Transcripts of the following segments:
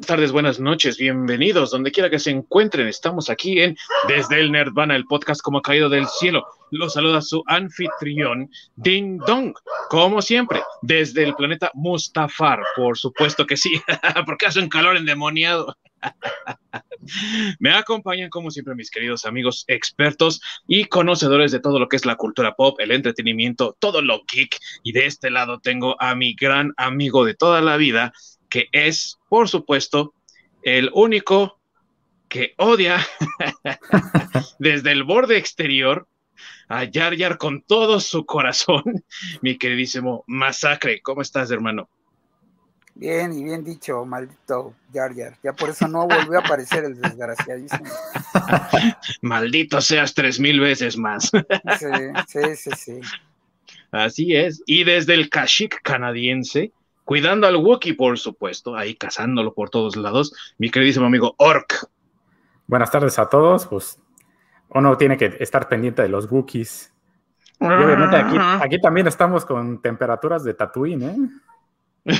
tardes, buenas noches, bienvenidos, donde quiera que se encuentren. Estamos aquí en Desde el Nerdvana, el podcast como caído del cielo. Los saluda su anfitrión, Ding Dong, como siempre, desde el planeta Mustafar, por supuesto que sí, porque hace un calor endemoniado. Me acompañan, como siempre, mis queridos amigos expertos y conocedores de todo lo que es la cultura pop, el entretenimiento, todo lo geek. Y de este lado tengo a mi gran amigo de toda la vida, que es, por supuesto, el único que odia desde el borde exterior a Yar Yar con todo su corazón, mi queridísimo Masacre. ¿Cómo estás, hermano? Bien, y bien dicho, maldito Yar Yar. Ya por eso no volvió a aparecer el desgraciadísimo. maldito seas tres mil veces más. sí, sí, sí, sí. Así es. Y desde el Kashik canadiense, cuidando al Wookiee, por supuesto, ahí cazándolo por todos lados, mi queridísimo amigo Ork. Buenas tardes a todos, pues uno tiene que estar pendiente de los Wookiees. Y obviamente aquí, aquí también estamos con temperaturas de Tatooine, ¿eh?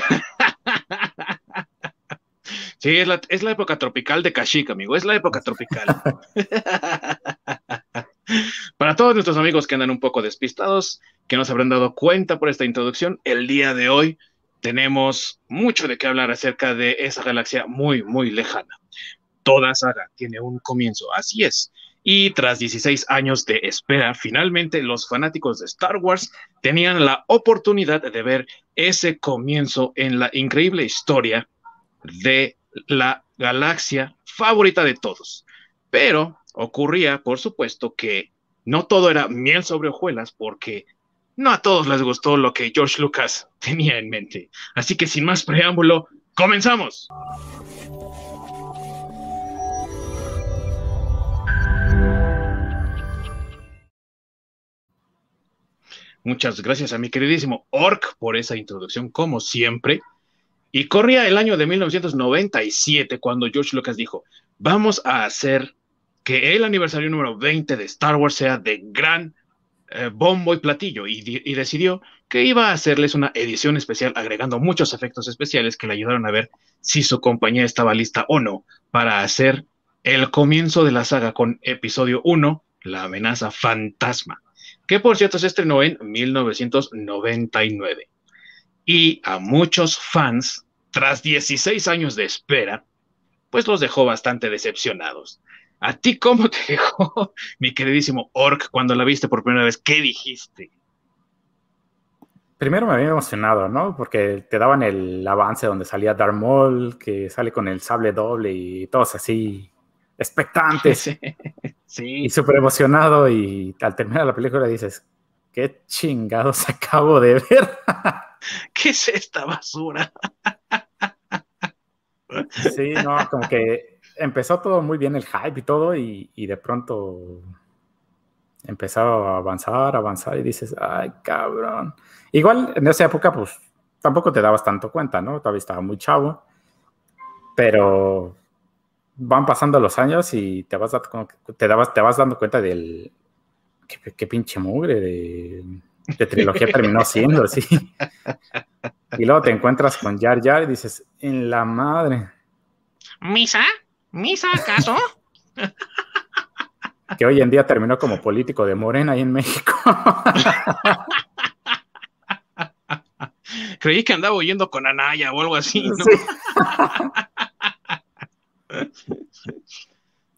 Sí, es la, es la, época tropical de Kashyyyk, amigo, es la época tropical. Para todos nuestros amigos que andan un poco despistados, que no se habrán dado cuenta por esta introducción, el día de hoy tenemos mucho de qué hablar acerca de esa galaxia muy, muy lejana. Toda saga tiene un comienzo, así es. Y tras 16 años de espera, finalmente los fanáticos de Star Wars tenían la oportunidad de ver ese comienzo en la increíble historia de la galaxia favorita de todos. Pero ocurría, por supuesto, que no todo era miel sobre hojuelas, porque no a todos les gustó lo que George Lucas tenía en mente. Así que sin más preámbulo, comenzamos. Muchas gracias a mi queridísimo Orc por esa introducción, como siempre. Y corría el año de 1997 cuando George Lucas dijo, vamos a hacer que el aniversario número 20 de Star Wars sea de gran eh, bombo y platillo y, decidió que iba a hacerles una edición especial agregando muchos efectos especiales que le ayudaron a ver si su compañía estaba lista o no para hacer el comienzo de la saga con episodio 1, la amenaza fantasma, que por cierto se estrenó en 1999. Y a muchos fans, tras 16 años de espera, pues los dejó bastante decepcionados. ¿A ti cómo te dejó, mi queridísimo Orc, cuando la viste por primera vez? ¿Qué dijiste? Primero me había emocionado, ¿no? Porque te daban el avance donde salía Darth Maul, que sale con el sable doble y todos así expectantes. Sí. Y súper emocionado y al terminar la película dices, qué chingados acabo de ver. ¿Qué es esta basura? sí, no, como que empezó todo muy bien el hype y todo, y, de pronto empezó a avanzar, avanzar, y dices, ay, cabrón. Igual en esa época, pues tampoco te dabas tanto cuenta, ¿no? Todavía estaba muy chavo, pero van pasando los años y te vas, te dabas, te vas dando cuenta del qué, pinche mugre de, de trilogía terminó siendo, así. Y luego te encuentras con Jar Jar y dices, en la madre. ¿Misa? ¿Misa acaso? que hoy en día terminó como político de Morena ahí en México. Creí que andaba huyendo con Anaya o algo así, ¿no?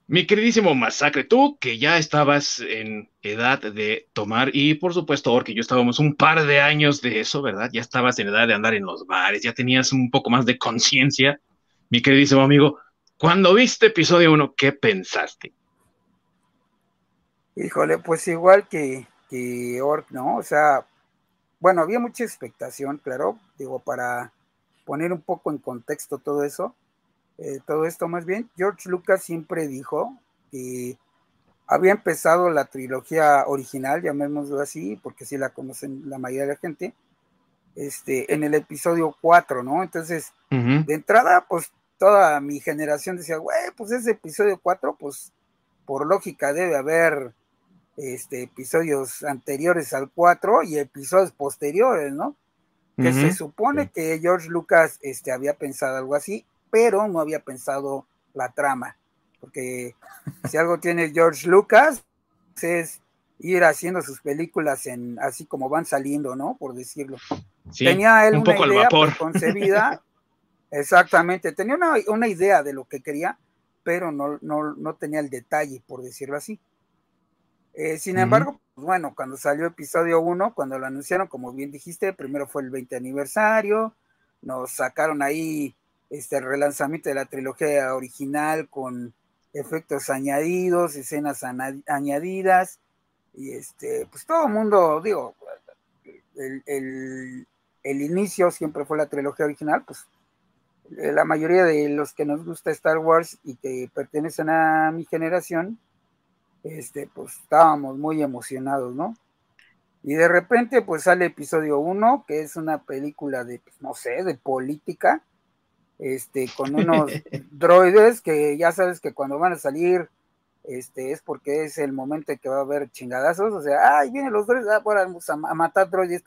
Mi queridísimo Masacre, tú que ya estabas en edad de tomar, y por supuesto, porque yo estábamos un par de años de eso, ¿verdad? Ya estabas en edad de andar en los bares, ya tenías un poco más de conciencia. Mi queridísimo amigo, cuando viste episodio 1, ¿qué pensaste? Híjole, pues igual que, que Orc, ¿no? O sea, bueno, había mucha expectación, claro, digo, para poner un poco en contexto todo eso, eh, todo esto más bien, George Lucas siempre dijo que había empezado la trilogía original, llamémoslo así, porque sí la conocen la mayoría de la gente, este, en el episodio 4, ¿no? Entonces, de entrada, pues toda mi generación decía, güey, pues ese episodio 4, pues por lógica debe haber este, episodios anteriores al 4 y episodios posteriores, ¿no? Que se supone que George Lucas este, había pensado algo así, pero no había pensado la trama, porque si algo tiene George Lucas es ir haciendo sus películas en así como van saliendo, ¿no? Por decirlo. tenía él una idea concebida, exactamente, tenía una, idea de lo que quería, pero no, no, tenía el detalle, por decirlo así. Eh, sin embargo, pues bueno, cuando salió episodio 1, cuando lo anunciaron, como bien dijiste, primero fue el 20 aniversario, nos sacaron ahí este relanzamiento de la trilogía original con efectos añadidos, escenas añadidas, y este, pues todo el mundo, digo, el, inicio siempre fue la trilogía original, pues la mayoría de los que nos gusta Star Wars y que pertenecen a mi generación, este, pues estábamos muy emocionados, ¿no? Y de repente, pues sale episodio 1, que es una película de, pues, no sé, de política, este, con unos droides que ya sabes que cuando van a salir, este, es porque es el momento en que va a haber chingadazos, o sea, ay, vienen los droides, ah, vamos a, matar droides.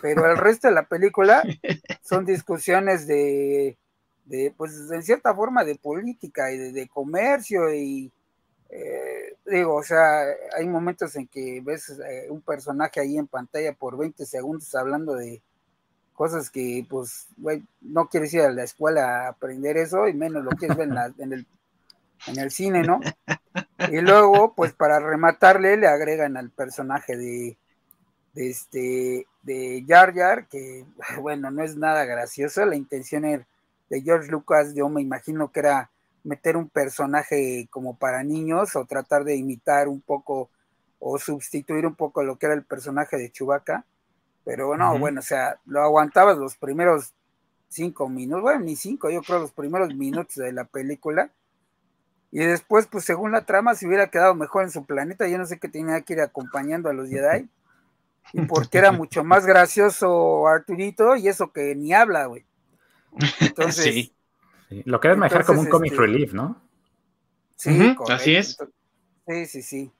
Pero el resto de la película son discusiones de, de pues, en cierta forma, de política y de, comercio y, eh, digo, o sea, hay momentos en que ves eh, un personaje ahí en pantalla por 20 segundos hablando de, cosas que pues no quieres ir a la escuela a aprender eso y menos lo quieres ver en, el, en el cine, ¿no? Y luego, pues para rematarle, le agregan al personaje de, de este de Jar Jar, que bueno, no es nada gracioso, la intención de George Lucas, yo me imagino que era meter un personaje como para niños o tratar de imitar un poco o sustituir un poco lo que era el personaje de Chewbacca pero no, bueno, o sea, lo aguantabas los primeros cinco minutos, bueno, ni cinco, yo creo los primeros minutos de la película. Y después, pues según la trama, se hubiera quedado mejor en su planeta. Yo no sé qué tenía que ir acompañando a los Jedi. Y porque era mucho más gracioso Arturito y eso que ni habla, güey. Entonces. Sí. Lo quieres manejar como un comic este, relief, ¿no? Sí, así es. Sí, sí, sí.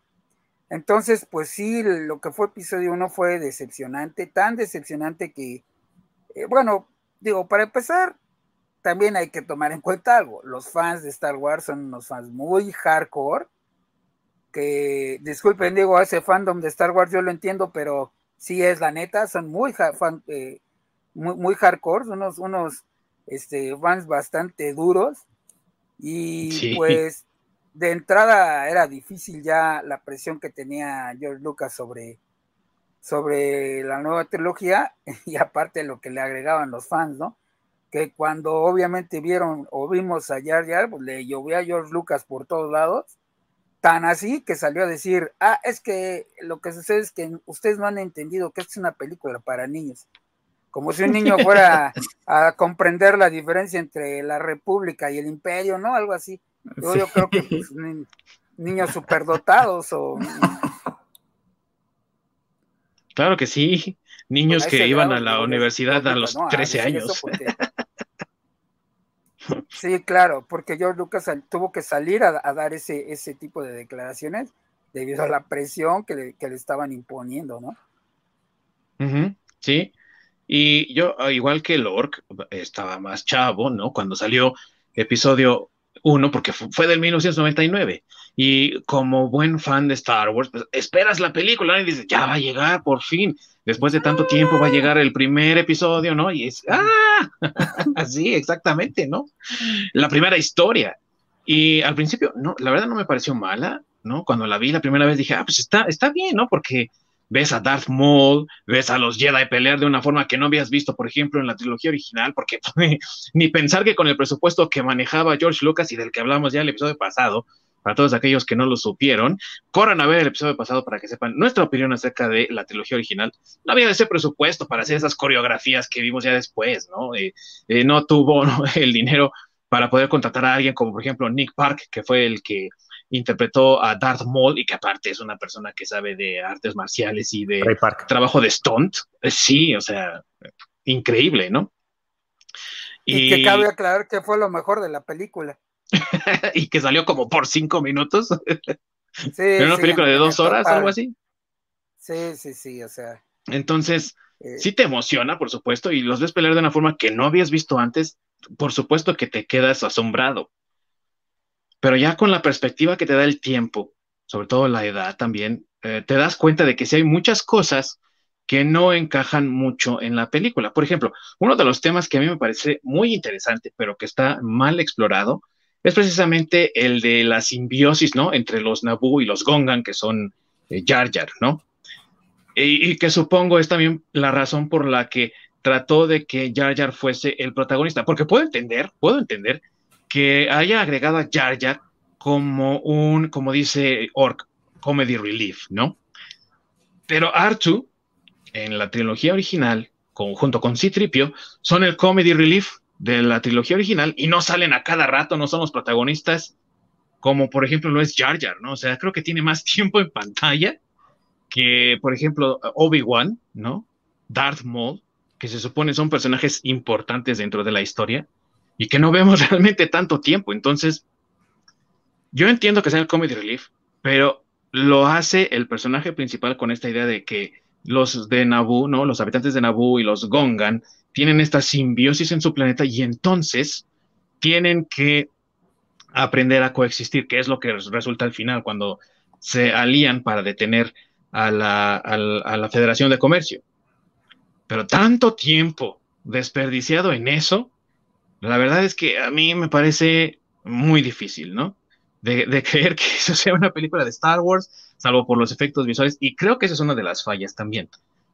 Entonces, pues sí, lo que fue episodio 1 fue decepcionante, tan decepcionante que, eh, bueno, digo, para empezar, también hay que tomar en cuenta algo. Los fans de Star Wars son unos fans muy hardcore, que, disculpen, digo, ese fandom de Star Wars yo lo entiendo, pero sí es la neta, son muy, eh, muy, hardcore, unos, unos este, fans bastante duros. Y pues de entrada era difícil ya la presión que tenía George Lucas sobre, sobre la nueva trilogía y aparte lo que le agregaban los fans, ¿no? Que cuando obviamente vieron o vimos a Jar Jar, pues le llovió a George Lucas por todos lados, tan así que salió a decir, ah, es que lo que sucede es que ustedes no han entendido que es una película para niños. Como si un niño fuera a comprender la diferencia entre la República y el Imperio, ¿no? Algo así. Yo, creo que pues, niños superdotados o... Claro que sí, niños que iban a la universidad a los 13 años. Sí, claro, porque George Lucas tuvo que salir a, dar ese, ese tipo de declaraciones debido a la presión que le, que le estaban imponiendo, ¿no? sí, y yo, igual que Lork, estaba más chavo, ¿no? Cuando salió episodio uno, porque fue del 1999. Y como buen fan de Star Wars, pues esperas la película y dices, ya va a llegar, por fin. Después de tanto tiempo va a llegar el primer episodio, ¿no? Y es, ¡ah! Así, exactamente, ¿no? La primera historia. Y al principio, no, la verdad no me pareció mala, ¿no? Cuando la vi la primera vez dije, ah, pues está, está bien, ¿no? Porque ves a Darth Maul, ves a los Jedi pelear de una forma que no habías visto, por ejemplo, en la trilogía original, porque ni pensar que con el presupuesto que manejaba George Lucas y del que hablamos ya en el episodio pasado, para todos aquellos que no lo supieron, corran a ver el episodio pasado para que sepan nuestra opinión acerca de la trilogía original. No había ese presupuesto para hacer esas coreografías que vimos ya después, ¿no? Eh, eh, no tuvo el dinero para poder contratar a alguien como, por ejemplo, Nick Park, que fue el que interpretó a Darth Maul y que aparte es una persona que sabe de artes marciales y de trabajo de stunt. Eh, sí, o sea, increíble, ¿no? Y, que cabe aclarar que fue lo mejor de la película. y que salió como por cinco minutos. sí, ¿Era una película de dos horas, algo así? Sí, sí, sí, o sea. Entonces, eh, sí te emociona, por supuesto, y los ves pelear de una forma que no habías visto antes, por supuesto que te quedas asombrado. Pero ya con la perspectiva que te da el tiempo, sobre todo la edad también, eh, te das cuenta de que si hay muchas cosas que no encajan mucho en la película. Por ejemplo, uno de los temas que a mí me parece muy interesante, pero que está mal explorado, es precisamente el de la simbiosis, ¿no? Entre los Naboo y los Gongan, que son eh, ¿no? Y, que supongo es también la razón por la que trató de que Jar Jar fuese el protagonista, porque puedo entender, puedo entender que haya agregado a Jar Jar como un, como dice Orc, comedy relief, ¿no? Pero Artu, en la trilogía original, junto con Citripio, son el comedy relief de la trilogía original y no salen a cada rato, no son los protagonistas, como por ejemplo lo es Jar Jar, ¿no? O sea, creo que tiene más tiempo en pantalla que, por ejemplo, Obi-Wan, ¿no? Darth Maul, que se supone son personajes importantes dentro de la historia y que no vemos realmente tanto tiempo. Entonces, yo entiendo que sea el comedy relief, pero lo hace el personaje principal con esta idea de que los de Naboo, ¿no? Los habitantes de Naboo y los Gongan tienen esta simbiosis en su planeta y entonces tienen que aprender a coexistir, que es lo que resulta al final cuando se alían para detener a la, Federación de Comercio. Pero tanto tiempo desperdiciado en eso, la verdad es que a mí me parece muy difícil, ¿no? de, creer que eso sea una película de Star Wars, salvo por los efectos visuales, y creo que esa es una de las fallas también,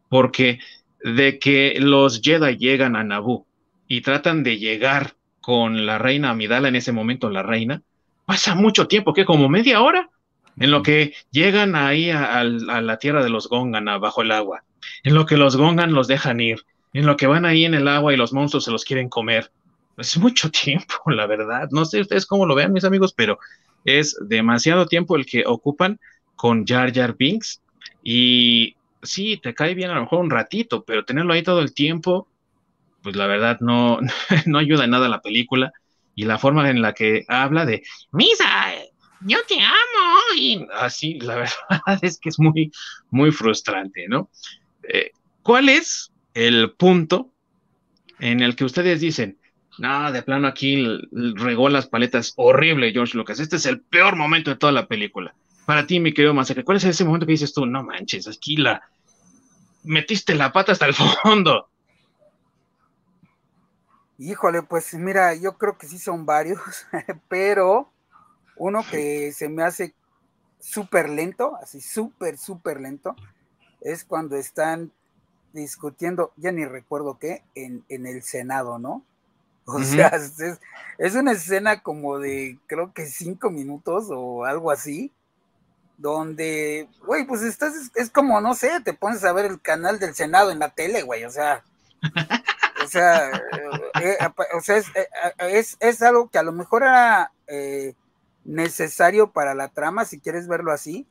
porque de que los Jedi llegan a Naboo y tratan de llegar con la reina Amidala en ese momento, la reina, pasa mucho tiempo, que como media hora, en lo que llegan ahí a, la tierra de los Gongan, bajo el agua, en lo que los Gongan los dejan ir, en lo que van ahí en el agua y los monstruos se los quieren comer. Es mucho tiempo, la verdad. No sé ustedes cómo lo vean, mis amigos, pero es demasiado tiempo el que ocupan con Jar Jar Binks y sí, te cae bien a lo mejor un ratito, pero tenerlo ahí todo el tiempo, pues la verdad no, no ayuda en nada a la película y la forma en la que habla de Misa, yo te amo y así, la verdad es que es muy, muy frustrante, ¿no? Eh, ¿Cuál es el punto en el que ustedes dicen, no, de plano aquí regó las paletas horrible, George Lucas. Este es el peor momento de toda la película. Para ti, mi querido Masacre, ¿cuál es ese momento que dices tú? No manches, aquí la metiste la pata hasta el fondo. Híjole, pues mira, yo creo que sí son varios, pero uno que se me hace súper lento, así súper, súper lento, es cuando están discutiendo, ya ni recuerdo qué, en, en el Senado, ¿no? O sea, es, una escena como de, creo que cinco minutos o algo así, donde, güey, pues estás, es, como, no sé, te pones a ver el canal del Senado en la tele, güey, o sea, o sea, eh, eh, o sea, eh, es, es, algo que a lo mejor era necesario para la trama, si quieres verlo así,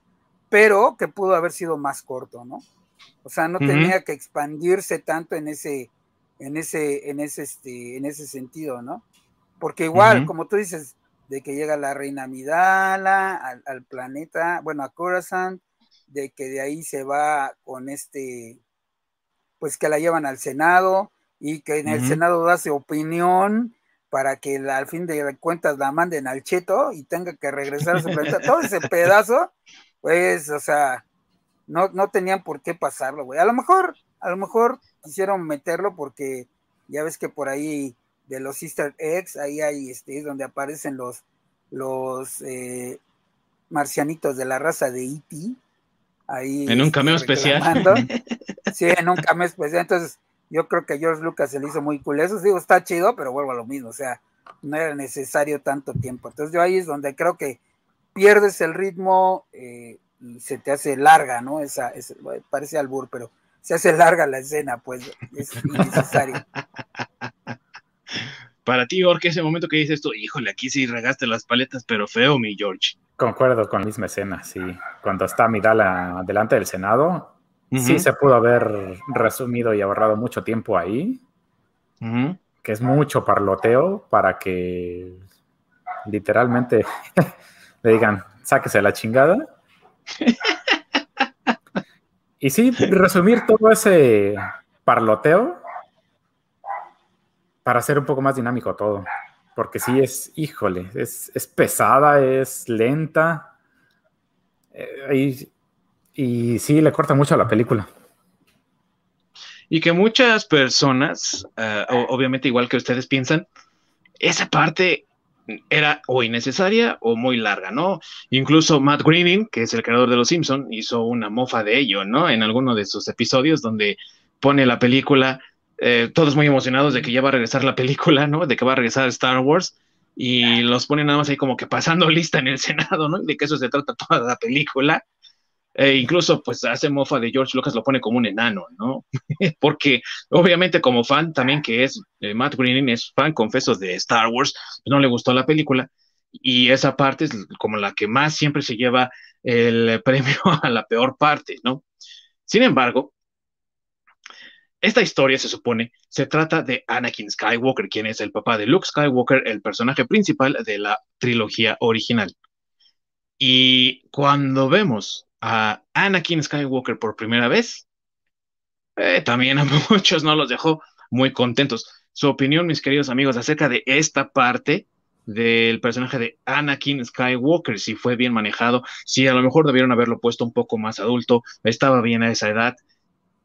pero que pudo haber sido más corto, ¿no? O sea, no tenía que expandirse tanto en ese, en ese, en ese, este, en ese sentido, ¿no? Porque igual, como tú dices, de que llega la reina Midala al, planeta, bueno, a Coruscant, de que de ahí se va con este, pues que la llevan al Senado y que en el Senado da su opinión para que al fin de cuentas la manden al cheto y tenga que regresar a su planeta. Todo ese pedazo, pues, o sea, no, no tenían por qué pasarlo, güey. A lo mejor, a lo mejor quisieron meterlo porque ya ves que por ahí de los Easter eggs, ahí hay este, donde aparecen los, los eh, marcianitos de la raza de E.T. Ahí, en un este, cameo especial. Sí, en un cameo especial. Entonces, yo creo que George Lucas se le hizo muy cool. Eso digo, está chido, pero vuelvo a lo mismo. O sea, no era necesario tanto tiempo. Entonces, yo ahí es donde creo que pierdes el ritmo eh, y se te hace larga, ¿no? Esa, esa parece albur, pero se hace larga la escena, pues es innecesario. Para ti, Jorge, ese momento que dices tú, híjole, aquí sí regaste las paletas, pero feo, mi George. Concuerdo con la misma escena, sí. Cuando está Midala delante del Senado, sí se pudo haber resumido y ahorrado mucho tiempo ahí, que es mucho parloteo para que literalmente le digan, sáquese la chingada. Y sí, resumir todo ese parloteo para hacer un poco más dinámico todo. Porque sí es, híjole, es, pesada, es lenta. Eh, y, sí, le corta mucho a la película. Y que muchas personas, eh, obviamente igual que ustedes piensan, esa parte era o innecesaria o muy larga, ¿no? Incluso Matt Groening, que es el creador de Los Simpson, hizo una mofa de ello, ¿no? En alguno de sus episodios donde pone la película, eh, todos muy emocionados de que ya va a regresar la película, ¿no? De que va a regresar Star Wars y los pone nada más ahí como que pasando lista en el Senado, ¿no? De que eso se trata toda la película. E incluso pues hace mofa de George Lucas, lo pone como un enano, ¿no? Porque obviamente como fan también que es eh, Matt Groening, es fan confeso de Star Wars, pues, no le gustó la película y esa parte es como la que más siempre se lleva el premio a la peor parte, ¿no? Sin embargo, esta historia se supone se trata de Anakin Skywalker, quien es el papá de Luke Skywalker, el personaje principal de la trilogía original. Y cuando vemos a Anakin Skywalker por primera vez, eh, también a muchos no los dejó muy contentos. Su opinión, mis queridos amigos, acerca de esta parte del personaje de Anakin Skywalker, si fue bien manejado, si a lo mejor debieron haberlo puesto un poco más adulto, estaba bien a esa edad.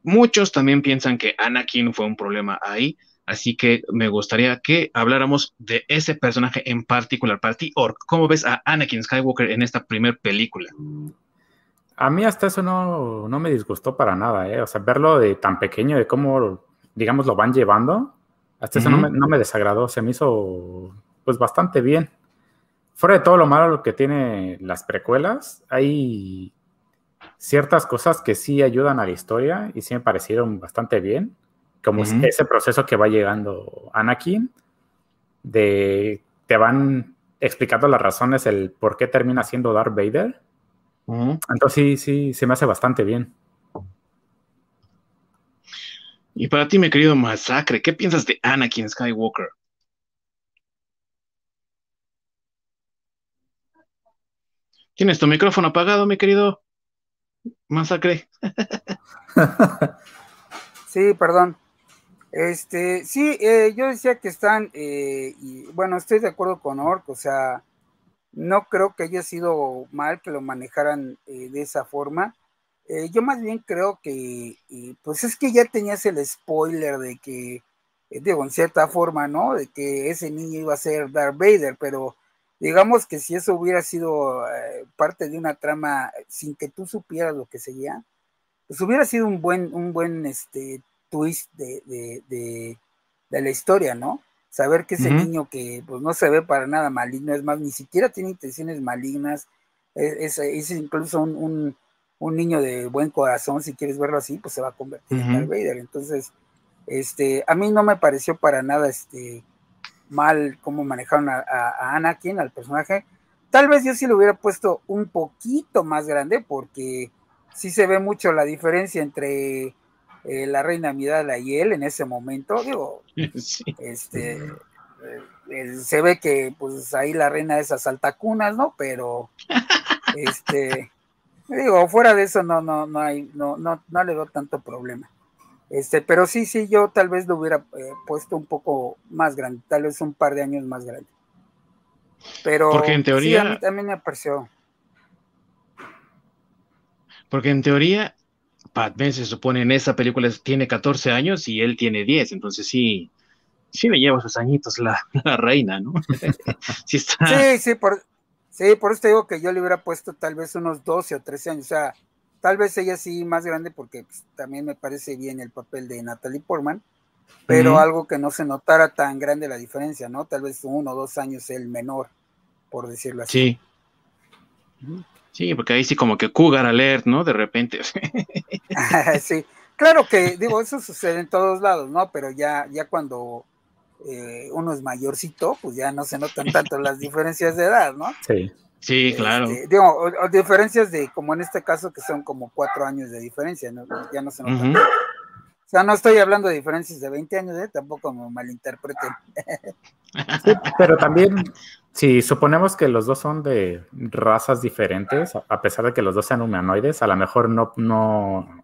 Muchos también piensan que Anakin fue un problema ahí, así que me gustaría que habláramos de ese personaje en particular. Para ti, Ork, ¿cómo ves a Anakin Skywalker en esta primera película? A mí hasta eso no, no, me disgustó para nada, ¿eh? O sea, verlo de tan pequeño, de cómo, digamos, lo van llevando, hasta eso no me, no me, desagradó, se me hizo, pues, bastante bien. Fuera de todo lo malo que tiene las precuelas, hay ciertas cosas que sí ayudan a la historia y sí me parecieron bastante bien, como ese proceso que va llegando Anakin, de te van explicando las razones, el por qué termina siendo Darth Vader entonces sí, sí, se me hace bastante bien. Y para ti, mi querido Masacre, ¿qué piensas de Anakin Skywalker? ¿Tienes tu micrófono apagado, mi querido Masacre? sí, perdón. Este, sí, eh, yo decía que están, eh, y bueno, estoy de acuerdo con Orc, o sea, no creo que haya sido mal que lo manejaran eh, de esa forma. Eh, yo más bien creo que, pues es que ya tenías el spoiler de que, eh, digo, en cierta forma, ¿no? De que ese niño iba a ser Darth Vader, pero digamos que si eso hubiera sido parte de una trama sin que tú supieras lo que seguía, pues hubiera sido un buen, un buen este, twist de, de la historia, ¿no? saber que ese niño que pues no se ve para nada maligno, es más, ni siquiera tiene intenciones malignas, e, es, incluso un, niño de buen corazón, si quieres verlo así, pues se va a convertir en Darth Vader. Entonces, este, a mí no me pareció para nada este, mal cómo manejaron a, Anakin, al personaje. Tal vez yo sí lo hubiera puesto un poquito más grande, porque sí se ve mucho la diferencia entre eh, la reina Midala y él en ese momento, digo, este, eh, eh, se ve que pues ahí la reina es a cunas, ¿no? Pero, este, digo, fuera de eso no, no, no hay, no, no, no le doy tanto problema. Este, pero sí, sí, yo tal vez lo hubiera puesto un poco más grande, tal vez un par de años más grande. Pero porque en teoría, a mí también me pareció. Porque en teoría Padme se supone en esa película tiene 14 años y él tiene 10, entonces sí, sí le lleva sus añitos la, reina, ¿no? sí, sí, sí, por, sí, por eso te digo que yo le hubiera puesto tal vez unos 12 o 13 años, o sea, tal vez ella sí más grande porque pues, también me parece bien el papel de Natalie Portman, pero algo que no se notara tan grande la diferencia, ¿no? Tal vez uno o dos años el menor, por decirlo así. Sí. Sí, porque ahí sí como que Cougar Alert, ¿no? De repente. sí, claro que, digo, eso sucede en todos lados, ¿no? Pero ya, ya cuando eh, uno es mayorcito, pues ya no se notan tanto las diferencias de edad, ¿no? Sí. Sí, este, claro. digo, o, diferencias de, como en este caso, que son como cuatro años de diferencia, ¿no? ya no se notan. O sea, no estoy hablando de diferencias de 20 años, ¿eh? tampoco me malinterpreten. Sí, pero también si suponemos que los dos son de razas diferentes, a pesar de que los dos sean humanoides, a lo mejor no, no,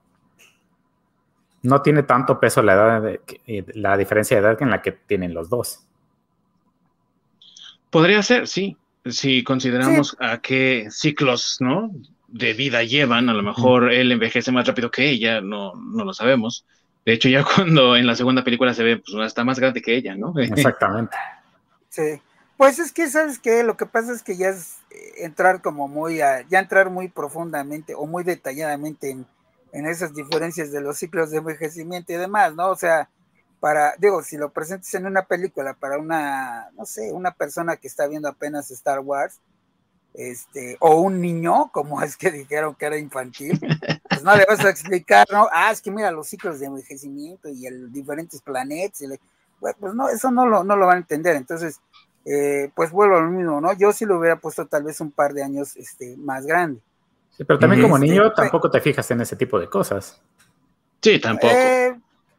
no tiene tanto peso la edad, de, eh, la diferencia de edad en la que tienen los dos. Podría ser, sí. Si consideramos a qué ciclos, ¿no? De vida llevan, a lo mejor él envejece más rápido que ella, no, no lo sabemos. De hecho, ya cuando en la segunda película se ve, pues está más grande que ella, ¿no? Exactamente. Sí. Pues es que, ¿sabes qué? Lo que pasa es que ya es eh, entrar como muy, a, ya entrar muy profundamente o muy detalladamente en, en esas diferencias de los ciclos de envejecimiento y demás, ¿no? O sea, para, digo, si lo presentes en una película para una, no sé, una persona que está viendo apenas Star Wars, este, o un niño, como es que dijeron que era infantil, pues no le vas a explicar, ¿no? Ah, es que mira los ciclos de envejecimiento y el diferentes planetas, pues no, eso no lo, no lo van a entender, entonces, eh, pues vuelvo a lo mismo, ¿no? Yo sí lo hubiera puesto tal vez un par de años este, más grande. Sí, pero también como este, niño tampoco te fijas en ese tipo de cosas. Sí, tampoco. Eh,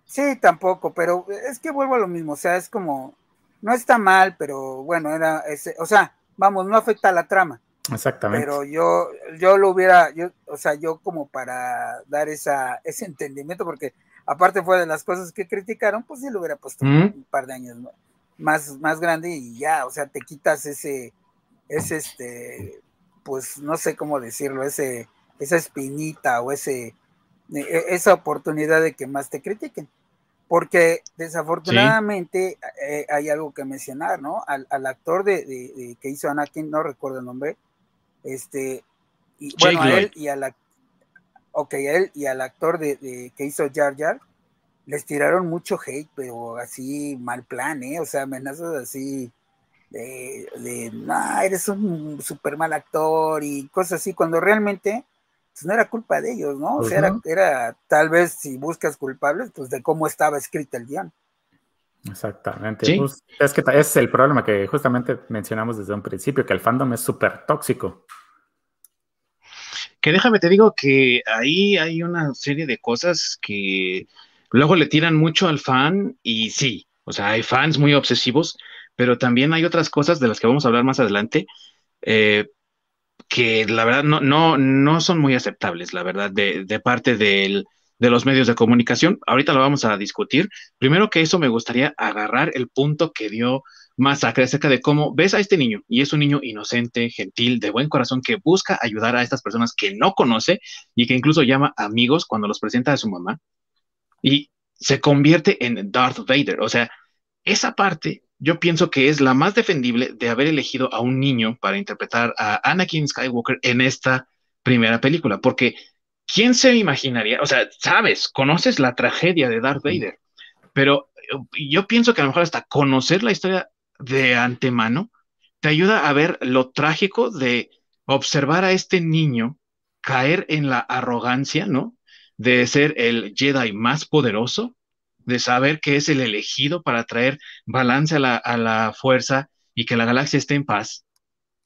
sí, tampoco, pero es que vuelvo a lo mismo, o sea, es como, no está mal, pero bueno, era ese, o sea, vamos, no afecta a la trama. Exactamente. Pero yo, yo lo hubiera, yo, o sea, yo como para dar esa, ese entendimiento, porque aparte fue de las cosas que criticaron, pues sí lo hubiera puesto un par de años más, más grande y ya, o sea, te quitas ese, ese este, pues no sé cómo decirlo, ese, esa espinita o ese, e, e, esa oportunidad de que más te critiquen. Porque desafortunadamente eh, hay algo que mencionar, ¿no? Al, actor de, que hizo Anakin, no recuerdo el nombre, este, y, bueno, a él y al, okay, él y al actor de, que hizo Jar Jar, les tiraron mucho hate, pero así mal plan, ¿eh? O sea, amenazas así de, de eres un super mal actor y cosas así, cuando realmente pues, no era culpa de ellos, ¿no? O sea, era, era, tal vez si buscas culpables, pues de cómo estaba escrito el guion. Exactamente. Pues, es que es el problema que justamente mencionamos desde un principio, que el fandom es súper tóxico. Que déjame te digo que ahí hay una serie de cosas que luego le tiran mucho al fan y sí, o sea, hay fans muy obsesivos, pero también hay otras cosas de las que vamos a hablar más adelante eh, que la verdad no, no, no son muy aceptables, la verdad, de, parte de los medios de comunicación. Ahorita lo vamos a discutir. Primero que eso me gustaría agarrar el punto que dio Masacre acerca de cómo ves a este niño y es un niño inocente, gentil, de buen corazón que busca ayudar a estas personas que no conoce y que incluso llama amigos cuando los presenta a su mamá y se convierte en Darth Vader. O sea, esa parte yo pienso que es la más defendible de haber elegido a un niño para interpretar a Anakin Skywalker en esta primera película, porque ¿quién se imaginaría? O sea, sabes, conoces la tragedia de Darth Vader, pero yo pienso que a lo mejor hasta conocer la historia de antemano te ayuda a ver lo trágico de observar a este niño caer en la arrogancia, ¿no? De ser el Jedi más poderoso de saber que es el elegido para traer balance a la, fuerza y que la galaxia esté en paz,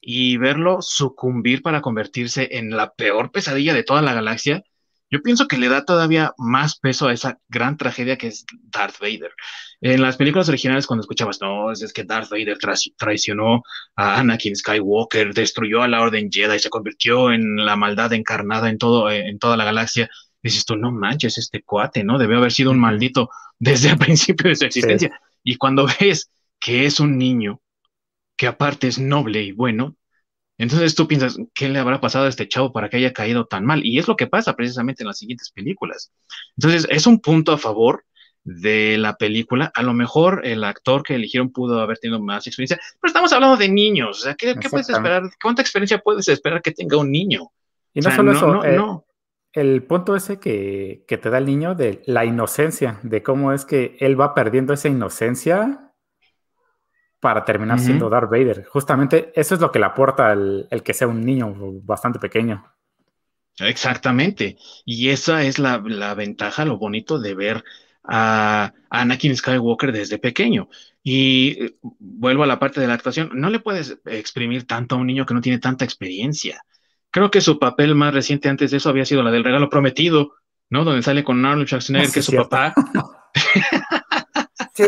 y verlo sucumbir para convertirse en la peor pesadilla de toda la galaxia, yo pienso que le da todavía más peso a esa gran tragedia que es Darth Vader. En las películas originales, cuando escuchabas, no, es que Darth Vader traicionó a Anakin Skywalker, destruyó a la Orden Jedi, y se convirtió en la maldad encarnada en, todo, en toda la galaxia dices tú, no manches, este cuate, ¿no? Debió haber sido un maldito desde el principio de su existencia. Y cuando ves que es un niño, que aparte es noble y bueno, entonces tú piensas, ¿qué le habrá pasado a este chavo para que haya caído tan mal? Y es lo que pasa precisamente en las siguientes películas. Entonces, es un punto a favor de la película. A lo mejor el actor que eligieron pudo haber tenido más experiencia, pero estamos hablando de niños. O sea, ¿qué, puedes esperar? ¿Cuánta experiencia puedes esperar que tenga un niño? Y no solo eso, eh, no el punto ese que, te da el niño de la inocencia, de cómo es que él va perdiendo esa inocencia para terminar siendo Darth Vader. Justamente eso es lo que le aporta el, que sea un niño bastante pequeño. Exactamente. Y esa es la, ventaja, lo bonito de ver a Anakin Skywalker desde pequeño. Y eh, vuelvo a la parte de la actuación, no le puedes exprimir tanto a un niño que no tiene tanta experiencia. Creo que su papel más reciente antes de eso había sido la del regalo prometido, ¿no? Donde sale con Arnold Schwarzenegger, que es su papá. Sí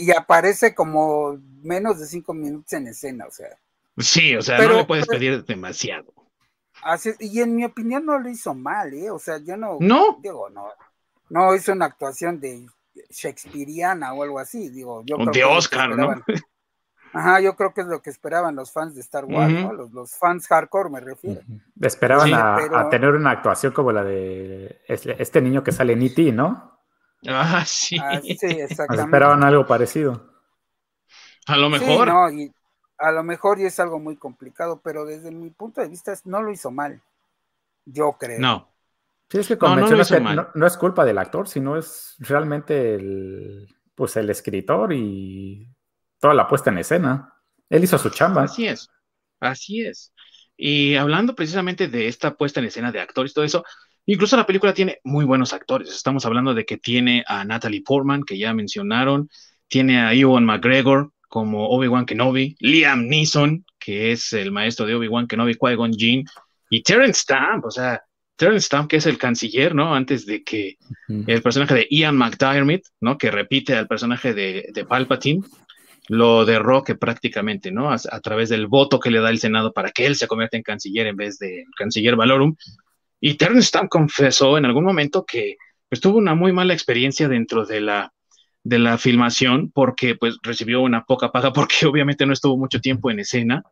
y, aparece como menos de cinco minutos en escena, o sea. Sí, o sea, no le puedes pedir demasiado. y en mi opinión no lo hizo mal, ¿eh? O sea, yo no. No. Digo, no. no hizo una actuación de Shakespeareana o algo así, digo, yo de Oscar, ¿no? Ajá, yo creo que es lo que esperaban los fans de Star Wars, ¿no? Los, fans hardcore me refiero. Esperaban a, tener una actuación como la de este niño que sale en E.T., ¿no? Ah, sí. Ah, sí, exactamente. Esperaban algo parecido. A lo mejor. no, y a lo mejor y es algo muy complicado, pero desde mi punto de vista no lo hizo mal. Yo creo. No. Sí, es que como no, no, es culpa del actor, sino es realmente el, pues el escritor y toda la puesta en escena. Él hizo su chamba. Así es, así es. Y hablando precisamente de esta puesta en escena de actores, todo eso, incluso la película tiene muy buenos actores. Estamos hablando de que tiene a Natalie Portman, que ya mencionaron, tiene a Ewan McGregor como Obi-Wan Kenobi, Liam Neeson, que es el maestro de Obi-Wan Kenobi, Qui-Gon Jinn, y Terrence Stamp, o sea, Terrence Stamp, que es el canciller, ¿no? Antes de que el personaje de Ian McDiarmid, ¿no? Que repite al personaje de, de Palpatine, lo derroque prácticamente, ¿no? A, través del voto que le da el Senado para que él se convierta en canciller en vez de canciller Valorum. Y Stamp confesó en algún momento que pues, tuvo una muy mala experiencia dentro de la, de la filmación porque pues recibió una poca paga porque obviamente no estuvo mucho tiempo en escena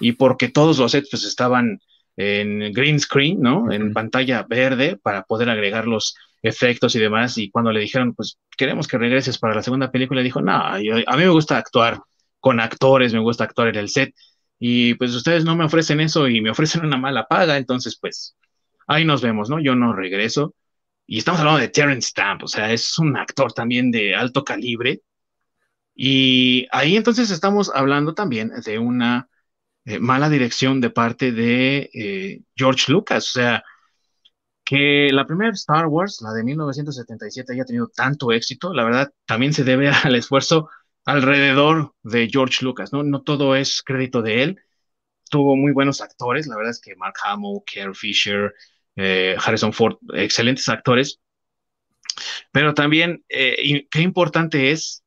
y porque todos los sets pues estaban en green screen, ¿no? En pantalla verde para poder agregar los efectos y demás. Y cuando le dijeron, pues queremos que regreses para la segunda película, dijo, no, a mí me gusta actuar con actores, me gusta actuar en el set. Y pues ustedes no me ofrecen eso y me ofrecen una mala paga, entonces pues ahí nos vemos, ¿no? Yo no regreso. Y estamos hablando de Terrence Stamp, o sea, es un actor también de alto calibre. Y ahí entonces estamos hablando también de una eh, mala dirección de parte de eh, George Lucas, o sea, que la primera Star Wars, la de 1977, haya tenido tanto éxito, la verdad, también se debe al esfuerzo alrededor de George Lucas, ¿no? No todo es crédito de él. Tuvo muy buenos actores, la verdad es que Mark Hamill, Carrie Fisher, eh, Harrison Ford, excelentes actores. Pero también, eh, qué importante es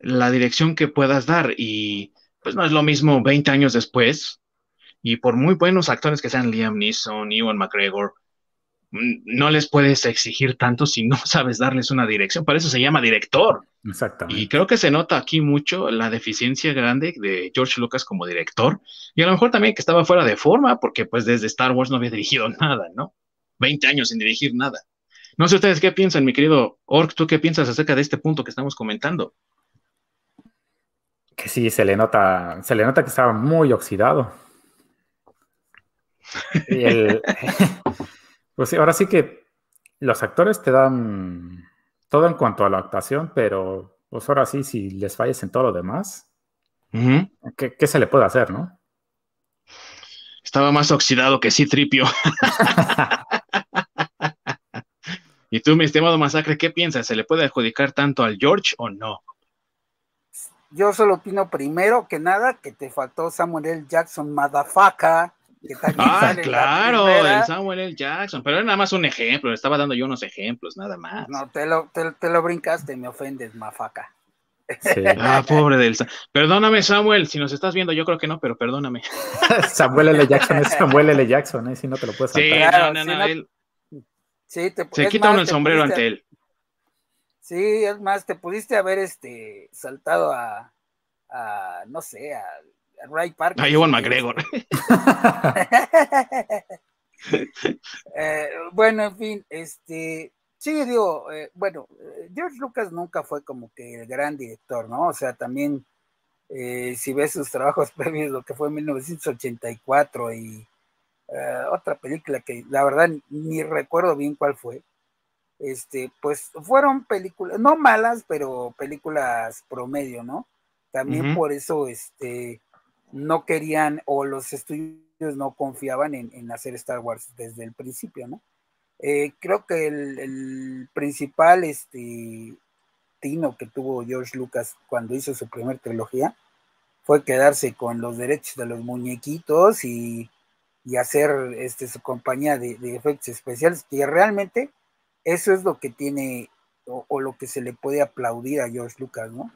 la dirección que puedas dar. Y pues no es lo mismo 20 años después. Y por muy buenos actores que sean Liam Neeson, Ewan McGregor, no les puedes exigir tanto si no sabes darles una dirección. Para eso se llama director. Exactamente. Y creo que se nota aquí mucho la deficiencia grande de George Lucas como director. Y a lo mejor también que estaba fuera de forma, porque pues desde Star Wars no había dirigido nada, ¿no? 20 años sin dirigir nada. No sé ustedes qué piensan, mi querido Ork, ¿tú qué piensas acerca de este punto que estamos comentando? Que sí, se le nota, se le nota que estaba muy oxidado. Y el, Pues ahora sí que los actores te dan todo en cuanto a la actuación, pero pues ahora sí, si les falles en todo lo demás, ¿qué, se le puede hacer, no? Estaba más oxidado que sí, Tripio. y tú, mi estimado Masacre, ¿qué piensas? ¿Se le puede adjudicar tanto al George o no? Yo solo opino primero que nada que te faltó Samuel L. Jackson, ah, claro, el Samuel L. Jackson, pero era nada más un ejemplo, le estaba dando yo unos ejemplos, nada más. No, te lo, te, lo brincaste, me ofendes, mafaca. Ah, pobre del Perdóname, Samuel, si nos estás viendo, yo creo que no, pero perdóname. Samuel L. Jackson es Samuel L. Jackson, ¿eh? si no te lo puedes saltar. Sí, no, no, él... sí, te, Se quita uno el sombrero ante él. Sí, es más, te pudiste haber este saltado a, a no sé, a Ray Park. A Ewan McGregor. Eh, bueno, en fin, este, sí, digo, eh, bueno, eh, George Lucas nunca fue como que el gran director, ¿no? O sea, también, si ves sus trabajos previos, lo que fue en 1984 y otra película que la verdad ni recuerdo bien cuál fue, este, pues fueron películas, no malas, pero películas promedio, ¿no? También por eso, este, no querían o los estudios no confiaban en, hacer Star Wars desde el principio, ¿no? Eh, creo que el, principal este, tino que tuvo George Lucas cuando hizo su primera trilogía fue quedarse con los derechos de los muñequitos y, hacer este, su compañía de, efectos especiales, que realmente eso es lo que tiene o, lo que se le puede aplaudir a George Lucas, ¿no?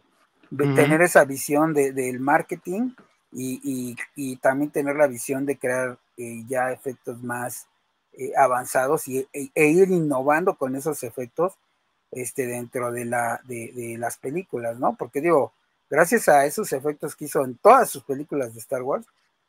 De Tener esa visión del marketing y, también tener la visión de crear eh, ya efectos más eh, avanzados y, e, e, ir innovando con esos efectos este, dentro de, la, de, de las películas, ¿no? Porque digo, gracias a esos efectos que hizo en todas sus películas de Star Wars,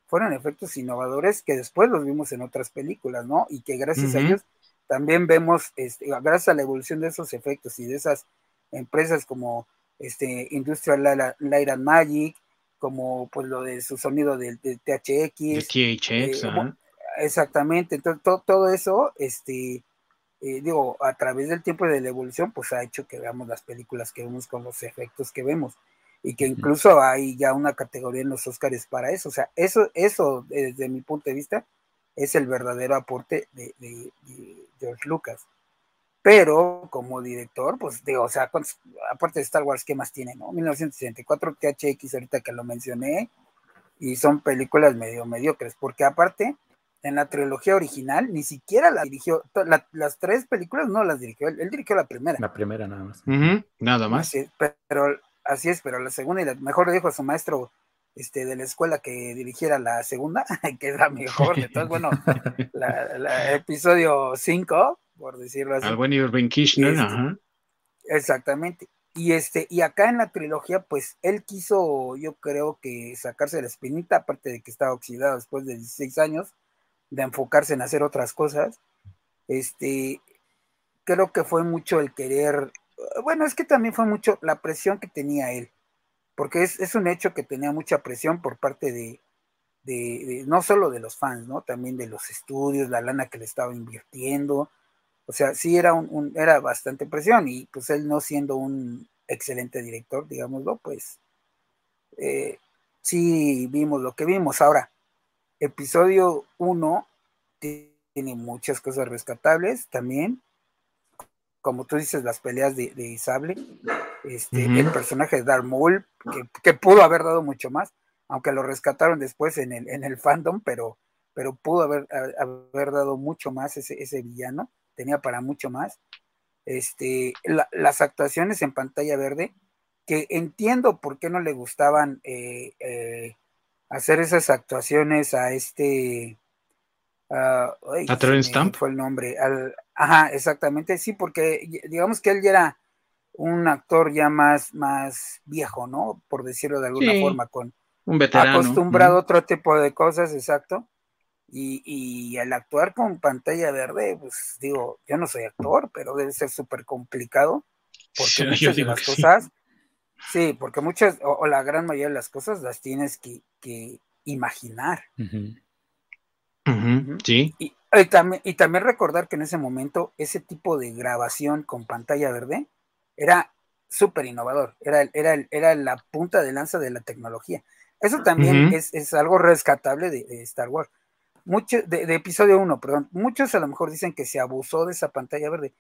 fueron efectos innovadores que después los vimos en otras películas, ¿no? Y que gracias a ellos también vemos, este, gracias a la evolución de esos efectos y de esas empresas como este, Industrial Light and Magic, como pues lo de su sonido del, THX. THX, eh, Exactamente, entonces todo, todo eso, este, eh, digo, a través del tiempo y de la evolución, pues ha hecho que veamos las películas que vemos con los efectos que vemos y que incluso hay ya una categoría en los Oscars para eso. O sea, eso, eso desde mi punto de vista es el verdadero aporte de, George Lucas. Pero como director, pues digo, o sea, aparte de Star Wars, ¿qué más tiene? No? 1964, THX, ahorita que lo mencioné, y son películas medio mediocres, porque aparte, en la trilogía original, ni siquiera la dirigió, las tres películas no las dirigió, él, dirigió la primera. La primera nada más. nada más. pero Así es, pero la segunda y la mejor le dijo a su maestro este, de la escuela que dirigiera la segunda, que es la mejor de todas. Bueno, la, episodio 5, por decirlo así. Al buen Irving Kirchner, ajá. Exactamente. Y este, y acá en la trilogía, pues él quiso, yo creo que sacarse la espinita, aparte de que estaba oxidado después de 16 años, de enfocarse en hacer otras cosas. Este, creo que fue mucho el querer bueno, es que también fue mucho la presión que tenía él, porque es, un hecho que tenía mucha presión por parte de, no solo de los fans, ¿no? También de los estudios, la lana que le estaba invirtiendo. O sea, sí era un, era bastante presión y pues él no siendo un excelente director, digámoslo, pues eh, sí vimos lo que vimos. Ahora, episodio 1 tiene muchas cosas rescatables también. Como tú dices, las peleas de, de Sable, este, el personaje de Darth Maul, que, pudo haber dado mucho más, aunque lo rescataron después en el, en el fandom, pero, pero pudo haber, haber dado mucho más ese, ese villano, tenía para mucho más. Este, las actuaciones en pantalla verde, que entiendo por qué no le gustaban eh, eh, hacer esas actuaciones a este... ¿A Terence Stamp? Fue el nombre. Al, Ajá, exactamente, sí, porque digamos que él ya era un actor ya más, más viejo, ¿no? Por decirlo de alguna forma, con un veterano. Acostumbrado a otro tipo de cosas, exacto. Y, y al actuar con pantalla verde, pues digo, yo no soy actor, pero debe ser súper complicado, porque muchas de las cosas, sí. porque muchas, o, la gran mayoría de las cosas las tienes que, imaginar. Sí. Y también, y también recordar que en ese momento ese tipo de grabación con pantalla verde era súper innovador, era, era, era la punta de lanza de la tecnología. Eso también es, algo rescatable de, Star Wars. Mucho, de, episodio 1, perdón. Muchos a lo mejor dicen que se abusó de esa pantalla verde.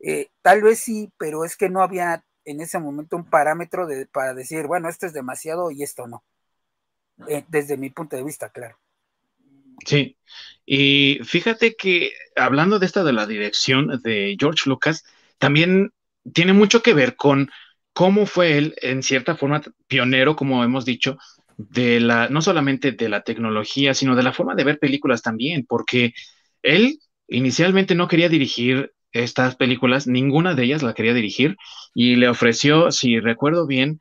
Eh, tal vez sí, pero es que no había en ese momento un parámetro de, para decir, bueno, esto es demasiado y esto no. Eh, desde mi punto de vista, claro. Sí, y fíjate que hablando de esta de la dirección de George Lucas, también tiene mucho que ver con cómo fue él, en cierta forma, pionero, como hemos dicho, de la, no solamente de la tecnología, sino de la forma de ver películas también, porque él inicialmente no quería dirigir estas películas, ninguna de ellas la quería dirigir, y le ofreció, si recuerdo bien,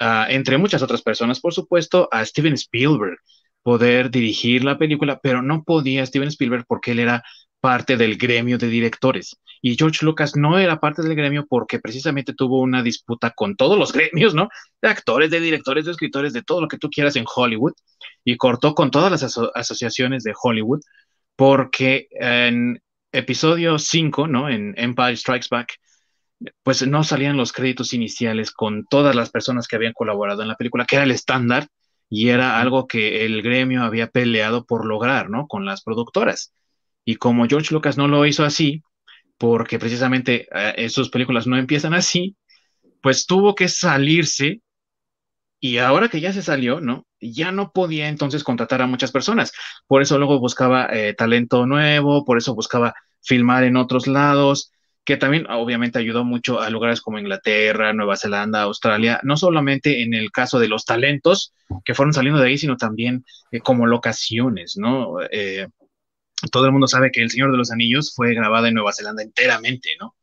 entre muchas otras personas, por supuesto, a Steven Spielberg poder dirigir la película, pero no podía Steven Spielberg porque él era parte del gremio de directores. Y George Lucas no era parte del gremio porque precisamente tuvo una disputa con todos los gremios, ¿no? De actores, de directores, de escritores, de todo lo que tú quieras en Hollywood. Y cortó con todas las asociaciones de Hollywood porque en episodio 5, ¿no? En Empire Strikes Back, pues no salían los créditos iniciales con todas las personas que habían colaborado en la película, que era el estándar y era algo que el gremio había peleado por lograr, ¿no? Con las productoras. Y como George Lucas no lo hizo así, porque precisamente eh, sus películas no empiezan así, pues tuvo que salirse y ahora que ya se salió, ¿no? Ya no podía entonces contratar a muchas personas. Por eso luego buscaba eh, talento nuevo, por eso buscaba filmar en otros lados que también obviamente ayudó mucho a lugares como Inglaterra, Nueva Zelanda, Australia, no solamente en el caso de los talentos que fueron saliendo de ahí, sino también eh, como locaciones, ¿no? Eh, todo el mundo sabe que El Señor de los Anillos fue grabada en Nueva Zelanda enteramente, ¿no?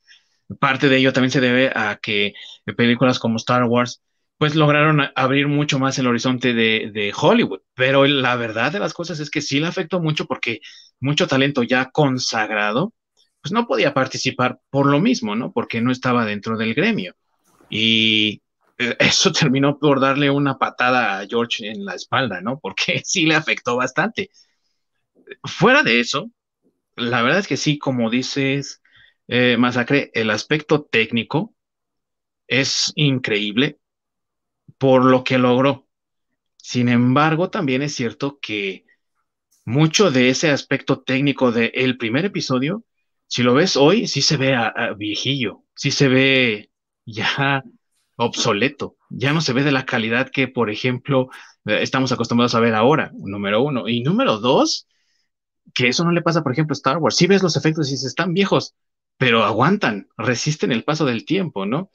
parte de ello también se debe a que películas como Star Wars pues lograron abrir mucho más el horizonte de, Hollywood. Pero la verdad de las cosas es que sí le afectó mucho porque mucho talento ya consagrado, pues no podía participar por lo mismo, ¿no? Porque no estaba dentro del gremio. Y eh, eso terminó por darle una patada a George en la espalda, ¿no? Porque sí le afectó bastante. Fuera de eso, la verdad es que sí, como dices, eh, Masacre, el aspecto técnico es increíble por lo que logró. Sin embargo, también es cierto que mucho de ese aspecto técnico del primer episodio, si lo ves hoy, sí se ve a, viejillo, sí se ve ya obsoleto, ya no se ve de la calidad que, por ejemplo, eh, estamos acostumbrados a ver ahora, número uno. Y número dos, que eso no le pasa, por ejemplo, a Star Wars. Sí ves los efectos y se están viejos, pero aguantan, resisten el paso del tiempo, ¿no?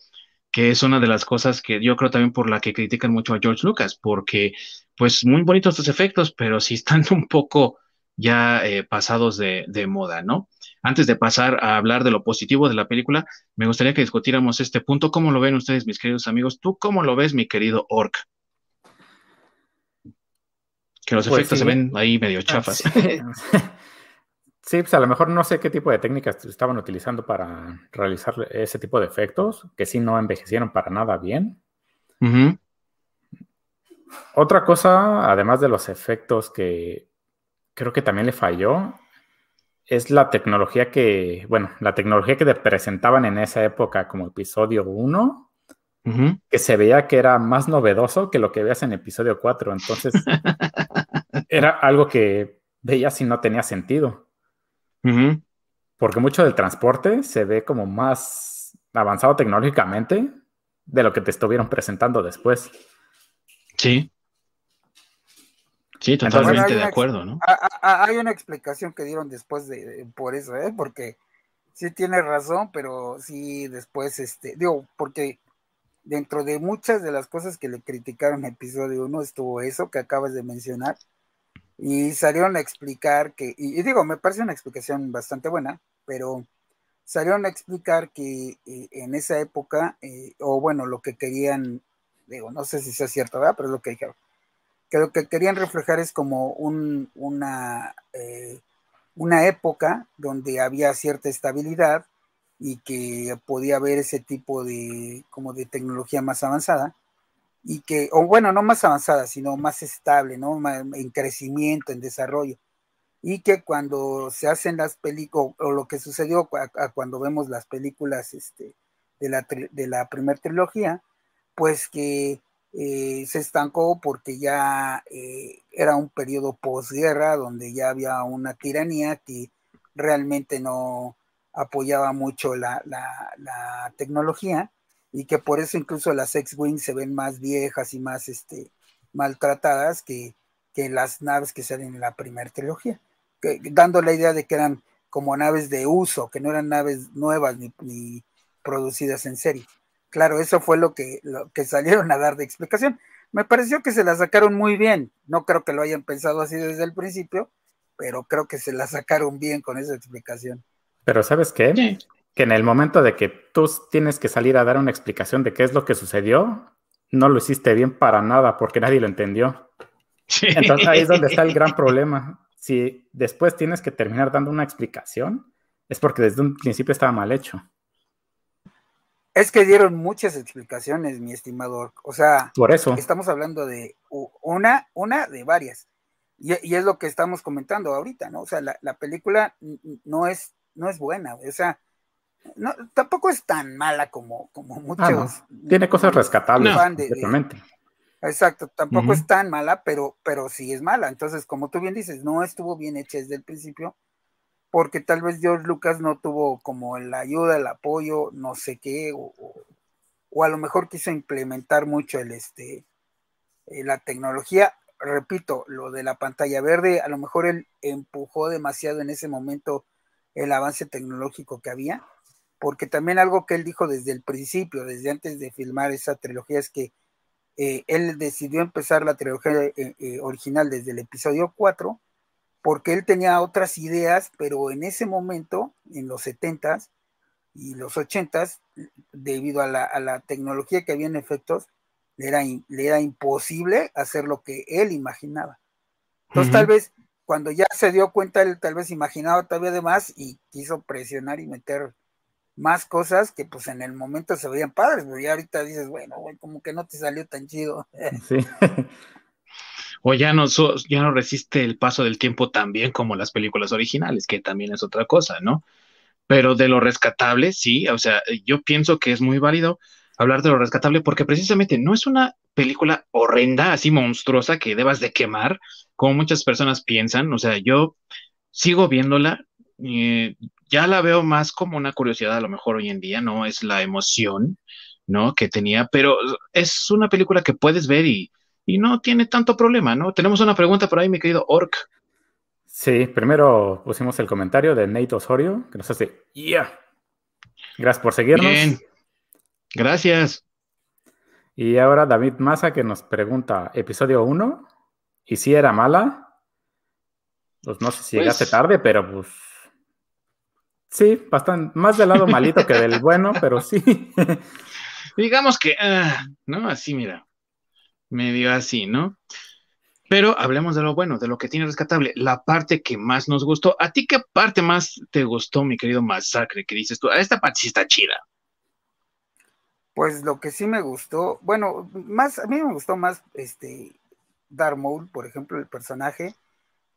que es una de las cosas que yo creo también por la que critican mucho a George Lucas, porque pues muy bonitos estos efectos, pero sí están un poco ya eh, pasados de, moda, ¿no? Antes de pasar a hablar de lo positivo de la película, me gustaría que discutiéramos este punto. ¿Cómo lo ven ustedes, mis queridos amigos? ¿Tú cómo lo ves, mi querido Orc? Que los pues efectos se ven ahí medio chafas. Sí, pues a lo mejor no sé qué tipo de técnicas estaban utilizando para realizar ese tipo de efectos, que sí no envejecieron para nada bien. Otra cosa, además de los efectos que creo que también le falló, es la tecnología que, bueno, la tecnología que presentaban en esa época como episodio 1, que se veía que era más novedoso que lo que veías en episodio 4. Entonces, era algo que veías y no tenía sentido. Porque mucho del transporte se ve como más avanzado tecnológicamente de lo que te estuvieron presentando después. Sí. Sí, totalmente de acuerdo, ¿no? Hay una explicación que dieron después de, por eso, ¿eh? Porque sí tiene razón, pero sí después, este, digo, porque dentro de muchas de las cosas que le criticaron en episodio 1 estuvo eso que acabas de mencionar, y salieron a explicar que, y, digo, me parece una explicación bastante buena, pero salieron a explicar que eh, en esa época, eh, o bueno, lo que querían, digo, no sé si sea cierto, ¿verdad? Pero es lo que dijeron, que lo que querían reflejar es como un, una, eh, una época donde había cierta estabilidad y que podía haber ese tipo de, como de tecnología más avanzada y que, o bueno, no más avanzada, sino más estable, ¿no? en crecimiento, en desarrollo. Y que cuando se hacen las películas, o lo que sucedió cuando vemos las películas este, de la, de la primera trilogía, pues que eh, se estancó porque ya eh, era un periodo posguerra donde ya había una tiranía que realmente no apoyaba mucho la, la, tecnología y que por eso incluso las X-Wing se ven más viejas y más este, maltratadas que, las naves que salen en la primera trilogía, dando la idea de que eran como naves de uso, que no eran naves nuevas ni, producidas en serie. Claro, eso fue lo que, lo que salieron a dar de explicación. Me pareció que se la sacaron muy bien. No creo que lo hayan pensado así desde el principio, pero creo que se la sacaron bien con esa explicación. Pero ¿sabes qué? que en el momento de que tú tienes que salir a dar una explicación de qué es lo que sucedió, no lo hiciste bien para nada porque nadie lo entendió. Entonces ahí es donde está el gran problema. Si después tienes que terminar dando una explicación, es porque desde un principio estaba mal hecho. Es que dieron muchas explicaciones, mi estimador. O sea, por eso estamos hablando de una, una de varias. Y, es lo que estamos comentando ahorita, ¿no? O sea, la, la película no es, no es buena. O sea, no, tampoco es tan mala como, como ah, muchos. Tiene cosas rescatables. exacto, tampoco es tan mala, pero, pero sí es mala. Entonces, como tú bien dices, no estuvo bien hecha desde el principio, porque tal vez George Lucas no tuvo como la ayuda, el apoyo, no sé qué, o, o, a lo mejor quiso implementar mucho el este eh, la tecnología. Repito, lo de la pantalla verde, a lo mejor él empujó demasiado en ese momento el avance tecnológico que había porque también algo que él dijo desde el principio, desde antes de filmar esa trilogía, es que eh, él decidió empezar la trilogía eh, original desde el episodio 4, porque él tenía otras ideas, pero en ese momento, en los 70 y los ochentas, debido a la, tecnología que había en efectos, le era, le era imposible hacer lo que él imaginaba. Entonces, tal vez cuando ya se dio cuenta, él tal vez imaginaba todavía de más y quiso presionar y meter más cosas que pues en el momento se veían padres, pero ya ahorita dices, bueno, güey, como que no te salió tan chido. Sí. o ya no, ya no resiste el paso del tiempo tan bien como las películas originales, que también es otra cosa, ¿no? Pero de lo rescatable, sí, o sea, yo pienso que es muy válido hablar de lo rescatable porque precisamente no es una película horrenda, así monstruosa que debas de quemar, como muchas personas piensan. O sea, yo sigo viéndola, eh, ya la veo más como una curiosidad a lo mejor hoy en día, no es la emoción, ¿no? Que tenía, pero es una película que puedes ver y, y no tiene tanto problema, ¿no? Tenemos una pregunta por ahí, mi querido Orc. Sí, primero pusimos el comentario de Nate Osorio, que nos hace, yeah. Gracias por seguirnos. Bien. Gracias. Y ahora David Massa que nos pregunta, episodio 1, ¿y si era mala? Pues no sé si llegaste pues tarde, pero pues... Sí, bastante, más del lado malito que del bueno, pero sí. Digamos que, ah, ¿no? Así, mira, medio así, ¿no? Pero hablemos de lo bueno, de lo que tiene rescatable, la parte que más nos gustó. ¿A ti qué parte más te gustó, mi querido Masacre? Que dices tú, esta parte sí está chida. Pues lo que sí me gustó, bueno, más, a mí me gustó más este Darth Maul, por ejemplo, el personaje,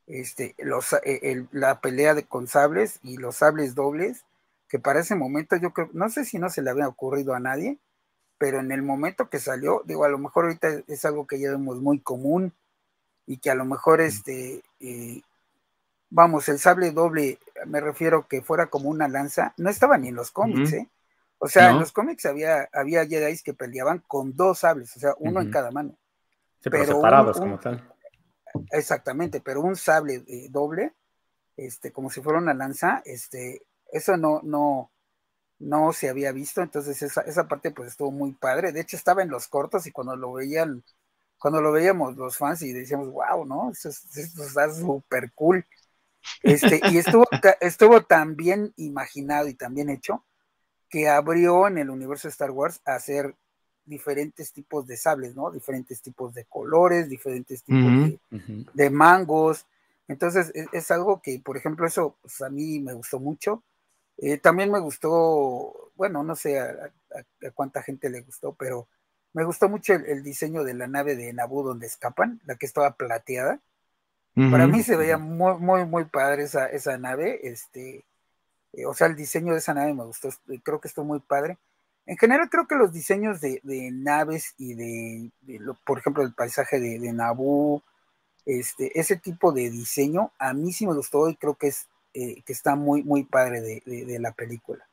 este, los, eh, la pelea de con sables y los sables dobles, que para ese momento yo creo, no sé si no se le había ocurrido a nadie, pero en el momento que salió, digo, a lo mejor ahorita es algo que ya vemos muy común y que a lo mejor este, eh, vamos, el sable doble, me refiero que fuera como una lanza, no estaba ni en los cómics, ¿eh? O sea, en los cómics había, había Jedi que peleaban con dos sables, o sea, uno en cada mano. pero, separados como tal. Exactamente, pero un sable eh, doble, este, como si fuera una lanza, este, eso no, no, no se había visto, entonces esa, esa parte pues estuvo muy padre. De hecho, estaba en los cortos y cuando lo veían, cuando lo veíamos los fans y decíamos, wow, ¿no? Eso, está súper cool. Este, y estuvo, estuvo tan bien imaginado y tan bien hecho que abrió en el universo de Star Wars a hacer diferentes tipos de sables, ¿no? Diferentes tipos de colores, diferentes tipos de, mangos. Entonces, e, es, algo que, por ejemplo, eso pues, a mí me gustó mucho. Eh, también me gustó, bueno, no sé a, cuánta gente le gustó, pero me gustó mucho el, diseño de la nave de Naboo donde escapan, la que estaba plateada. Para mí se veía muy, muy, muy padre esa, esa nave. Este, eh, o sea, el diseño de esa nave me gustó, creo que estuvo muy padre. En general creo que los diseños de, naves y de, por ejemplo, el paisaje de, de Naboo, este, ese tipo de diseño, a mí sí me gustó y creo que es eh, que está muy, muy padre de, la película.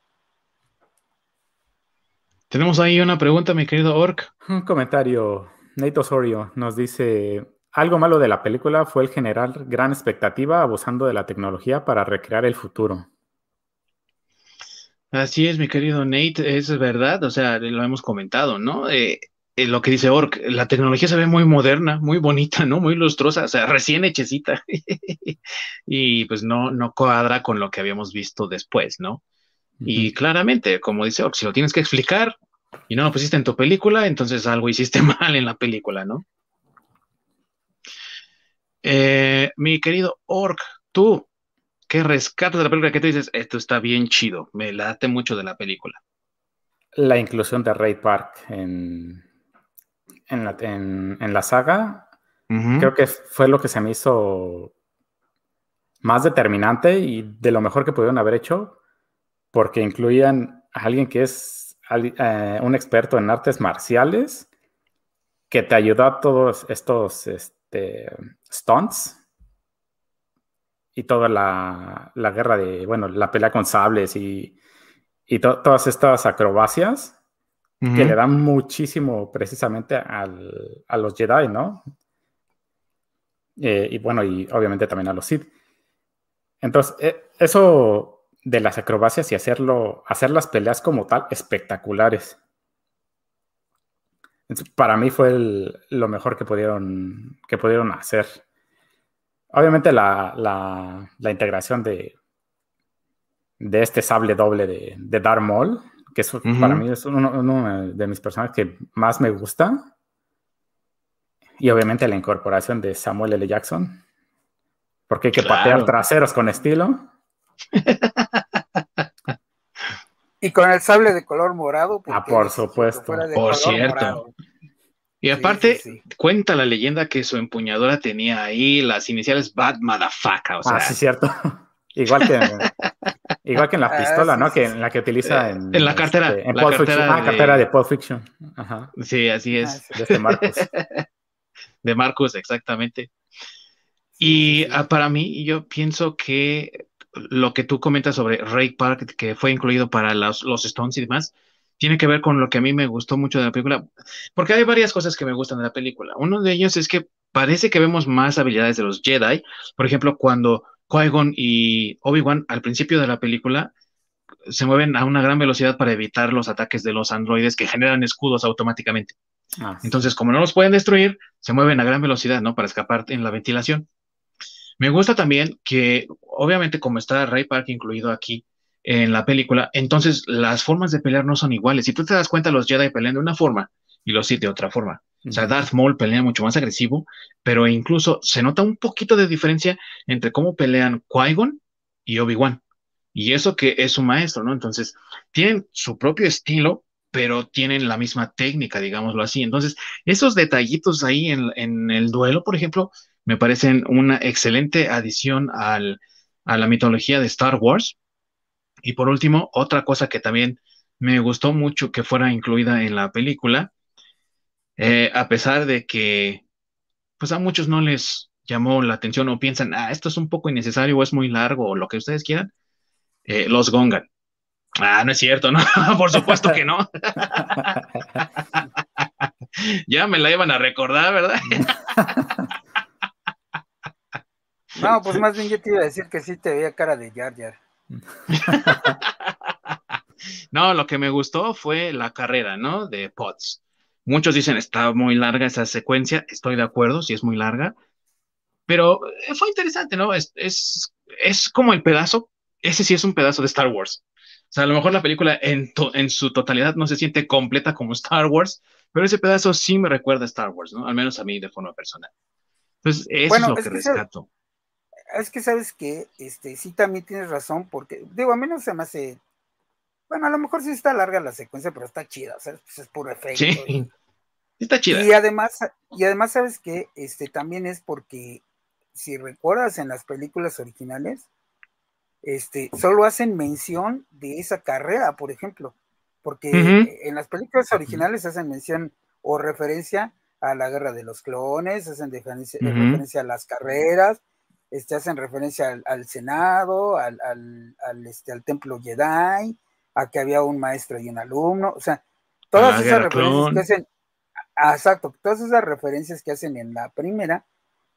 Tenemos ahí una pregunta, mi querido Orc. Un comentario. Nate Osorio nos dice: Algo malo de la película fue el generar gran expectativa abusando de la tecnología para recrear el futuro. Así es, mi querido Nate, es verdad, o sea, lo hemos comentado, ¿no? Eh, eh, lo que dice Ork, la tecnología se ve muy moderna, muy bonita, ¿no? Muy lustrosa, o sea, recién hechecita. y pues no, no cuadra con lo que habíamos visto después, ¿no? Y claramente, como dice Ork, si lo tienes que explicar y no lo pusiste en tu película, entonces algo hiciste mal en la película, ¿no? Eh, mi querido Ork, tú, ¿Qué rescatas de la película? que te dices? Esto está bien chido, me late mucho de la película. La inclusión de Ray Park en, en, la, en, la, saga, creo que fue lo que se me hizo más determinante y de lo mejor que pudieron haber hecho, porque incluían a alguien que es eh, un experto en artes marciales, que te ayudó a todos estos este, stunts y toda la, guerra de, bueno, la pelea con sables y, todas estas acrobacias que le dan muchísimo precisamente al, a los Jedi, ¿no? Eh, y bueno, y obviamente también a los Sith. Entonces, eh, eso de las acrobacias y hacerlo, hacer las peleas como tal espectaculares. para mí fue lo mejor que pudieron, que pudieron hacer. Obviamente la, integración de, de este sable doble de, de Darth Maul, que para mí es uno, de mis personajes que más me gusta. Y obviamente la incorporación de Samuel L. Jackson, porque hay que patear traseros con estilo. y con el sable de color morado. Ah, por supuesto. Por cierto. Y aparte, cuenta la leyenda que su empuñadora tenía ahí las iniciales Bad Motherfucker. O ah, sí, cierto. igual que, igual que en la ah, pistola, ¿no? Que en la que utiliza en, en la cartera. Este, en la cartera, de... cartera de Pulp Fiction. Ajá. Sí, así es. de este Marcos. de Marcos, exactamente. Y para mí, yo pienso que lo que tú comentas sobre Ray Park, que fue incluido para los, los Stones y demás, tiene que ver con lo que a mí me gustó mucho de la película, porque hay varias cosas que me gustan de la película. Uno de ellos es que parece que vemos más habilidades de los Jedi. Por ejemplo, cuando Qui-Gon y Obi-Wan al principio de la película se mueven a una gran velocidad para evitar los ataques de los androides que generan escudos automáticamente. Ah, Entonces, como no los pueden destruir, se mueven a gran velocidad, ¿no? Para escapar en la ventilación. Me gusta también que, obviamente, como está Ray Park incluido aquí, en la película, entonces las formas de pelear no son iguales. Si tú te das cuenta, los Jedi pelean de una forma y los Sith de otra forma. O sea, Darth Maul pelea mucho más agresivo, pero incluso se nota un poquito de diferencia entre cómo pelean Qui-Gon y Obi-Wan. Y eso que es su maestro, ¿no? Entonces, tienen su propio estilo, pero tienen la misma técnica, digámoslo así. Entonces, esos detallitos ahí en, en el duelo, por ejemplo, me parecen una excelente adición al, a la mitología de Star Wars y por último, otra cosa que también me gustó mucho que fuera incluida en la película, eh, a pesar de que pues a muchos no les llamó la atención o piensan, ah, esto es un poco innecesario o es muy largo o lo que ustedes quieran, eh, los Gongan. Ah, no es cierto, ¿no? Por supuesto que no. ya me la iban a recordar, ¿verdad? no, pues más bien yo te iba a decir que sí te veía cara de Jar Jar. no, lo que me gustó fue la carrera, ¿no? De Potts. Muchos dicen, está muy larga esa secuencia, estoy de acuerdo, si es muy larga, pero eh, fue interesante, ¿no? Es, es, es, como el pedazo, ese sí es un pedazo de Star Wars. O sea, a lo mejor la película en, en su totalidad no se siente completa como Star Wars, pero ese pedazo sí me recuerda a Star Wars, ¿no? Al menos a mí de forma personal. Entonces, eso es lo que, rescato es que sabes que, este, sí también tienes razón, porque, digo, a mí no se me hace, bueno, a lo mejor sí está larga la secuencia, pero está chida, o sea, pues es puro efecto. Sí, está chida. Y además, y además, sabes que, este, también es porque, si recuerdas en las películas originales, este, solo hacen mención de esa carrera, por ejemplo, porque en las películas originales hacen mención o referencia a la guerra de los clones, hacen referencia a las carreras, este, hacen referencia al, Senado, al, al, este, al templo Jedi, a que había un maestro y un alumno, o sea, todas esas referencias que hacen, exacto, todas esas referencias que hacen en la primera,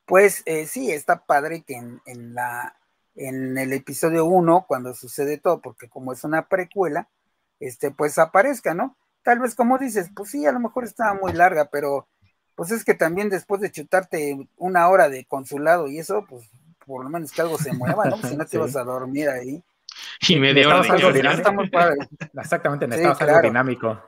pues eh, sí, está padre que en, en, la, en el episodio 1, cuando sucede todo, porque como es una precuela, este, pues aparezca, ¿no? Tal vez como dices, pues sí, a lo mejor estaba muy larga, pero pues es que también después de chutarte una hora de consulado y eso, pues por lo menos que algo se mueva, ¿no? Si no te vas a dormir ahí. Y media hora de Exactamente, necesitas sí, algo dinámico.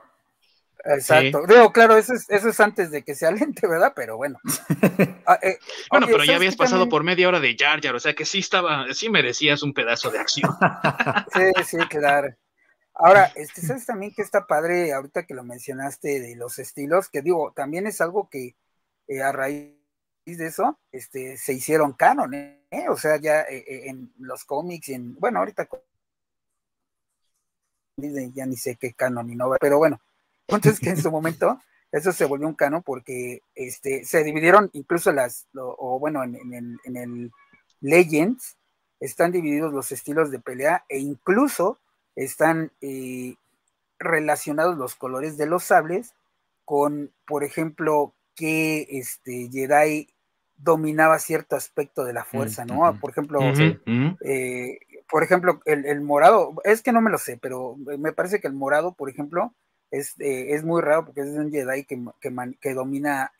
Exacto. Digo, claro, eso es, eso es antes de que sea lente, ¿verdad? Pero bueno. Ah, eh, bueno, pero ya habías pasado por media hora de Jar Jar, o sea que sí estaba, sí merecías un pedazo de acción. sí, sí, claro. Ahora, este, ¿sabes también que está padre ahorita que lo mencionaste de los estilos? Que digo, también es algo que eh, a raíz de eso, este, se hicieron canon, ¿eh? O sea, ya eh, en los cómics, en, bueno, ahorita ya ni sé qué canon ni no, pero bueno, entonces que en su momento eso se volvió un canon porque este, se dividieron incluso las, o bueno, en, el, en el Legends están divididos los estilos de pelea e incluso están eh, relacionados los colores de los sables con, por ejemplo, que este Jedi dominaba cierto aspecto de la fuerza, ¿no? Por ejemplo, eh, por ejemplo, el, morado, es que no me lo sé, pero me parece que el morado, por ejemplo, es, eh, es muy raro porque es un Jedi que, que, domina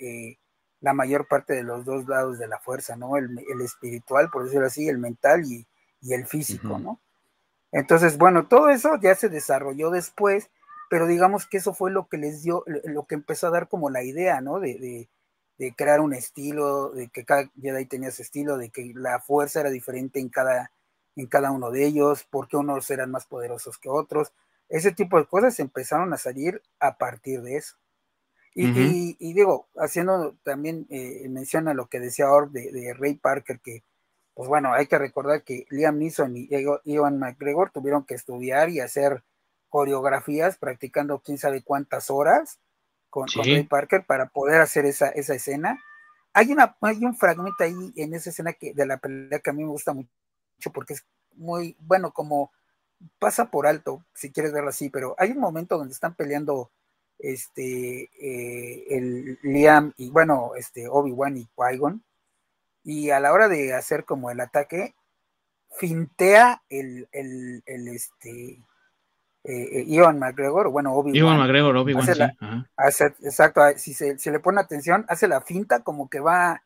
la mayor parte de los dos lados de la fuerza, ¿no? El, espiritual, por decirlo así, el mental y, y el físico, ¿no? Entonces, bueno, todo eso ya se desarrolló después, pero digamos que eso fue lo que les dio, lo que empezó a dar como la idea, ¿no? De, de, crear un estilo, de que cada Jedi tenía ese estilo, de que la fuerza era diferente en cada, en cada uno de ellos, porque unos eran más poderosos que otros. Ese tipo de cosas empezaron a salir a partir de eso. Y, digo, haciendo también eh, mención a lo que decía Orb de, Ray Parker, que, pues bueno, hay que recordar que Liam Neeson y Ivan McGregor tuvieron que estudiar y hacer coreografías practicando quién sabe cuántas horas con, Ray Parker para poder hacer esa, esa escena. Hay, una, hay un fragmento ahí en esa escena que, de la pelea que a mí me gusta mucho porque es muy, bueno, como pasa por alto, si quieres verlo así, pero hay un momento donde están peleando este, eh, el Liam y bueno, este, Obi-Wan y Qui-Gon, y a la hora de hacer como el ataque, fintea el, el, el este, eh, Ivan McGregor, bueno, Obi-Wan. Ivan McGregor, Obi-Wan, sí. exacto, si se, le pone atención, hace la finta como que va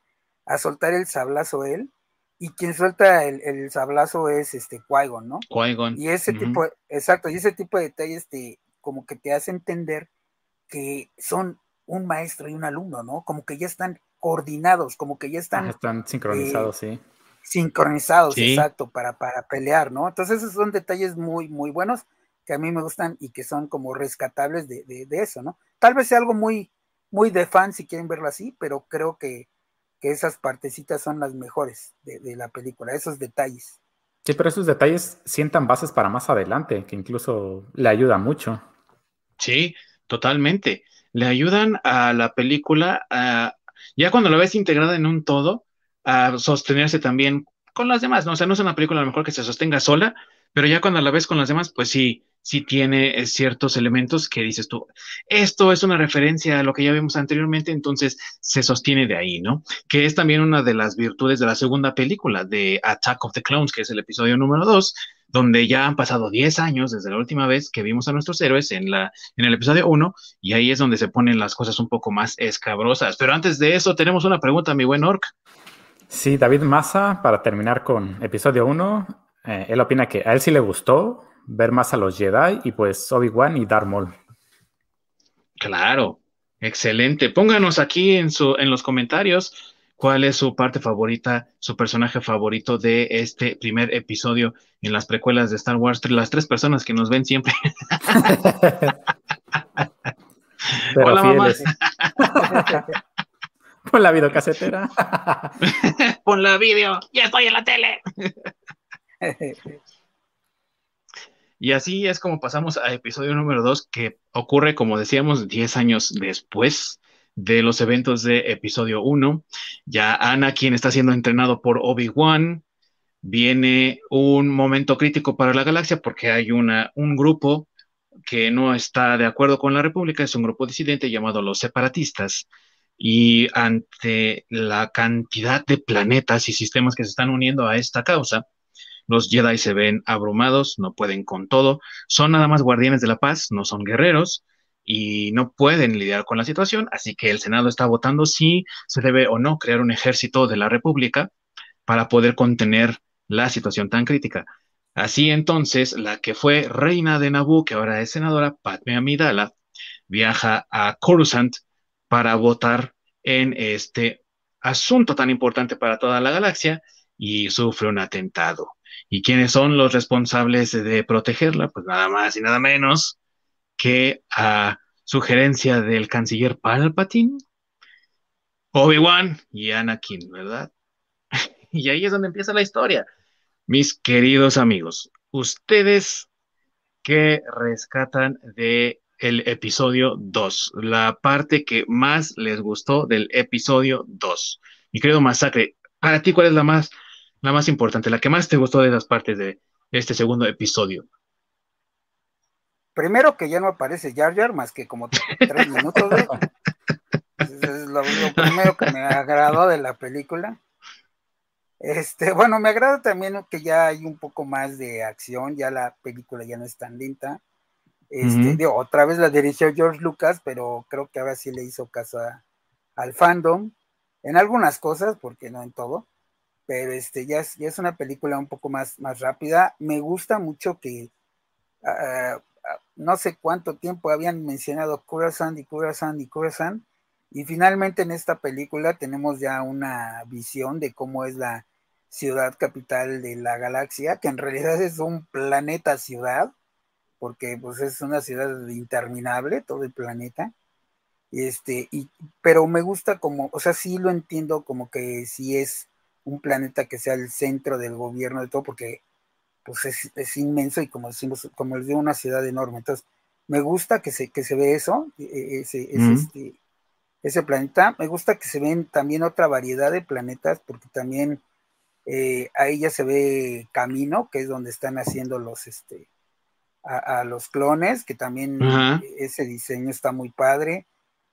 a soltar el sablazo él, y quien suelta el, sablazo es este Qui-Gon, ¿no? Qui-Gon. Y ese tipo, exacto, y ese tipo de detalles te, como que te hace entender que son un maestro y un alumno, ¿no? Como que ya están coordinados, como que ya están... están sincronizados, eh, sí. Sincronizados, exacto, para, para pelear, ¿no? Entonces esos son detalles muy, muy buenos que a mí me gustan y que son como rescatables de, de, eso, ¿no? Tal vez sea algo muy, muy de fan si quieren verlo así, pero creo que, que esas partecitas son las mejores de, de, la película, esos detalles. Sí, pero esos detalles sientan bases para más adelante, que incluso le ayuda mucho. Sí, totalmente. Le ayudan a la película, ya cuando la ves integrada en un todo, a sostenerse también con las demás, ¿no? O sea, no es una película a lo mejor que se sostenga sola, pero ya cuando la ves con las demás, pues sí, sí tiene eh, ciertos elementos que dices tú, esto es una referencia a lo que ya vimos anteriormente, entonces se sostiene de ahí, ¿no? Que es también una de las virtudes de la segunda película, de Attack of the Clones, que es el episodio número dos, donde ya han pasado 10 años desde la última vez que vimos a nuestros héroes en, la, en el episodio 1, y ahí es donde se ponen las cosas un poco más escabrosas. Pero antes de eso, tenemos una pregunta, mi buen Orc. Sí, David Massa, para terminar con episodio 1, eh, él opina que a él sí le gustó ver más a los Jedi y pues Obi-Wan y Darth Maul. Claro, excelente. Pónganos aquí en, su, en los comentarios cuál es su parte favorita, su personaje favorito de este primer episodio en las precuelas de Star Wars. Las tres personas que nos ven siempre. Hola, mamá. Pon la videocasetera. Pon la video, ya estoy en la tele. Y así es como pasamos a episodio número 2, que ocurre, como decíamos, 10 años después de los eventos de episodio 1. Ya Anakin está siendo entrenado por Obi-Wan. Viene un momento crítico para la galaxia porque hay una, un grupo que no está de acuerdo con la República, es un grupo disidente llamado los separatistas. Y ante la cantidad de planetas y sistemas que se están uniendo a esta causa, los Jedi se ven abrumados, no pueden con todo, son nada más guardianes de la paz, no son guerreros, y no pueden lidiar con la situación, así que el Senado está votando si se debe o no crear un ejército de la República para poder contener la situación tan crítica. Así entonces, la que fue reina de Naboo, que ahora es senadora, Padme Amidala, viaja a Coruscant para votar en este asunto tan importante para toda la galaxia y sufre un atentado. ¿Y quiénes son los responsables de protegerla? Pues nada más y nada menos que a sugerencia del canciller Palpatine, Obi-Wan y Anakin, ¿verdad? y ahí es donde empieza la historia. Mis queridos amigos, ustedes que rescatan de el episodio 2, la parte que más les gustó del episodio 2. Mi querido Masacre, para ti, ¿cuál es la más, la más importante, la que más te gustó de esas partes de este segundo episodio? Primero que ya no aparece Jar Jar más que como tres minutos, Es lo, primero que me agradó de la película. Este, bueno, me agrada también que ya hay un poco más de acción, ya la película ya no es tan lenta. Este, otra vez la dirigió George Lucas, pero creo que ahora sí le hizo caso al fandom, en algunas cosas, porque no en todo. Pero este ya es, ya es una película un poco más, más rápida. Me gusta mucho que ah, ah, no sé cuánto tiempo habían mencionado Curacán y Curacán y Curacán, y finalmente en esta película tenemos ya una visión de cómo es la ciudad capital de la galaxia, que en realidad es un planeta ciudad, porque pues es una ciudad interminable, todo el planeta. Este, y, pero me gusta como, o sea, sí lo entiendo como que sí es un planeta que sea el centro del gobierno de todo, porque pues es, inmenso y como decimos, como les digo, una ciudad enorme. Entonces, me gusta que se, que se ve eso, e, e, ese, este, ese planeta. Me gusta que se ven también otra variedad de planetas, porque también eh, ahí ya se ve Camino, que es donde están haciendo los, este, a, los clones, que también ese diseño está muy padre.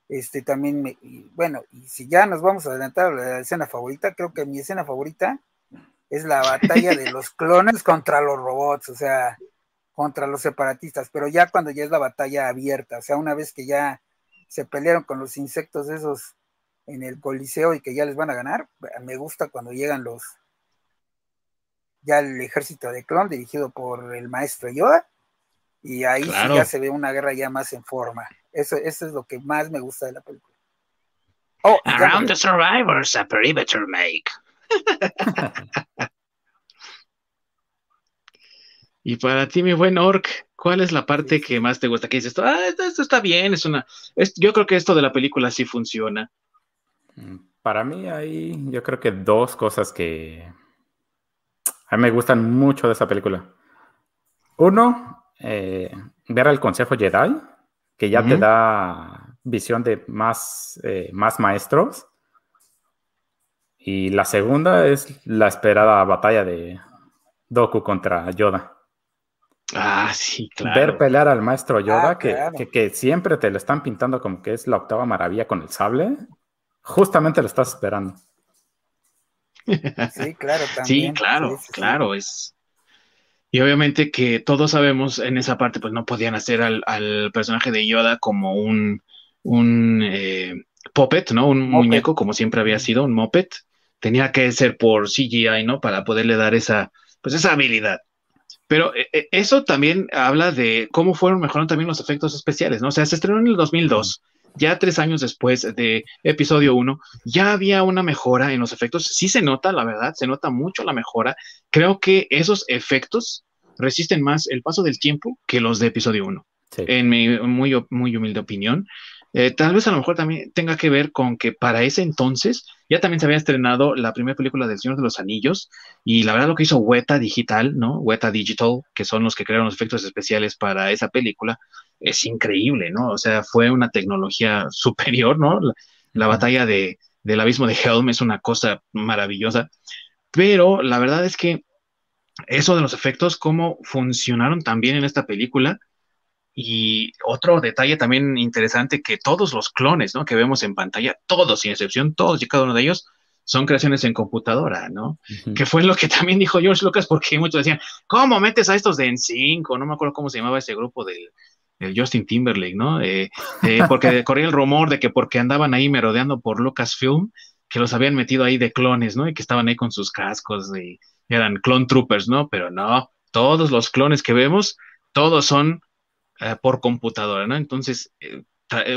Este también, me, bueno, y si ya nos vamos a adelantar a la escena favorita, creo que mi escena favorita es la batalla de los clones contra los robots, o sea, contra los separatistas, pero ya cuando ya es la batalla abierta, o sea, una vez que ya se pelearon con los insectos esos en el coliseo y que ya les van a ganar, me gusta cuando llegan los, ya el ejército de clon dirigido por el maestro Yoda y ahí ya se ve una guerra ya más en forma. Eso, eso es lo que más me gusta de la película. Oh, Around the survivors, a perimeter make. y para ti, mi buen Orc, ¿cuál es la parte que más te gusta? Que dices, ah, esto, está bien, es una. yo creo que esto de la película sí funciona. Mm, para mí hay, yo creo que dos cosas que a mí me gustan mucho de esa película. Uno, eh, ver al Consejo Jedi, que ya te da visión de más, eh, más maestros. Y la segunda es la esperada batalla de Doku contra Yoda. Ah, sí, claro. Ver pelear al maestro Yoda, ah, que, que, siempre te lo están pintando como que es la octava maravilla con el sable, justamente lo estás esperando. Sí, claro, también. Sí, claro, claro, es. Y obviamente que todos sabemos en esa parte, pues no podían hacer al, personaje de Yoda como un, un eh, puppet, ¿no? Un muñeco, como siempre había sido, un moped. Tenía que ser por CGI, ¿no? Para poderle dar esa, pues esa habilidad. Pero eh, eh, eso también habla de cómo fueron mejorando también los efectos especiales, ¿no? O sea, se estrenó en el 2002 ya tres años después de episodio 1, ya había una mejora en los efectos. Sí se nota, la verdad, se nota mucho la mejora. Creo que esos efectos resisten más el paso del tiempo que los de episodio 1, en mi muy, muy humilde opinión. Eh, tal vez a lo mejor también tenga que ver con que para ese entonces ya también se había estrenado la primera película del Señor de los Anillos y la verdad lo que hizo Weta Digital, ¿no? Weta Digital, que son los que crearon los efectos especiales para esa película, es increíble, ¿no? O sea, fue una tecnología superior, ¿no? La, batalla de, del abismo de Helm es una cosa maravillosa, pero la verdad es que eso de los efectos, cómo funcionaron también en esta película, y otro detalle también interesante, que todos los clones, ¿no? Que vemos en pantalla, todos, sin excepción, todos y cada uno de ellos, son creaciones en computadora, ¿no? Que fue lo que también dijo George Lucas, porque muchos decían, ¿cómo metes a estos de En5? No me acuerdo cómo se llamaba ese grupo del, Justin Timberlake, ¿no? Eh, eh, porque corría el rumor de que porque andaban ahí merodeando por Lucasfilm, que los habían metido ahí de clones, ¿no? Y que estaban ahí con sus cascos y eran clone troopers, ¿no? Pero no, todos los clones que vemos, todos son eh, por computadora, ¿no? Entonces,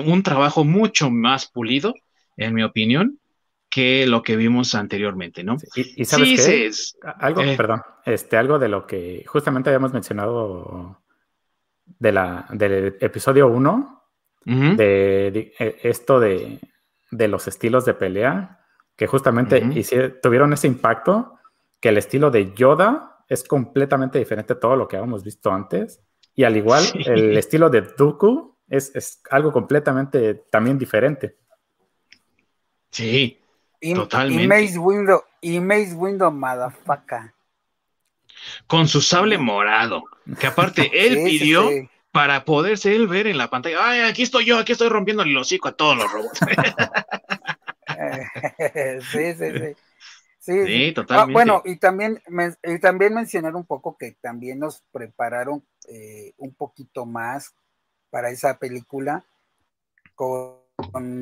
un trabajo mucho más pulido, en mi opinión, que lo que vimos anteriormente, ¿no? Y, sabes qué? algo, perdón, este, algo de lo que justamente habíamos mencionado de la, del episodio 1, de, eh, esto de, los estilos de pelea, que justamente tuvieron ese impacto, que el estilo de Yoda es completamente diferente a todo lo que habíamos visto antes, y al igual el estilo de Dooku es, algo completamente también diferente. Sí, totalmente. Y Mace Window, y Mace Window, motherfucker con su sable morado, que aparte él pidió para poderse él ver en la pantalla, ay, aquí estoy yo, aquí estoy rompiendo el hocico a todos los robots. sí, sí, sí. Sí, ah, totalmente. bueno, y también, y también mencionar un poco que también nos prepararon eh, un poquito más para esa película con,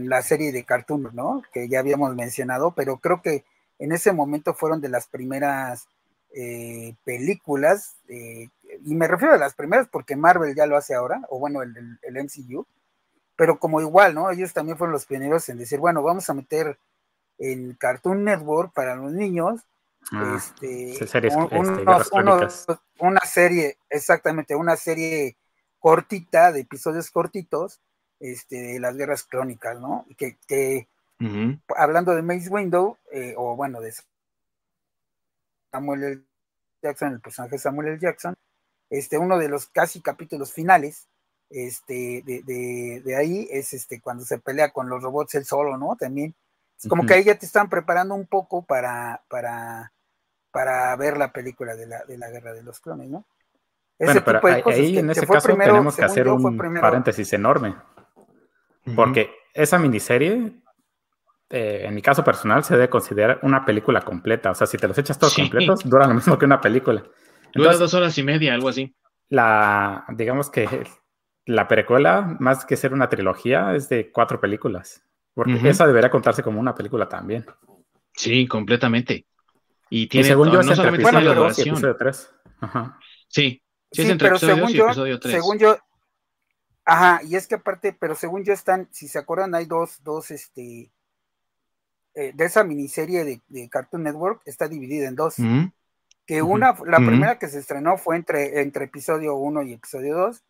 la serie de cartoons, ¿no? Que ya habíamos mencionado, pero creo que en ese momento fueron de las primeras eh, películas, y me refiero a las primeras porque Marvel ya lo hace ahora, o bueno, el, el, MCU, pero como igual, ¿no? Ellos también fueron los pioneros en decir, bueno, vamos a meter en Cartoon Network para los niños, ah, este, series, este, una serie, exactamente, una serie cortita, de episodios cortitos, este, de las guerras crónicas, ¿no? Que, que hablando de Mace Window, eh, o bueno, de Samuel L. Jackson, el personaje Samuel L. Jackson, este, uno de los casi capítulos finales, este, de, de, ahí es este, cuando se pelea con los robots él solo, ¿no? También, es como que ahí ya te están preparando un poco para, para, para ver la película de la, de la guerra de los clones, ¿no? Ese bueno, tipo de cosas ahí, en ese caso tenemos que hacer un paréntesis enorme, porque esa miniserie eh, en mi caso personal, se debe considerar una película completa. O sea, si te los echas todos completos, dura lo mismo que una película. dura dos horas y media, algo así. La, digamos que la precuela, más que ser una trilogía, es de cuatro películas. Porque esa debería contarse como una película también. Sí, completamente. Y tiene según yo, no es solamente episodio 2 y episodio 3. Ajá. Sí, sí, es entre episodio 2 y episodio 3. Según yo, ajá, y es que aparte, pero según yo están, si se acuerdan, hay dos, dos, este, eh, de esa miniserie de, Cartoon Network está dividida en dos. Que una, la primera que se estrenó fue entre, entre episodio 1 y episodio 2,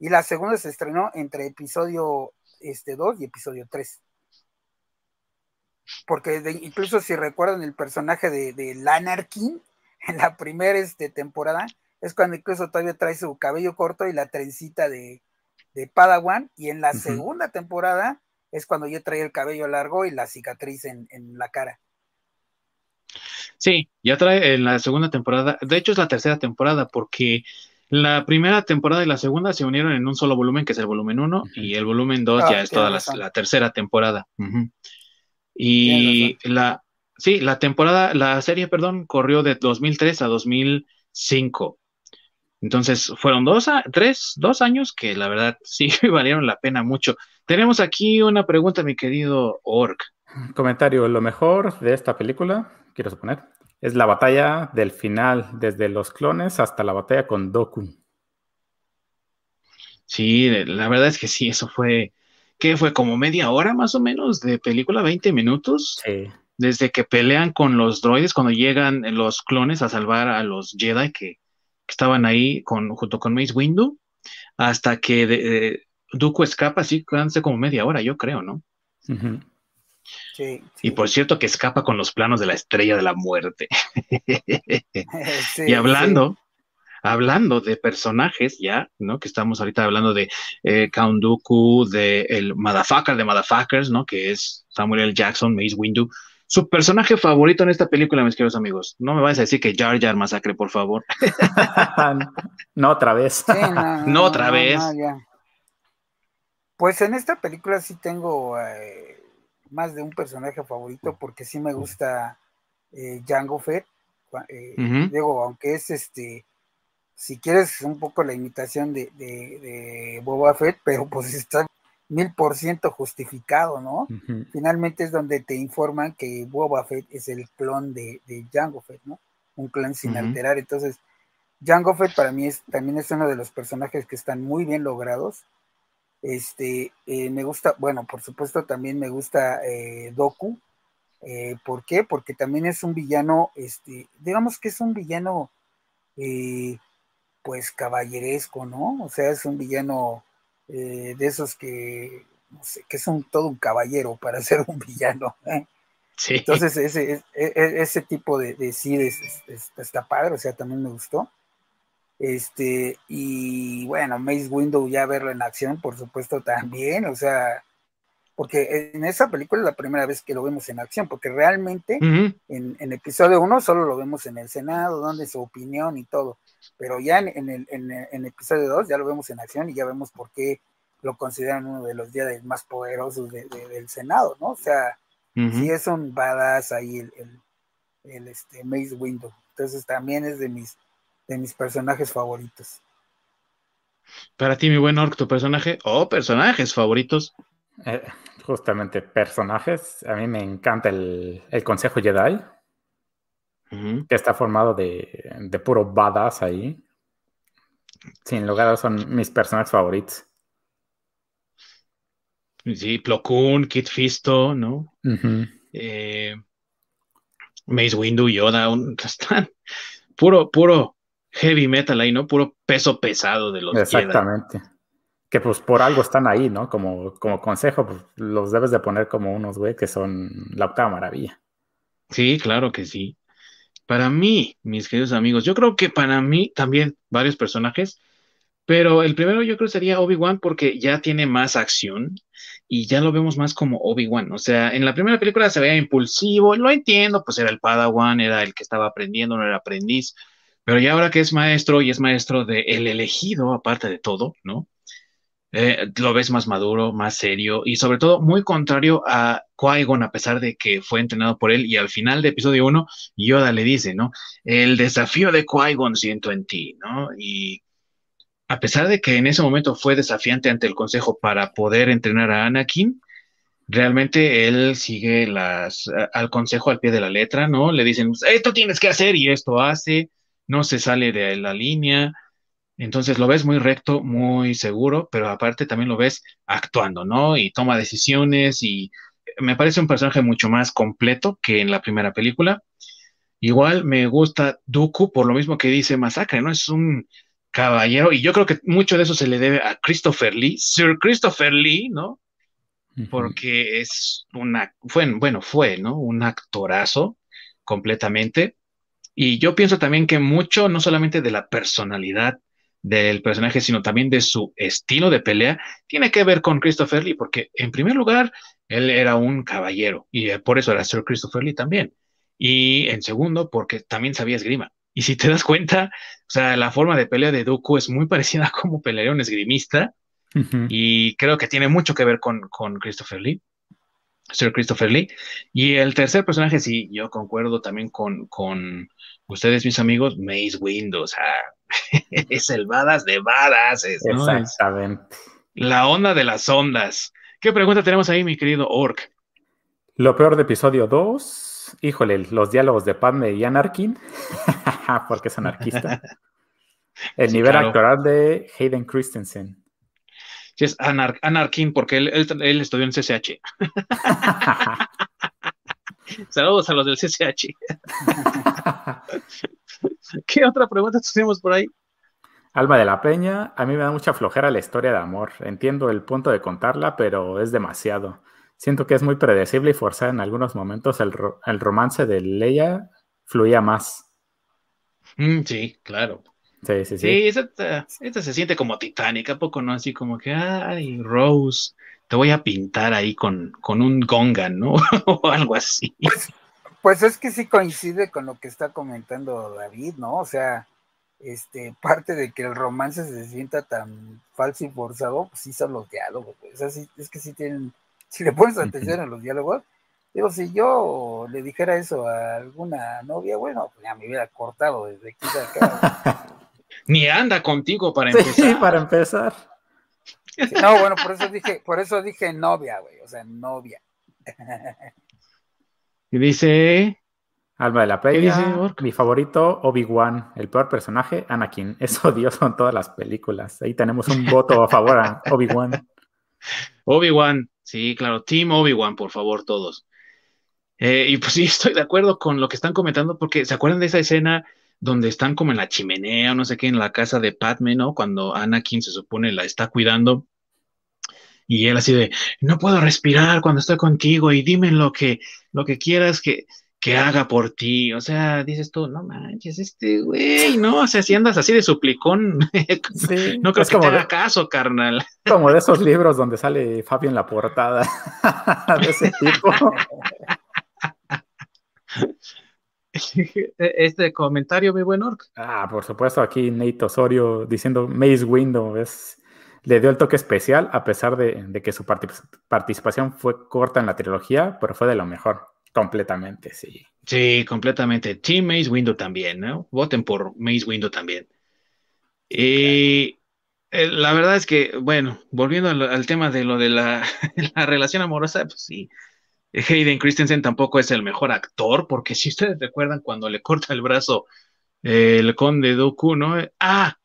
y la segunda se estrenó entre episodio este, 2 y episodio 3. Porque incluso si recuerdan el personaje de, de Lanarkin en la primera este, temporada, es cuando incluso todavía trae su cabello corto y la trencita de, de Padawan, y en la segunda temporada es cuando yo traía el cabello largo y la cicatriz en, la cara. Sí, ya trae en la segunda temporada, de hecho es la tercera temporada, porque la primera temporada y la segunda se unieron en un solo volumen, que es el volumen 1, y el volumen 2 ya ah, es toda la, tercera temporada. Y la, sí, la temporada, la serie, perdón, corrió de 2003 a 2005. Entonces, fueron dos, tres, dos años que la verdad sí valieron la pena mucho. Tenemos aquí una pregunta, mi querido Ork. Comentario, lo mejor de esta película, quiero suponer, es la batalla del final, desde los clones hasta la batalla con Doku. Sí, la verdad es que sí, eso fue, ¿qué fue? Como media hora más o menos de película, 20 minutos. Sí. Desde que pelean con los droides, cuando llegan los clones a salvar a los Jedi que, estaban ahí con, junto con Mace Windu, hasta que de, Duco escapa, sí, quedándose como media hora, yo creo, ¿no? sí, Y por cierto que escapa con los planos de la estrella de la muerte. y hablando, hablando de personajes ya, ¿no? Que estamos ahorita hablando de eh, Count Dooku, de el Motherfucker de Motherfuckers, ¿no? Que es Samuel L. Jackson, Mace Windu. Su personaje favorito en esta película, mis queridos amigos. No me vayas a decir que Jar Jar Masacre, por favor. no otra vez. no, otra vez. Pues en esta película sí tengo eh, más de un personaje favorito porque sí me gusta eh, Jango Fett. Eh, digo, aunque es este, si quieres un poco la imitación de, Boba Fett, pero pues está mil por ciento justificado, ¿no? Finalmente es donde te informan que Boba Fett es el clon de, de Jango Fett, ¿no? Un clon sin alterar. Entonces, Jango Fett para mí es, también es uno de los personajes que están muy bien logrados. Este, eh, me gusta, bueno, por supuesto también me gusta eh, Doku. Eh, ¿Por qué? Porque también es un villano, este, digamos que es un villano, pues caballeresco, ¿no? O sea, es un villano de esos que, no sé, que es un, todo un caballero para ser un villano. Sí. Entonces, ese, ese, ese tipo de, de sí está padre, o sea, también me gustó. Este, y bueno, Mace Window ya verlo en acción, por supuesto, también, o sea, porque en esa película es la primera vez que lo vemos en acción, porque realmente en, episodio 1 solo lo vemos en el Senado, donde su opinión y todo, pero ya en, el, en, episodio 2 ya lo vemos en acción y ya vemos por qué lo consideran uno de los días más poderosos del Senado, ¿no? O sea, sí es un badass ahí el, el, el este, Mace Window, entonces también es de mis de mis personajes favoritos. Para ti, mi buen Orc, tu personaje o personajes favoritos. Eh, justamente personajes. A mí me encanta el, Consejo Jedi. Que está formado de, de puro badass ahí. Sin lugar son mis personajes favoritos. Sí, Plo Koon, Kit Fisto, ¿no? eh, Mace Windu, Yoda, un, están puro, puro heavy metal ahí, ¿no? Puro peso pesado de los Exactamente. Que pues por algo están ahí, ¿no? Como, como consejo, pues los debes de poner como unos, güey, que son la octava maravilla. Sí, claro que sí. Para mí, mis queridos amigos, yo creo que para mí también varios personajes, pero el primero yo creo sería Obi-Wan porque ya tiene más acción y ya lo vemos más como Obi-Wan. O sea, en la primera película se veía impulsivo, lo entiendo, pues era el Padawan, era el que estaba aprendiendo, no era aprendiz, pero ya ahora que es maestro y es maestro de el elegido, aparte de todo, ¿no? Eh, lo ves más maduro, más serio y sobre todo muy contrario a Qui-Gon, a pesar de que fue entrenado por él y al final de episodio 1, Yoda le dice, ¿no? El desafío de Qui-Gon siento en ti, ¿no? Y a pesar de que en ese momento fue desafiante ante el consejo para poder entrenar a Anakin, realmente él sigue las, al consejo al pie de la letra, ¿no? Le dicen, esto tienes que hacer y esto hace, no se sale de la línea, entonces lo ves muy recto, muy seguro, pero aparte también lo ves actuando, ¿no? Y toma decisiones y me parece un personaje mucho más completo que en la primera película. Igual me gusta Dooku por lo mismo que dice Masacre, ¿no? Es un caballero y yo creo que mucho de eso se le debe a Christopher Lee, Sir Christopher Lee, ¿no? Porque es una, fue, bueno, fue, ¿no? Un actorazo completamente. Y yo pienso también que mucho, no solamente de la personalidad del personaje, sino también de su estilo de pelea, tiene que ver con Christopher Lee, porque en primer lugar, él era un caballero y eh, por eso era Sir Christopher Lee también. Y en segundo, porque también sabía esgrima. Y si te das cuenta, o sea, la forma de pelea de Dooku es muy parecida a cómo pelearía un esgrimista y creo que tiene mucho que ver con, con Christopher Lee. Sir Christopher Lee. Y el tercer personaje, sí, yo concuerdo también con, con ustedes, mis amigos, Mace Windu, o sea, es el badass de badass. Exactamente. La onda de las ondas. ¿Qué pregunta tenemos ahí, mi querido Orc? Lo peor de episodio 2, híjole, los diálogos de Padme y Anarkin, porque es anarquista. El nivel actoral de Hayden Christensen. Sí, es Anarkin porque él, él, estudió en CCH. Saludos a los del CCH. ¿Qué otra pregunta tenemos por ahí? Alma de la Peña, a mí me da mucha flojera la historia de amor. Entiendo el punto de contarla, pero es demasiado. Siento que es muy predecible y forzada en algunos momentos. El, romance de Leia fluía más. Mm, sí, claro. Sí, sí, sí. Sí, esta, se siente como Titanic, ¿a poco no? Así como que, ay, Rose, te voy a pintar ahí con, con un Gongan, ¿no? o algo así. Pues, pues, es que sí coincide con lo que está comentando David, ¿no? O sea, este, parte de que el romance se sienta tan falso y forzado, pues sí son los diálogos, O sea, es que sí tienen, si le pones atención a los diálogos, digo, si yo le dijera eso a alguna novia, bueno, pues ya me hubiera cortado desde aquí de acá. Ni anda contigo para empezar. Sí, para empezar. No, bueno, por eso dije, por eso dije novia, güey, o sea, novia. Y dice. Alma de la Peña, mi favorito, Obi-Wan, el peor personaje, Anakin. Es odioso en todas las películas. Ahí tenemos un voto a favor a Obi-Wan. Obi-Wan, sí, claro, Team Obi-Wan, por favor, todos. Eh, y pues sí, estoy de acuerdo con lo que están comentando, porque ¿se acuerdan de esa escena donde están como en la chimenea o no sé qué, en la casa de Padme, ¿no? Cuando Anakin se supone la está cuidando y él así de, no puedo respirar cuando estoy contigo y dime lo que, lo que quieras que, que haga por ti. O sea, dices tú, no manches, este güey, ¿no? O sea, si andas así de suplicón, no creo que te haga caso, carnal. Como de esos libros donde sale Fabio en la portada de ese tipo. este comentario, mi buen orc. Ah, por supuesto, aquí Nate Osorio diciendo Maze Window es, le dio el toque especial a pesar de, que su participación fue corta en la trilogía, pero fue de lo mejor, completamente, sí. Sí, completamente. Team Maze Window también, ¿no? Voten por Maze Window también. Y eh, la verdad es que, bueno, volviendo al, tema de lo de la, la relación amorosa, pues sí, Hayden Christensen tampoco es el mejor actor, porque si ustedes recuerdan cuando le corta el brazo eh, el conde Doku, ¿no? Ah,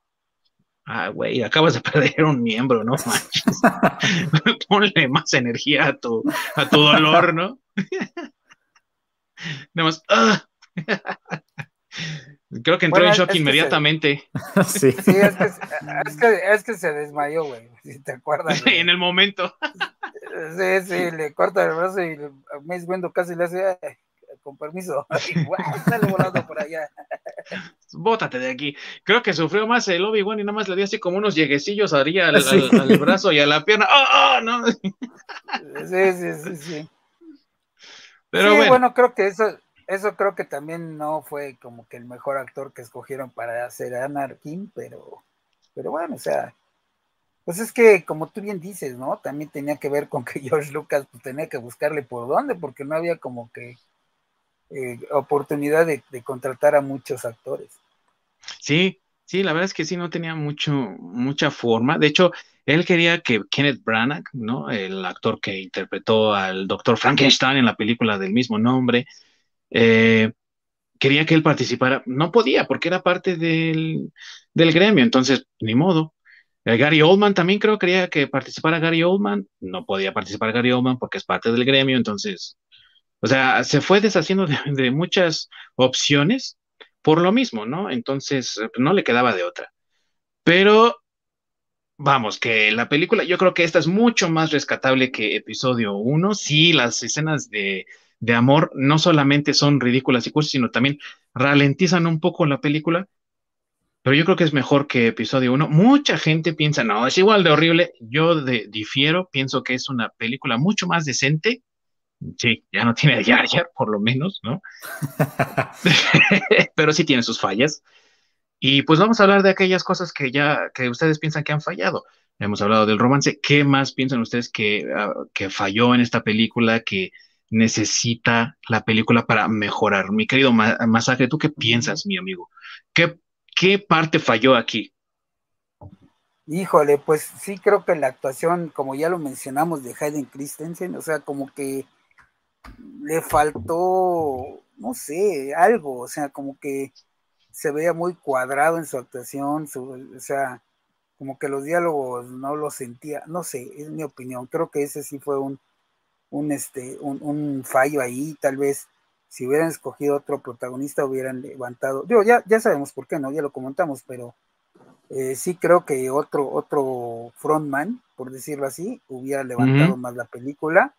ah, güey, acabas de perder un miembro, ¿no? Ponle más energía a tu, a tu dolor, ¿no? Nada más, ah. Creo que entró en shock inmediatamente. sí, sí es, que, es, que, es, que, se desmayó, güey, si te acuerdas. Sí, en el momento. Sí, sí, le corta el brazo y me viendo casi le hace, con permiso, sale volando por allá. Bótate de aquí. Creo que sufrió más el Obi-Wan y nada más le dio así como unos lleguecillos al, al, brazo y a la pierna. ¡Oh, oh no! sí, sí, sí, sí. Pero bueno. bueno, creo que eso, eso creo que también no fue como que el mejor actor que escogieron para hacer a Anakin, pero, pero bueno, o sea, pues es que como tú bien dices, ¿no? También tenía que ver con que George Lucas pues, tenía que buscarle por dónde, porque no había como que eh, oportunidad de, contratar a muchos actores. Sí, sí, la verdad es que sí, no tenía mucho, mucha forma. De hecho, él quería que Kenneth Branagh, ¿no? El actor que interpretó al doctor Frankenstein en la película del mismo nombre, eh, quería que él participara. No podía porque era parte del, gremio, entonces ni modo. Eh, Gary Oldman también creo que quería que participara Gary Oldman. No podía participar Gary Oldman porque es parte del gremio, entonces, o sea, se fue deshaciendo de, muchas opciones por lo mismo, ¿no? Entonces, no le quedaba de otra. Pero vamos, que la película, yo creo que esta es mucho más rescatable que episodio 1. Sí, las escenas de de amor no solamente son ridículas y cursis, sino también ralentizan un poco la película. Pero yo creo que es mejor que episodio 1. Mucha gente piensa, no, es igual de horrible. Yo de, difiero, pienso que es una película mucho más decente. Sí, ya no tiene Yar Yar, por lo menos, ¿no? Pero sí tiene sus fallas. Y pues vamos a hablar de aquellas cosas que ya, que ustedes piensan que han fallado. Hemos hablado del romance. ¿Qué más piensan ustedes que, ah, que falló en esta película? Que, necesita la película para mejorar? Mi querido Masaje, ¿tú qué piensas, mi amigo? ¿Qué, qué parte falló aquí? Híjole, pues sí creo que la actuación, como ya lo mencionamos, de Hayden Christensen, o sea, como que le faltó, no sé, algo, o sea, como que se veía muy cuadrado en su actuación, o sea, como que los diálogos no los sentía, no sé, es mi opinión, creo que ese sí fue un, un, este, un, fallo ahí, tal vez si hubieran escogido otro protagonista hubieran levantado, digo, ya, ya sabemos por qué, ¿no? Ya lo comentamos, pero eh, sí creo que otro, otro frontman, por decirlo así, hubiera levantado más la película.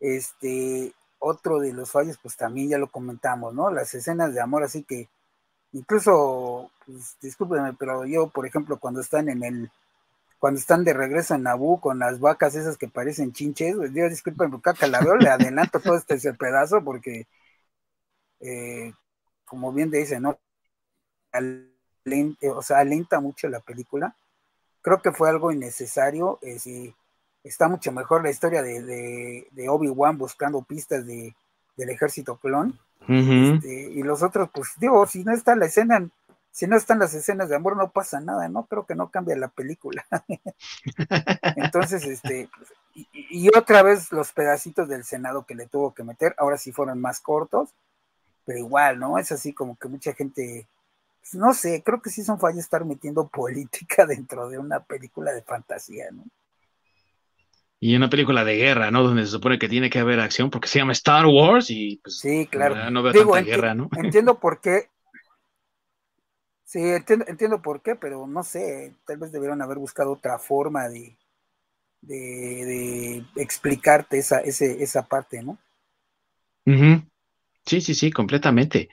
Este, otro de los fallos, pues también ya lo comentamos, ¿no? Las escenas de amor, así que incluso, pues, discúlpenme, pero yo, por ejemplo, cuando están en el cuando están de regreso en Nabú con las vacas esas que parecen chinches, pues, Dios disculpen, caca la veo, le adelanto todo este pedazo porque, eh, como bien dice, ¿no? o sea, alenta mucho la película. Creo que fue algo innecesario. Eh, está mucho mejor la historia de, Obi-Wan buscando pistas de, del ejército clon. Este, y los otros, pues digo, si no está la escena si no están las escenas de amor, no pasa nada, ¿no? Creo que no cambia la película. Entonces, este, y, otra vez los pedacitos del Senado que le tuvo que meter, ahora sí fueron más cortos, pero igual, ¿no? Es así como que mucha gente, pues, no sé, creo que sí son fallos estar metiendo política dentro de una película de fantasía, ¿no? Y una película de guerra, ¿no? Donde se supone que tiene que haber acción, porque se llama Star Wars y pues sí, claro. no veo tanta guerra, ¿no? Entiendo por qué Sí, entiendo, por qué, pero no sé, tal vez debieron haber buscado otra forma de, de, explicarte esa, ese, esa parte, ¿no? Sí, sí, sí, completamente.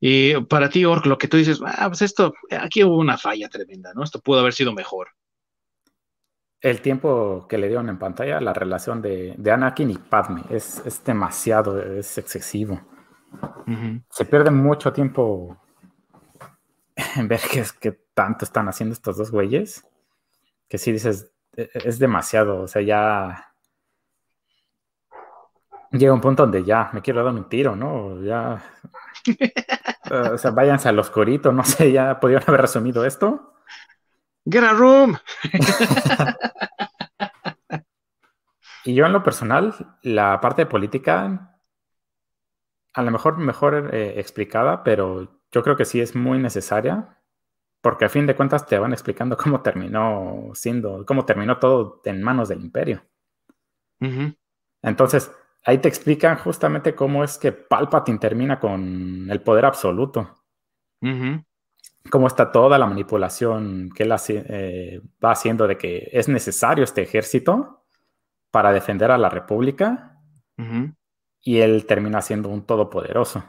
Y para ti, Ork, lo que tú dices, ah, pues esto, aquí hubo una falla tremenda, ¿no? Esto pudo haber sido mejor. El tiempo que le dieron en pantalla, la relación de, Anakin y Padme, es, demasiado, es excesivo. Se pierde mucho tiempo ver qué es que tanto están haciendo estos dos güeyes, que si dices, e, e, es demasiado, o sea, ya llega un punto donde ya me quiero dar un tiro, ¿no? Ya, o sea, váyanse al oscurito, no sé, ya podrían haber resumido esto. Get a room. Y yo en lo personal, la parte de política, a lo mejor mejor eh, explicada, pero yo creo que sí es muy necesaria, porque a fin de cuentas te van explicando cómo terminó siendo, cómo terminó todo en manos del imperio. Entonces, ahí te explican justamente cómo es que Palpatine termina con el poder absoluto. Cómo está toda la manipulación que él eh, va haciendo de que es necesario este ejército para defender a la República. Y él termina siendo un todopoderoso.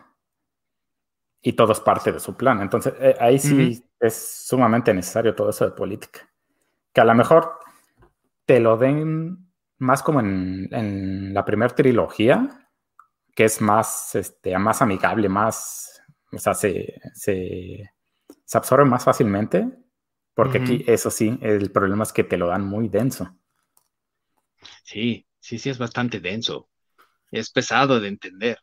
Y todo es parte de su plan. Entonces, eh, ahí sí es sumamente necesario todo eso de política. Que a lo mejor te lo den más como en, la primera trilogía, que es más, este, más amigable, más, o sea, se, se, absorbe más fácilmente, porque aquí, eso sí, el problema es que te lo dan muy denso. Sí, sí, sí, es bastante denso. Es pesado de entender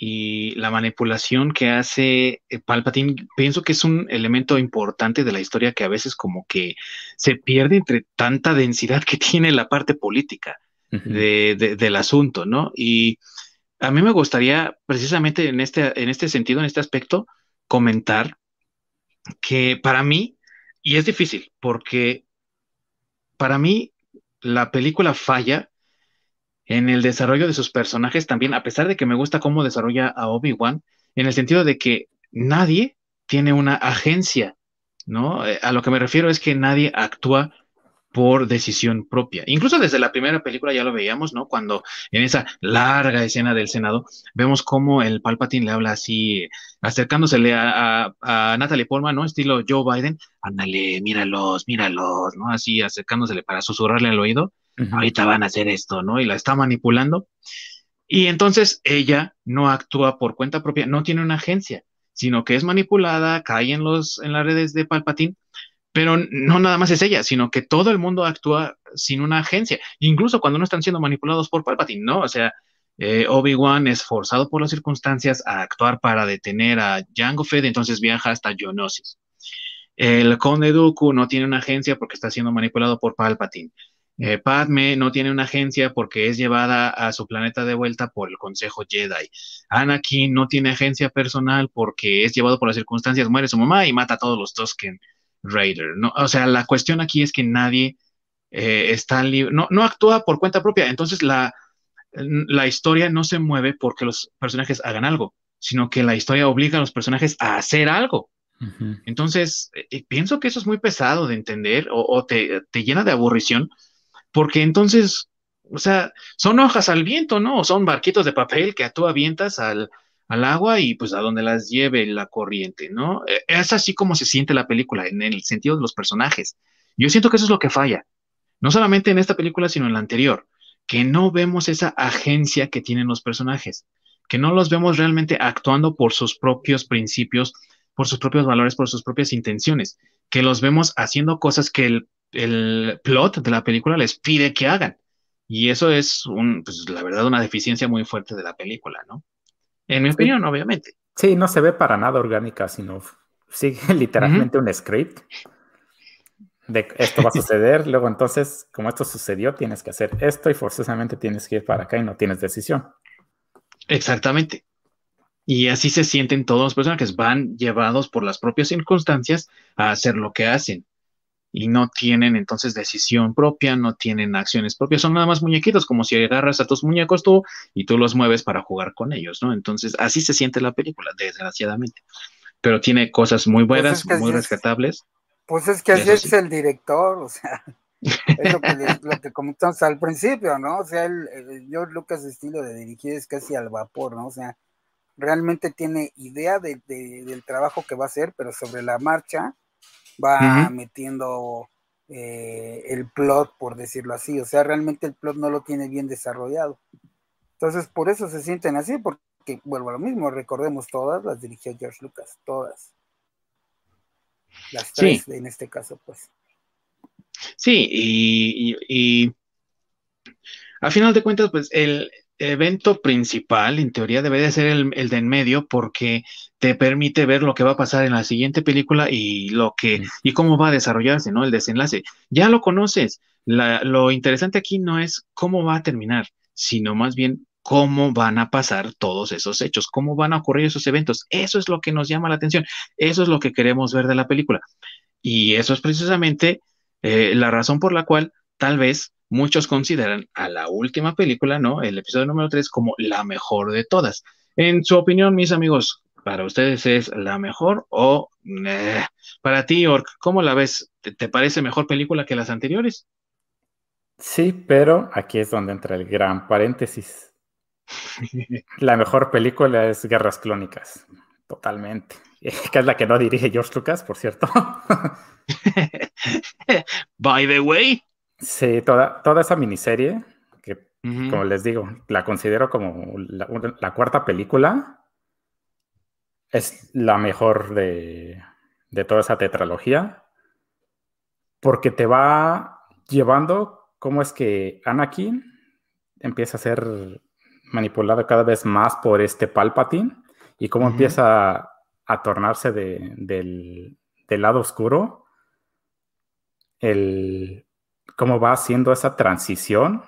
y la manipulación que hace eh, Palpatine, pienso que es un elemento importante de la historia que a veces como que se pierde entre tanta densidad que tiene la parte política del asunto, ¿no? Y a mí me gustaría precisamente en este, en este sentido, en este aspecto, comentar que para mí, y es difícil, porque para mí la película falla en el desarrollo de sus personajes también, a pesar de que me gusta cómo desarrolla a Obi-Wan, en el sentido de que nadie tiene una agencia, ¿no? Eh, a lo que me refiero es que nadie actúa por decisión propia. Incluso desde la primera película ya lo veíamos, ¿no? Cuando en esa larga escena del Senado vemos cómo el Palpatine le habla así, acercándosele a, a, Natalie Portman, ¿no? Estilo Joe Biden, ándale, míralos, míralos, ¿no? Así acercándosele para susurrarle al oído ahorita van a hacer esto, ¿no? Y la está manipulando. Y entonces ella no actúa por cuenta propia, no tiene una agencia, sino que es manipulada, cae en, los, en las redes de Palpatine, pero no nada más es ella, sino que todo el mundo actúa sin una agencia, incluso cuando no están siendo manipulados por Palpatine, ¿no? O sea, eh, Obi-Wan es forzado por las circunstancias a actuar para detener a Jango Fett, entonces viaja hasta Geonosis. El conde Dooku no tiene una agencia porque está siendo manipulado por Palpatine. Eh, Padme no tiene una agencia porque es llevada a su planeta de vuelta por el Consejo Jedi. Anakin no tiene agencia personal porque es llevado por las circunstancias, muere su mamá y mata a todos los Tusken Raider. ¿no? O sea, la cuestión aquí es que nadie eh, está libre, no, no actúa por cuenta propia. Entonces la, la historia no se mueve porque los personajes hagan algo, sino que la historia obliga a los personajes a hacer algo. Entonces, eh, pienso que eso es muy pesado de entender o, te, te llena de aburrición porque entonces, o sea, son hojas al viento, ¿no? O son barquitos de papel que tú avientas al, al agua y pues a donde las lleve la corriente, ¿no? E, es así como se siente la película, en el sentido de los personajes. Yo siento que eso es lo que falla, no solamente en esta película, sino en la anterior, que no vemos esa agencia que tienen los personajes, que no los vemos realmente actuando por sus propios principios, por sus propios valores, por sus propias intenciones, que los vemos haciendo cosas que el el plot de la película les pide que hagan. Y eso es, un, pues, la verdad, una deficiencia muy fuerte de la película, ¿no? En mi opinión, obviamente. Sí, no se ve para nada orgánica, sino sigue literalmente un script de esto va a suceder, luego entonces, como esto sucedió, tienes que hacer esto y forzosamente tienes que ir para acá y no tienes decisión. Exactamente. Y así se sienten todos los personajes, van llevados por las propias circunstancias a hacer lo que hacen y no tienen entonces decisión propia, no tienen acciones propias, son nada más muñequitos, como si agarras a tus muñecos tú y tú los mueves para jugar con ellos, ¿no? Entonces, así se siente la película, desgraciadamente. Pero tiene cosas muy pues buenas, muy rescatables. Pues es que así es el director, o sea, es lo que, lo que comentamos al principio, ¿no? O sea, el, George Lucas estilo de dirigir es casi al vapor, ¿no? O sea, realmente tiene idea de, del trabajo que va a hacer, pero sobre la marcha va metiendo eh, el plot, por decirlo así. O sea, realmente el plot no lo tiene bien desarrollado. Entonces, por eso se sienten así, porque vuelvo a lo mismo, recordemos todas, las dirigió George Lucas, todas. Las tres, en este caso, pues. Sí, y, y, a final de cuentas, pues el, evento principal, en teoría, debería ser el, el, de en medio, porque te permite ver lo que va a pasar en la siguiente película y lo que, y cómo va a desarrollarse, ¿no? El desenlace. Ya lo conoces. lo interesante aquí no es cómo va a terminar, sino más bien cómo van a pasar todos esos hechos, cómo van a ocurrir esos eventos. Eso es lo que nos llama la atención, eso es lo que queremos ver de la película. Y eso es precisamente eh, la razón por la cual tal vez muchos consideran a la última película, ¿no? El episodio número 3 como la mejor de todas. En su opinión, mis amigos, ¿para ustedes es la mejor o para ti, Ork, cómo la ves? ¿Te, parece mejor película que las anteriores? Sí, pero aquí es donde entra el gran paréntesis. la mejor película es Guerras Clónicas, totalmente. Que es la que no dirige George Lucas, por cierto. By the way. Sí, toda, toda esa miniserie, que como les digo, la considero como la, cuarta película, es la mejor de, de toda esa tetralogía, porque te va llevando cómo es que Anakin empieza a ser manipulado cada vez más por este Palpatine y cómo empieza a tornarse del, del, lado oscuro, el, cómo va haciendo esa transición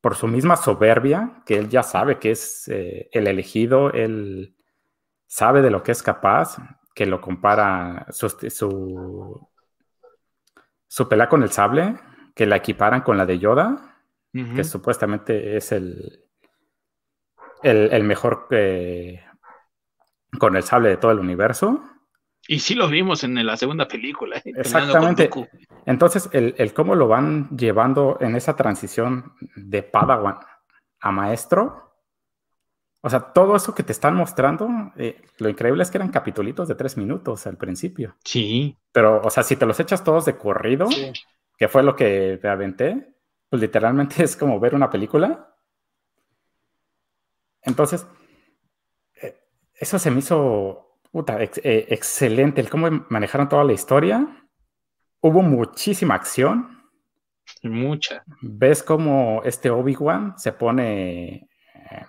por su misma soberbia, que él ya sabe que es eh, el elegido, él sabe de lo que es capaz, que lo compara su, su, su pelea con el sable, que la equiparan con la de Yoda, que supuestamente es el, el, mejor eh, con el sable de todo el universo. Y sí lo vimos en la segunda película. ¿eh? Exactamente. Entonces, el, cómo lo van llevando en esa transición de Padawan a maestro. O sea, todo eso que te están mostrando, eh, lo increíble es que eran capitulitos de tres minutos al principio. Sí. Pero, o sea, si te los echas todos de corrido, que fue lo que te aventé, pues literalmente es como ver una película. Entonces, eh, eso se me hizo eh, excelente, el cómo manejaron toda la historia. Hubo muchísima acción. Mucha. Ves cómo este Obi-Wan se pone eh,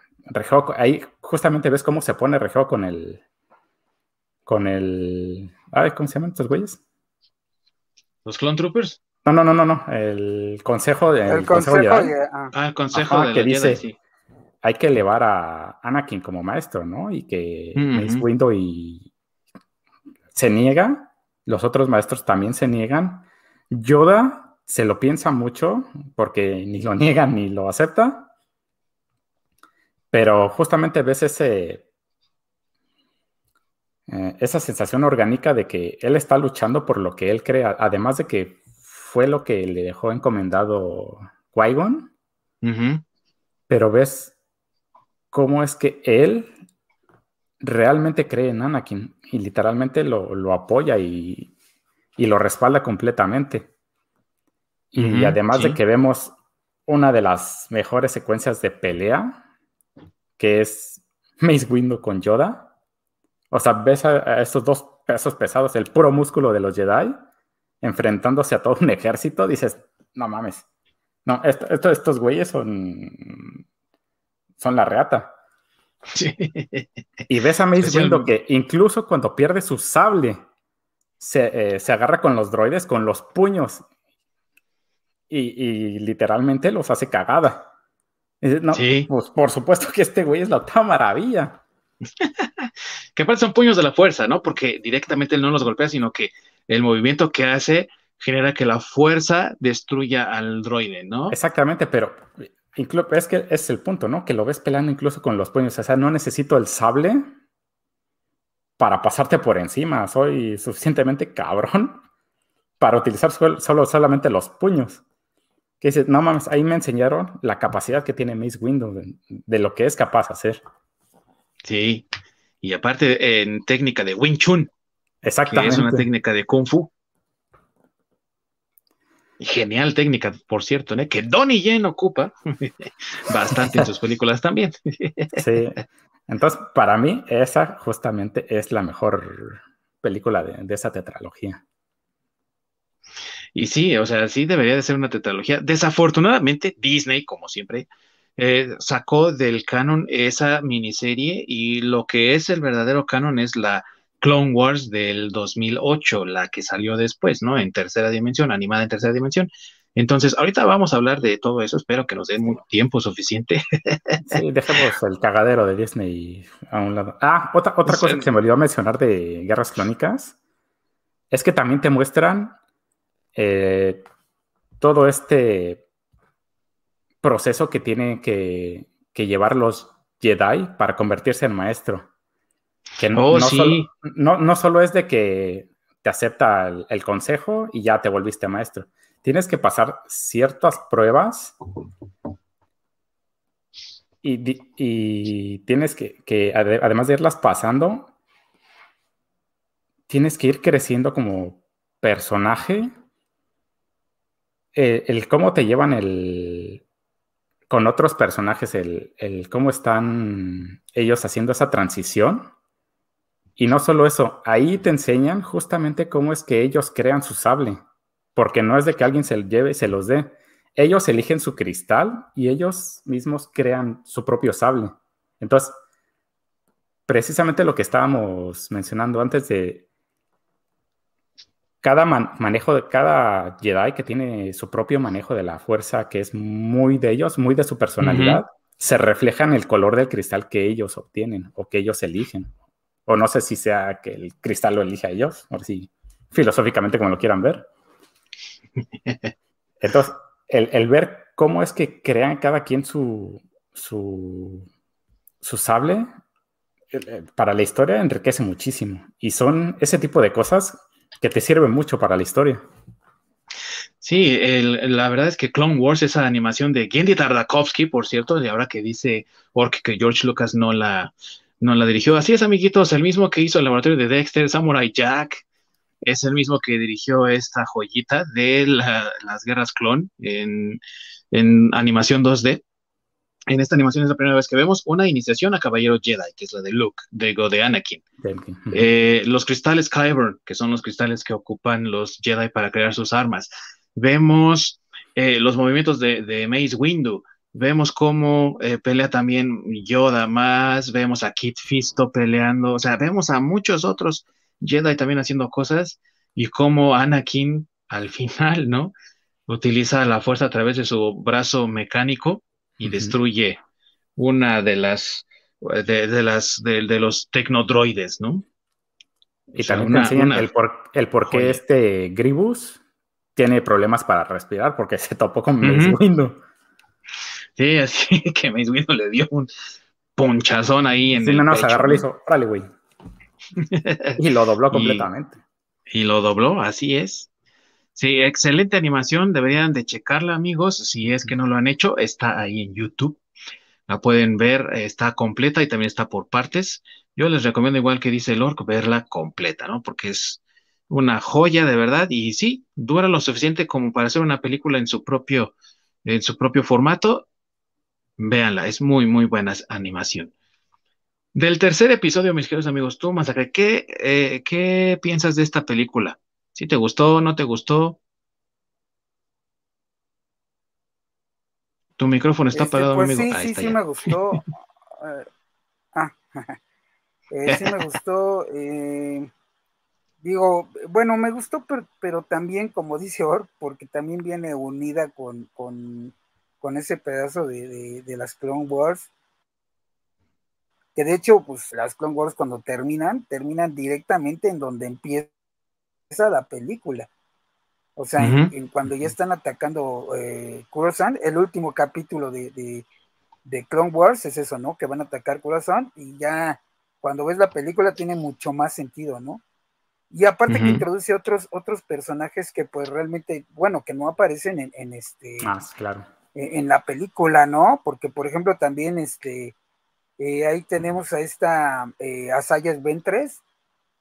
ahí justamente ves cómo se pone rejeo con el con el ay, ¿cómo se llaman estos güeyes? ¿Los Clone Troopers? No, no, no, no, no. El consejo de el, consejo, de, ah. el consejo de que dice hay que elevar a Anakin como maestro, ¿no? Y que Mace Windu y se niega, los otros maestros también se niegan. Yoda se lo piensa mucho porque ni lo niega ni lo acepta. Pero justamente ves ese eh, esa sensación orgánica de que él está luchando por lo que él crea, además de que fue lo que le dejó encomendado Qui-Gon. Pero ves cómo es que él realmente cree en Anakin y literalmente lo, apoya y, lo respalda completamente. Y además de que vemos una de las mejores secuencias de pelea, que es Mace Windu con Yoda. O sea, ves a, estos dos pesos pesados, el puro músculo de los Jedi, enfrentándose a todo un ejército, dices, no mames. No, estos güeyes son son la reata. Y ves a Mace Windu que incluso cuando pierde su sable, se, eh, agarra con los droides, con los puños, y, literalmente los hace cagada. pues por supuesto que este güey es la otra maravilla. que aparte son puños de la fuerza, ¿no? Porque directamente él no los golpea, sino que el movimiento que hace genera que la fuerza destruya al droide, ¿no? Exactamente, pero es que es el punto, ¿no? Que lo ves peleando incluso con los puños. O sea, no necesito el sable para pasarte por encima. Soy suficientemente cabrón para utilizar solo, solamente los puños. Que dices, no mames, ahí me enseñaron la capacidad que tiene Mace Windu de, lo que es capaz de hacer. Sí, y aparte en técnica de Wing Chun. Exactamente. Que es una técnica de Kung Fu. Genial técnica, por cierto, ¿eh? que Donnie Yen ocupa bastante en sus películas también. sí. Entonces, para mí, esa justamente es la mejor película de, esa tetralogía. Y sí, o sea, sí debería de ser una tetralogía. Desafortunadamente, Disney, como siempre, eh, sacó del canon esa miniserie y lo que es el verdadero canon es la Clone Wars del 2008, la que salió después, ¿no? En tercera dimensión, animada en tercera dimensión. Entonces, ahorita vamos a hablar de todo eso, espero que nos den tiempo suficiente. Sí, dejemos el cagadero de Disney a un lado. Ah, otra, otra cosa que se me olvidó mencionar de Guerras Clónicas es que también te muestran eh, todo este proceso que tienen que, llevar los Jedi para convertirse en maestro. Que no, oh, solo, no, solo es de que te acepta el, consejo y ya te volviste maestro. Tienes que pasar ciertas pruebas y, tienes que, además de irlas pasando, tienes que ir creciendo como personaje. Eh, el cómo te llevan el, con otros personajes, el, el, cómo están ellos haciendo esa transición. Y no solo eso, ahí te enseñan justamente cómo es que ellos crean su sable, porque no es de que alguien se lo lleve y se los dé. Ellos eligen su cristal y ellos mismos crean su propio sable. Entonces, precisamente lo que estábamos mencionando antes de cada manejo de cada Jedi que tiene su propio manejo de la fuerza, que es muy de ellos, muy de su personalidad, se refleja en el color del cristal que ellos obtienen o que ellos eligen. O no sé si sea que el cristal lo elige a ellos, o si filosóficamente como lo quieran ver. Entonces, el, ver cómo es que crean cada quien su, su, su sable eh, eh, para la historia enriquece muchísimo. Y son ese tipo de cosas que te sirve mucho para la historia. Sí, la verdad es que Clone Wars, esa animación de Gendy Tardakovsky, por cierto, de ahora que dice Ork que George Lucas no la, no la dirigió. Así es, amiguitos, el mismo que hizo el laboratorio de Dexter, Samurai Jack, es el mismo que dirigió esta joyita de las guerras clon en, en animación 2D. En esta animación es la primera vez que vemos una iniciación a Caballero Jedi, que es la de Luke, digo, de Anakin. Eh, los cristales Kyber, que son los cristales que ocupan los Jedi para crear sus armas. Vemos eh, los movimientos de, Mace Windu. Vemos cómo eh, pelea también Yoda más. Vemos a Kit Fisto peleando. O sea, vemos a muchos otros Jedi también haciendo cosas. Y cómo Anakin, al final, ¿no? Utiliza la fuerza a través de su brazo mecánico y destruye una de las de, las de, los tecnodroides, ¿no? Y también te enseñan el, por, qué este Gribus tiene problemas para respirar, porque se topó con Mace Windu. Sí, así que Mace Windu le dio un ponchazón ahí en sí, el no, no, se agarró y le hizo, órale, güey. y lo dobló completamente. y lo dobló, así es. Sí, excelente animación, deberían de checarla amigos, si es que no lo han hecho, está ahí en YouTube, la pueden ver, está completa y también está por partes. Yo les recomiendo igual que dice el orc, verla completa, ¿no? Porque es una joya de verdad y sí, dura lo suficiente como para hacer una película en su propio, en su propio formato. Véanla, es muy, muy buena animación. Del tercer episodio, mis queridos amigos, tú, Masacre, ¿qué, eh, ¿qué piensas de esta película? ¿Si te gustó, no te gustó? Tu micrófono está este, apagado, pues amigo. Sí, sí, sí me gustó. ah, eh, sí me gustó. Eh, digo, bueno, me gustó, pero, también, como dice Or, porque también viene unida con, con, ese pedazo de, de, las Clone Wars. Que de hecho, pues las Clone Wars cuando terminan, terminan directamente en donde empieza la película. O sea, en, cuando ya están atacando eh, el último capítulo de, de, Clone Wars es eso, ¿no? Que van a atacar Coruscant y ya cuando ves la película tiene mucho más sentido, ¿no? Y aparte que introduce otros, otros personajes que pues realmente, bueno, que no aparecen en, en este... Más, claro. En, la película, ¿no? Porque, por ejemplo, también este... Eh, ahí tenemos a esta eh, Asayas Ventres,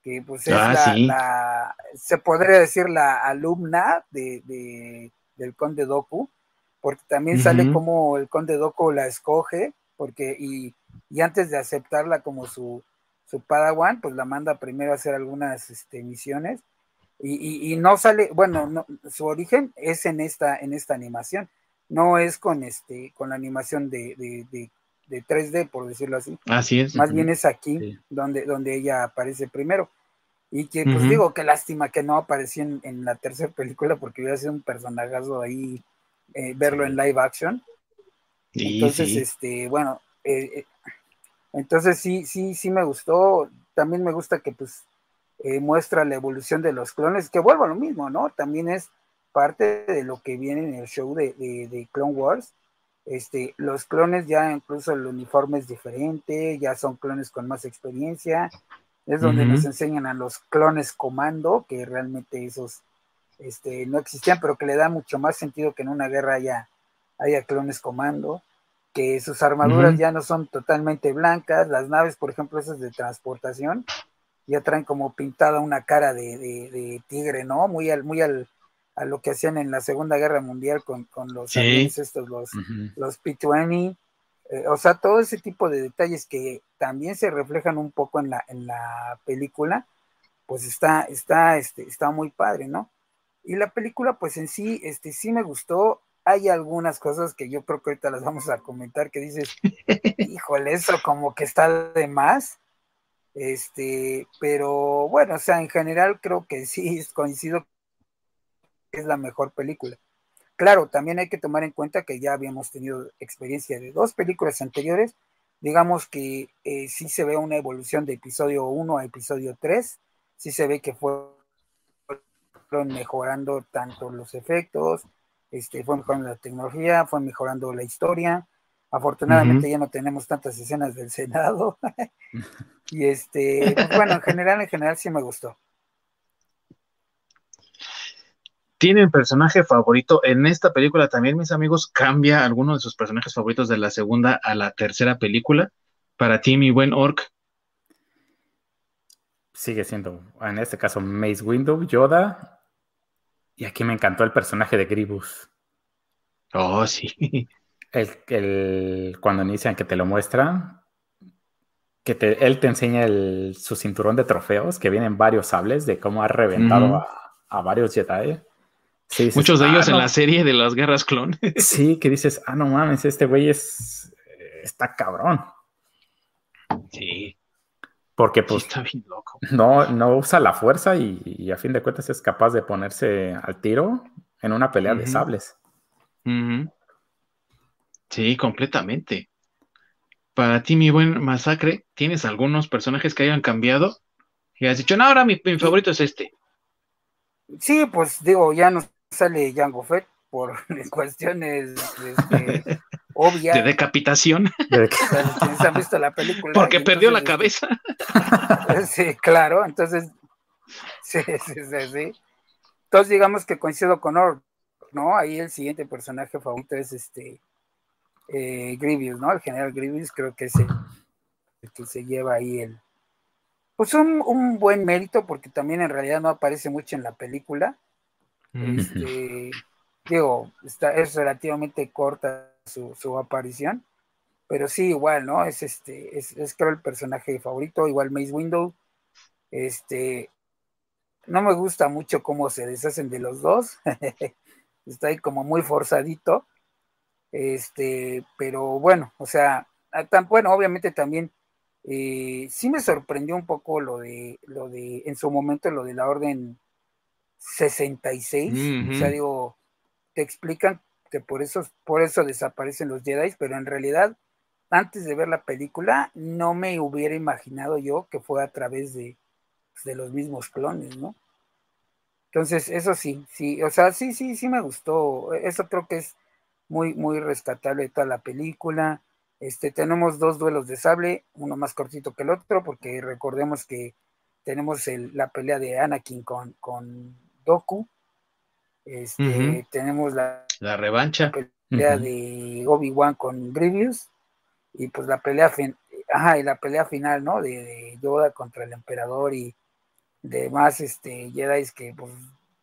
que pues es ah, la, se podría decir la alumna de, del conde Doku, porque también sale como el conde Doku la escoge, porque y, antes de aceptarla como su, su padawan, pues la manda primero a hacer algunas este, misiones, y, y, no sale, bueno, no, su origen es en esta, en esta animación, no es con este, con la animación de, de, de, 3D, por decirlo así. Así es. Más bien es aquí donde, donde ella aparece primero. Y que, pues digo, qué lástima que no apareció en, la tercera película porque hubiera sido un personajazo ahí eh, verlo en live action. entonces, este, bueno, eh, eh, entonces sí, sí, sí me gustó. También me gusta que pues muestra la evolución de los clones, que vuelvo a lo mismo, ¿no? También es parte de lo que viene en el show de, de, Clone Wars. Este, los clones ya incluso el uniforme es diferente, ya son clones con más experiencia, es donde nos enseñan a los clones comando, que realmente esos este, no existían, pero que le da mucho más sentido que en una guerra haya, haya clones comando, que sus armaduras ya no son totalmente blancas, las naves, por ejemplo, esas de transportación, ya traen como pintada una cara de, tigre, ¿no? Muy al, muy al, a lo que hacían en la Segunda Guerra Mundial con, los estos, los, los P-20, eh, o sea, todo ese tipo de detalles que también se reflejan un poco en la, en la película, pues está, está, este, está muy padre, ¿no? Y la película, pues en sí, este, sí me gustó. Hay algunas cosas que yo creo que ahorita las vamos a comentar que dices, híjole, eso como que está de más. Este, pero bueno, o sea, en general creo que sí coincido es la mejor película. Claro, también hay que tomar en cuenta que ya habíamos tenido experiencia de dos películas anteriores. Digamos que eh, sí se ve una evolución de episodio 1 a episodio 3. Sí se ve que fueron mejorando tanto los efectos, este, fue mejorando la tecnología, fue mejorando la historia. Afortunadamente ya no tenemos tantas escenas del Senado. y este, pues bueno, en general, en general sí me gustó. Tienen personaje favorito. En esta película también, mis amigos, cambia alguno de sus personajes favoritos de la segunda a la tercera película. Para ti, mi buen Orc. Sigue siendo, en este caso, Mace Window, Yoda. Y aquí me encantó el personaje de Gribus. Oh, sí. El, cuando inician que te lo muestran, que él te enseña su cinturón de trofeos, que vienen varios sables de cómo ha reventado a, a, varios Jedi. Muchos de ellos ah, en la serie de las guerras clon. Sí, que dices, ah, no mames, este güey es. está cabrón. Sí. Porque pues. está bien loco. No, no usa la fuerza y, a fin de cuentas es capaz de ponerse al tiro en una pelea de sables. Sí, completamente. Para ti, mi buen masacre, ¿tienes algunos personajes que hayan cambiado? Y has dicho, no, ahora mi, mi favorito es este. Sí, pues digo, ya no sale Jango Fett por cuestiones este, obvias. De decapitación. han visto la película. Porque perdió la este, cabeza. Sí, claro, entonces, sí, sí, sí, sí. Entonces digamos que coincido con Orb, ¿no? Ahí el siguiente personaje favorito es este eh, Grievous, ¿no? El general Grievous creo que es el, que se lleva ahí el, pues un, un, buen mérito porque también en realidad no aparece mucho en la película. Este, digo, está, es relativamente corta su, aparición, pero sí, igual, ¿no? Es este, es, creo el personaje favorito, igual Mace Window. Este, no me gusta mucho cómo se deshacen de los dos. está ahí como muy forzadito. Este, pero bueno, o sea, tan, bueno, obviamente también eh, sí me sorprendió un poco lo de, lo de, en su momento, lo de la orden 66. O sea, digo, te explican que por eso, por eso desaparecen los Jedi, pero en realidad, antes de ver la película, no me hubiera imaginado yo que fue a través de, pues, de los mismos clones, ¿no? Entonces, eso sí, sí, o sea, sí, sí, sí me gustó. Eso creo que es muy, muy rescatable de toda la película. Este, tenemos dos duelos de sable, uno más cortito que el otro, porque recordemos que tenemos la pelea de Anakin con, con Doku. Este, Tenemos la, la revancha. pelea de Obi-Wan con Grievous. Y pues la pelea, Ajá, y la pelea final, ¿no? De, Yoda contra el emperador y demás este, Jedi que, pues,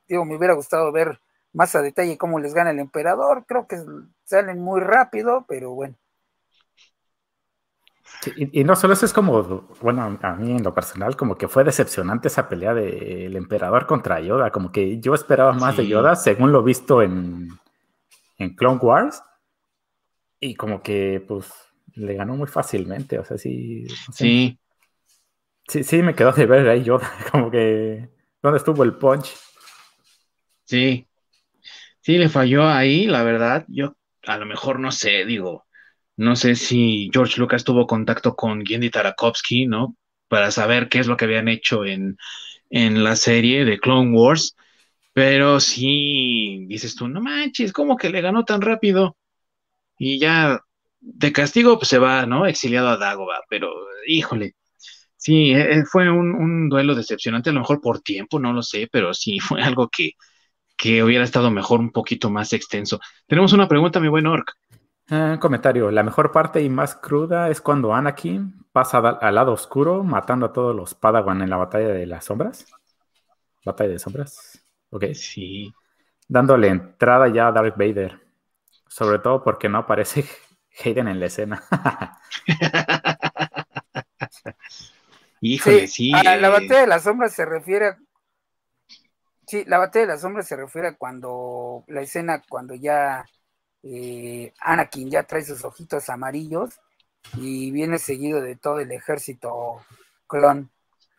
digo, me hubiera gustado ver más a detalle cómo les gana el emperador. Creo que salen muy rápido, pero bueno y, no solo eso es como, bueno, a mí en lo personal, como que fue decepcionante esa pelea del emperador contra Yoda, como que yo esperaba más de Yoda según lo visto en, en Clone Wars y como que pues le ganó muy fácilmente, o sea, sí. Sí. Sí, sí, me quedó de ver ahí yo, como que, ¿dónde estuvo el punch? Sí, sí, le falló ahí, la verdad, yo a lo mejor no sé, digo, no sé si George Lucas tuvo contacto con Gendy Tarakovsky, ¿no? Para saber qué es lo que habían hecho en, en la serie de Clone Wars, pero sí, dices tú, no manches, ¿cómo que le ganó tan rápido? Y ya de castigo pues, se va, ¿no? Exiliado a Dagoba, pero híjole, sí, eh, eh, fue un, duelo decepcionante, a lo mejor por tiempo, no lo sé, pero sí, fue algo que, que hubiera estado mejor un poquito más extenso. Tenemos una pregunta, mi buen Orc. Un comentario. La mejor parte y más cruda es cuando Anakin pasa al lado oscuro matando a todos los Padawan en la batalla de las sombras. Batalla de sombras. Ok. Sí. Dándole entrada ya a Darth Vader. Sobre todo porque no aparece Hayden en la escena. Híjole, sí. la eh. batalla de las sombras se refiere a... Sí, la batalla de las sombras se refiere a cuando la escena, cuando ya eh, Anakin ya trae sus ojitos amarillos y viene seguido de todo el ejército clon.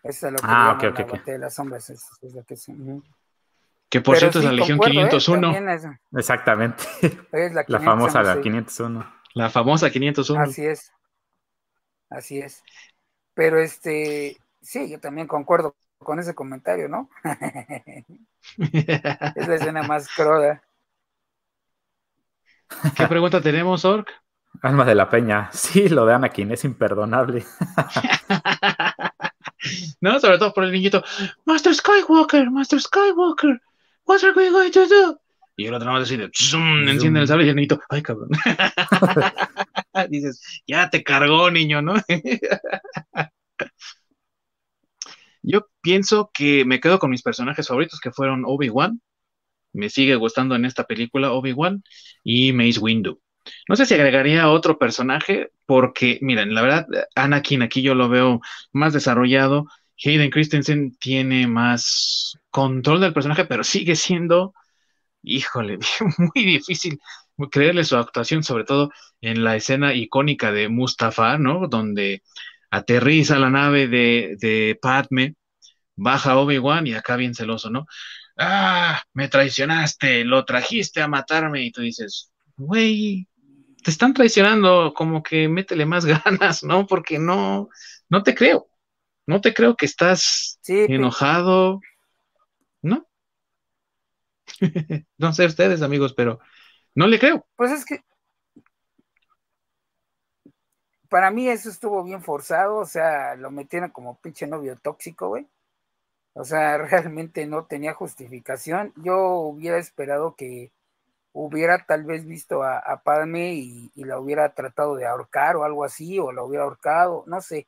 Eso es lo que ah, okay, la batalla de las sombras. Es, lo que, que por cierto es la Legión 501. ¿eh? Exactamente. la, famosa la 501. La famosa 501. Así es. Así es. Pero este, sí, yo también concuerdo con ese comentario, ¿no? es la escena más cruda. ¿Qué pregunta tenemos, Ork? Alma de la Peña. Sí, lo de Anakin es imperdonable. no, sobre todo por el niñito. Master Skywalker, Master Skywalker, what are we going to do? Y el otro nada más decide, enciende el sable y el niñito, ay cabrón. Dices, ya te cargó, niño, ¿no? Yo pienso que me quedo con mis personajes favoritos que fueron Obi-Wan, me sigue gustando en esta película Obi-Wan y Mace Windu. No sé si agregaría otro personaje, porque, miren, la verdad, Anakin aquí yo lo veo más desarrollado. Hayden Christensen tiene más control del personaje, pero sigue siendo, híjole, muy difícil creerle su actuación, sobre todo en la escena icónica de Mustafa, ¿no? Donde aterriza la nave de, de Padme, baja Obi-Wan y acá bien celoso, ¿no? Ah, me traicionaste, lo trajiste a matarme, y tú dices, güey, te están traicionando, como que métele más ganas, ¿no? Porque no, no te creo, no te creo que estás enojado, ¿no? no sé ustedes, amigos, pero no le creo. Pues es que para mí eso estuvo bien forzado, o sea, lo metieron como pinche novio tóxico, güey. O sea, realmente no tenía justificación. Yo hubiera esperado que hubiera tal vez visto a, a Padme y, la hubiera tratado de ahorcar o algo así, o la hubiera ahorcado, no sé,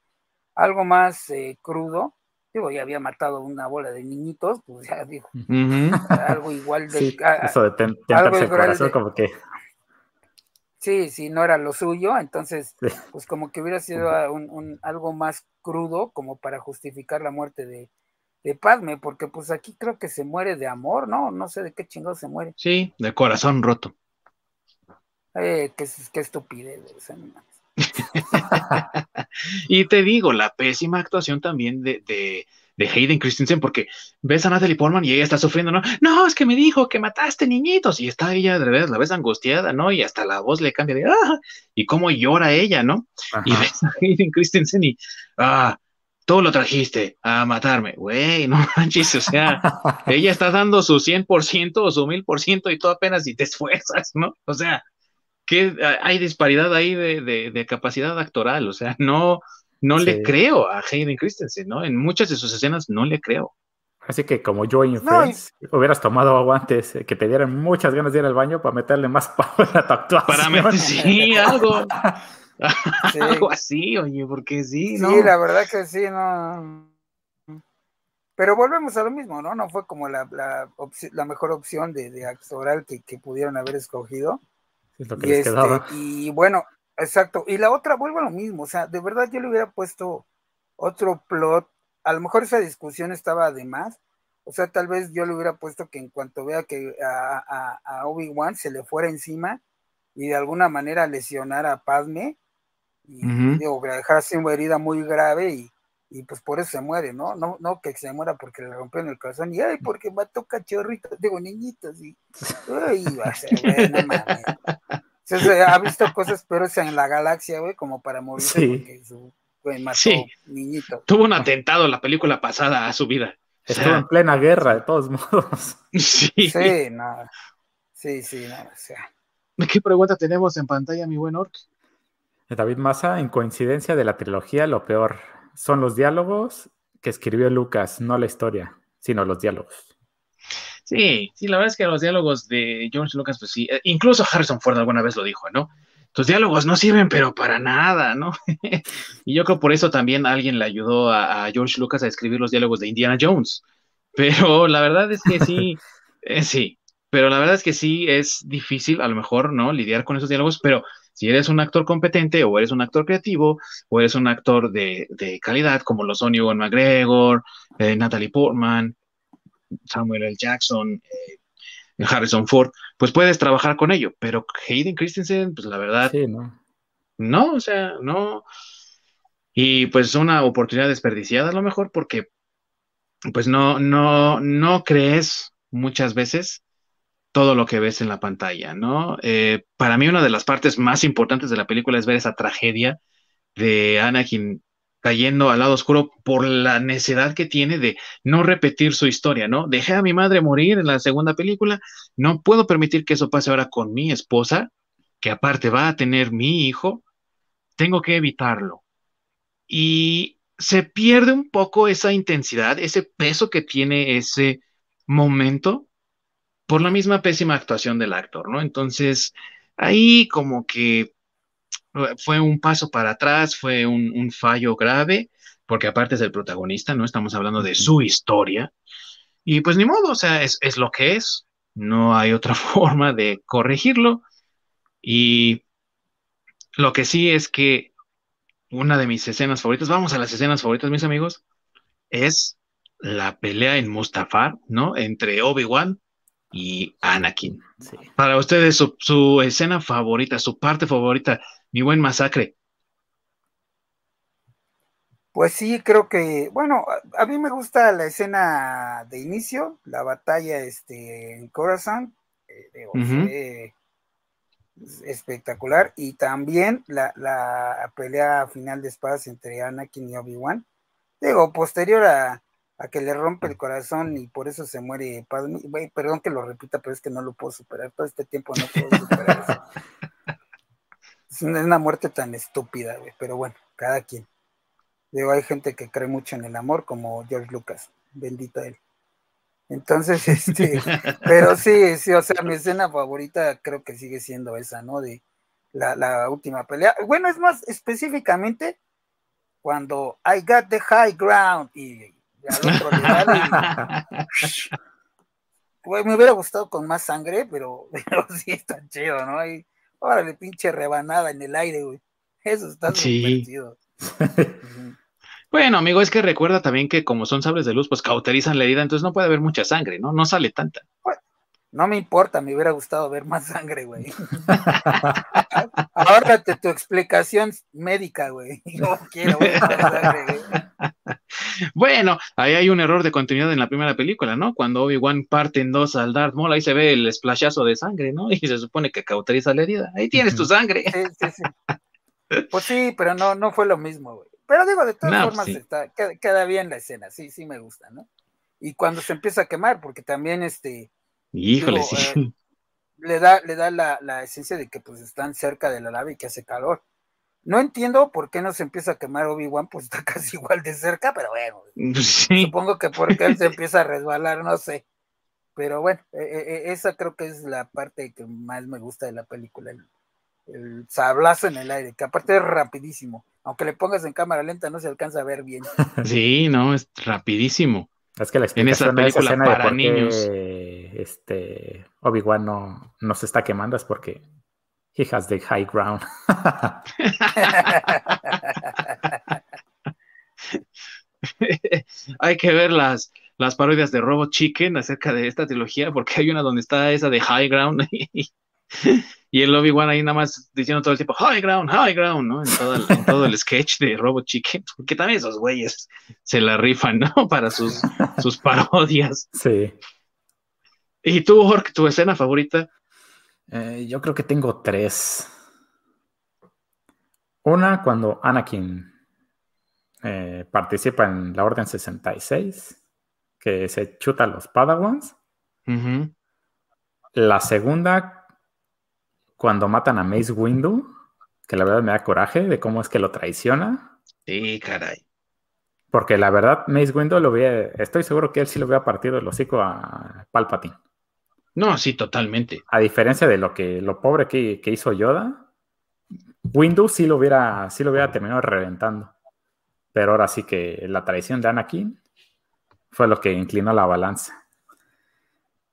algo más eh, crudo. Digo, ya había matado una bola de niñitos, pues ya digo, algo igual de. Sí, eso de ten, el corazón, como que. Sí, sí, no era lo suyo, entonces, pues como que hubiera sido un, algo más crudo como para justificar la muerte de, de Padme, porque pues aquí creo que se muere de amor, ¿no? No sé de qué chingado se muere. Sí, de corazón roto. Eh, qué, qué estupidez. y te digo, la pésima actuación también de, de, de, Hayden Christensen, porque ves a Natalie Portman y ella está sufriendo, ¿no? No, es que me dijo que mataste niñitos, y está ella de verdad, la ves angustiada, ¿no? Y hasta la voz le cambia de, ¡ah! Y cómo llora ella, ¿no? Y ves a Hayden Christensen y, ¡ah! Tú lo trajiste a matarme, güey, no manches, o sea, ella está dando su 100% o su 1000% y tú apenas si te esfuerzas, ¿no? O sea, que hay disparidad ahí de, capacidad actoral, o sea, no, no le creo a Hayden Christensen, ¿no? En muchas de sus escenas no le creo. Así que como yo en Friends, hubieras tomado agua antes, eh, que te dieran muchas ganas de ir al baño para meterle más power a tu actuación. Para meter, sí, algo. Algo así, oye, porque sí, ¿no? Sí, la verdad que sí, no. Pero volvemos a lo mismo, ¿no? No fue como la, la, la mejor opción de, de actoral que, que, pudieron haber escogido. Es lo que y, les este, quedaba. y bueno, exacto. Y la otra, vuelvo a lo mismo. O sea, de verdad yo le hubiera puesto otro plot. A lo mejor esa discusión estaba de más, O sea, tal vez yo le hubiera puesto que en cuanto vea que a, a, Obi-Wan se le fuera encima y de alguna manera lesionara a Padme, y digo, dejar así una herida muy grave y, y, pues por eso se muere, ¿no? ¿no? No que se muera porque le rompieron el corazón y ay, porque mató cachorritos, digo, niñitos y uy, va a ser, güey, no mames. ha visto cosas peores en la galaxia, güey, como para morirse porque su güey mató sí. niñito. Tuvo un atentado la película pasada a su vida. Estuvo en plena guerra, de todos modos. Sí. Sí, no. Sí, sí, no, o sea. ¿Qué pregunta tenemos en pantalla, mi buen Orc? David Massa, en coincidencia de la trilogía, lo peor son los diálogos que escribió Lucas, no la historia, sino los diálogos. Sí, sí, la verdad es que los diálogos de George Lucas, pues sí, eh, incluso Harrison Ford alguna vez lo dijo, ¿no? Tus diálogos no sirven, pero para nada, ¿no? y yo creo por eso también alguien le ayudó a, George Lucas a escribir los diálogos de Indiana Jones. Pero la verdad es que sí, eh, sí, pero la verdad es que sí es difícil, a lo mejor, ¿no? Lidiar con esos diálogos, pero si eres un actor competente o eres un actor creativo o eres un actor de, calidad como lo son Ewan McGregor, eh, Natalie Portman, Samuel L. Jackson, eh, Harrison Ford, pues puedes trabajar con ello, pero Hayden Christensen, pues la verdad, no. no, o sea, no. Y pues una oportunidad desperdiciada a lo mejor porque pues no, no, no crees muchas veces todo lo que ves en la pantalla, ¿no? Eh, para mí una de las partes más importantes de la película es ver esa tragedia de Anakin cayendo al lado oscuro por la necesidad que tiene de no repetir su historia, ¿no? Dejé a mi madre morir en la segunda película, no puedo permitir que eso pase ahora con mi esposa, que aparte va a tener mi hijo, tengo que evitarlo. Y se pierde un poco esa intensidad, ese peso que tiene ese momento por la misma pésima actuación del actor, ¿no? Entonces, ahí como que eh, fue un paso para atrás, fue un, fallo grave, porque aparte es el protagonista, ¿no? Estamos hablando de su historia. Y pues ni modo, o sea, es, es lo que es, no hay otra forma de corregirlo. Y lo que sí es que una de mis escenas favoritas, vamos a las escenas favoritas, mis amigos, es la pelea en Mustafar, ¿no? Entre Obi-Wan y Anakin. Para ustedes, su, escena favorita, su parte favorita, mi buen masacre. Pues sí, creo que, bueno, a, mí me gusta la escena de inicio, la batalla este, en Corazón, eh, espectacular, y también la, la, pelea final de espadas entre Anakin y Obi-Wan. Digo, posterior a, a que le rompe el corazón y por eso se muere Padme. perdón que lo repita, pero es que no lo puedo superar. Todo este tiempo no puedo superar eso. Es una muerte tan estúpida, güey, pero bueno, cada quien. Digo, hay gente que cree mucho en el amor, como George Lucas, bendito él. Entonces, este, pero sí, sí, o sea, mi escena favorita creo que sigue siendo esa, ¿no? De la, la última pelea. Bueno, es más específicamente cuando I got the high ground y me hubiera gustado con más sangre, pero, sí está chido, ¿no? Ahí, órale, pinche rebanada en el aire, güey. Eso está sí. Bueno, amigo, es que recuerda también que como son sables de luz, pues cauterizan la herida, entonces no puede haber mucha sangre, ¿no? No sale tanta. no me importa, me hubiera gustado ver más sangre, güey. Ahórrate tu explicación médica, güey. No quiero ver más sangre, güey. Bueno, ahí hay un error de continuidad en la primera película, ¿no? Cuando Obi-Wan parte en dos al Darth Maul, ahí se ve el splashazo de sangre, ¿no? Y se supone que cauteriza la herida. Ahí tienes tu sangre. Sí, sí, sí. Pues sí, pero no, no fue lo mismo, güey. Pero digo, de todas formas, está, queda, bien la escena, sí, sí me gusta, ¿no? Y cuando se empieza a quemar, porque también este. Híjole, sí. Eh, le da, le da la, la, esencia de que pues están cerca de la lava y que hace calor. No entiendo por qué no se empieza a quemar Obi-Wan, pues está casi igual de cerca, pero bueno. Supongo que porque él se empieza a resbalar, no sé. Pero bueno, e, e, e, esa creo que es la parte que más me gusta de la película, el, sablazo en el aire, que aparte es rapidísimo. Aunque le pongas en cámara lenta no se alcanza a ver bien. Sí, no, es rapidísimo. Es que la en esa película para niños. Este Obi-Wan no, no se está quemando es porque He has the high ground. Hay que ver las, las parodias de Robot Chicken acerca de esta trilogía, porque hay una donde está esa de High Ground y, el Obi-Wan ahí nada más diciendo todo el tiempo High Ground, High Ground, ¿no? En todo, el, en todo el sketch de Robot Chicken, porque también esos güeyes se la rifan, ¿no? Para sus, sus parodias. Sí. ¿Y tú, Jorge, tu escena favorita? Eh, yo creo que tengo tres. Una, cuando Anakin eh, participa en la Orden 66, que se chuta a los Padawans. La segunda, cuando matan a Mace Windu, que la verdad me da coraje de cómo es que lo traiciona. Sí, caray. Porque la verdad, Mace Windu lo ve, estoy seguro que él sí lo hubiera partido el hocico a Palpatine. No, sí, totalmente. A diferencia de lo que lo pobre que, que hizo Yoda, Windows sí lo hubiera, sí lo hubiera terminado reventando. Pero ahora sí que la traición de Anakin fue lo que inclinó la balanza.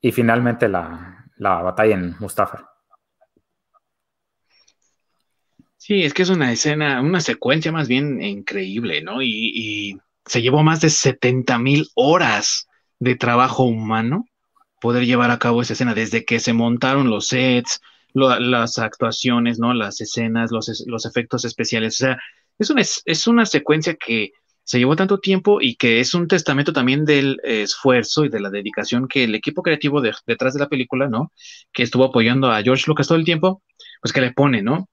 Y finalmente la, batalla en Mustafa. Sí, es que es una escena, una secuencia más bien increíble, ¿no? Y, se llevó más de 70 mil horas de trabajo humano poder llevar a cabo esa escena, desde que se montaron los sets, las actuaciones, ¿no? Las escenas, los, los efectos especiales. O sea, es una, es una secuencia que se llevó tanto tiempo y que es un testamento también del esfuerzo y de la dedicación que el equipo creativo detrás de la película, ¿no? Que estuvo apoyando a George Lucas todo el tiempo, pues que le pone, ¿no?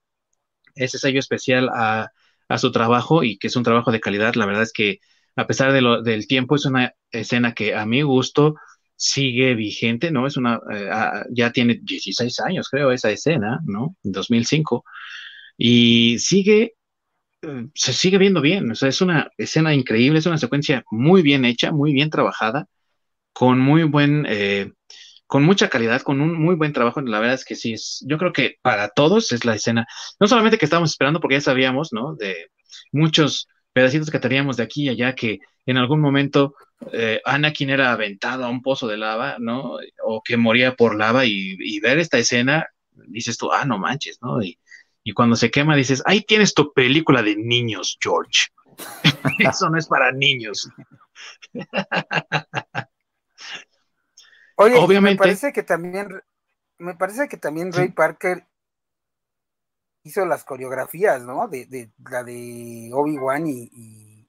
Ese sello especial a, a su trabajo y que es un trabajo de calidad. La verdad es que a pesar de lo, del tiempo, es una escena que a mi gusto sigue vigente, ¿no? Es una, eh, ya tiene 16 años, creo, esa escena, ¿no? En 2005. Y sigue, eh, se sigue viendo bien, o sea, es una escena increíble, es una secuencia muy bien hecha, muy bien trabajada, con muy buen, eh, con mucha calidad, con un muy buen trabajo. La verdad es que sí, es, yo creo que para todos es la escena, no solamente que estábamos esperando, porque ya sabíamos, ¿no? De muchos pedacitos que teníamos de aquí y allá que en algún momento eh, Anakin era aventado a un pozo de lava, ¿no? O que moría por lava y, ver esta escena, dices tú, ah, no manches, ¿no? Y, cuando se quema dices, ahí tienes tu película de niños, George. Eso no es para niños. Oye, Obviamente, me parece que también, me parece que también Ray Parker hizo las coreografías, ¿no? De, la de Obi-Wan y,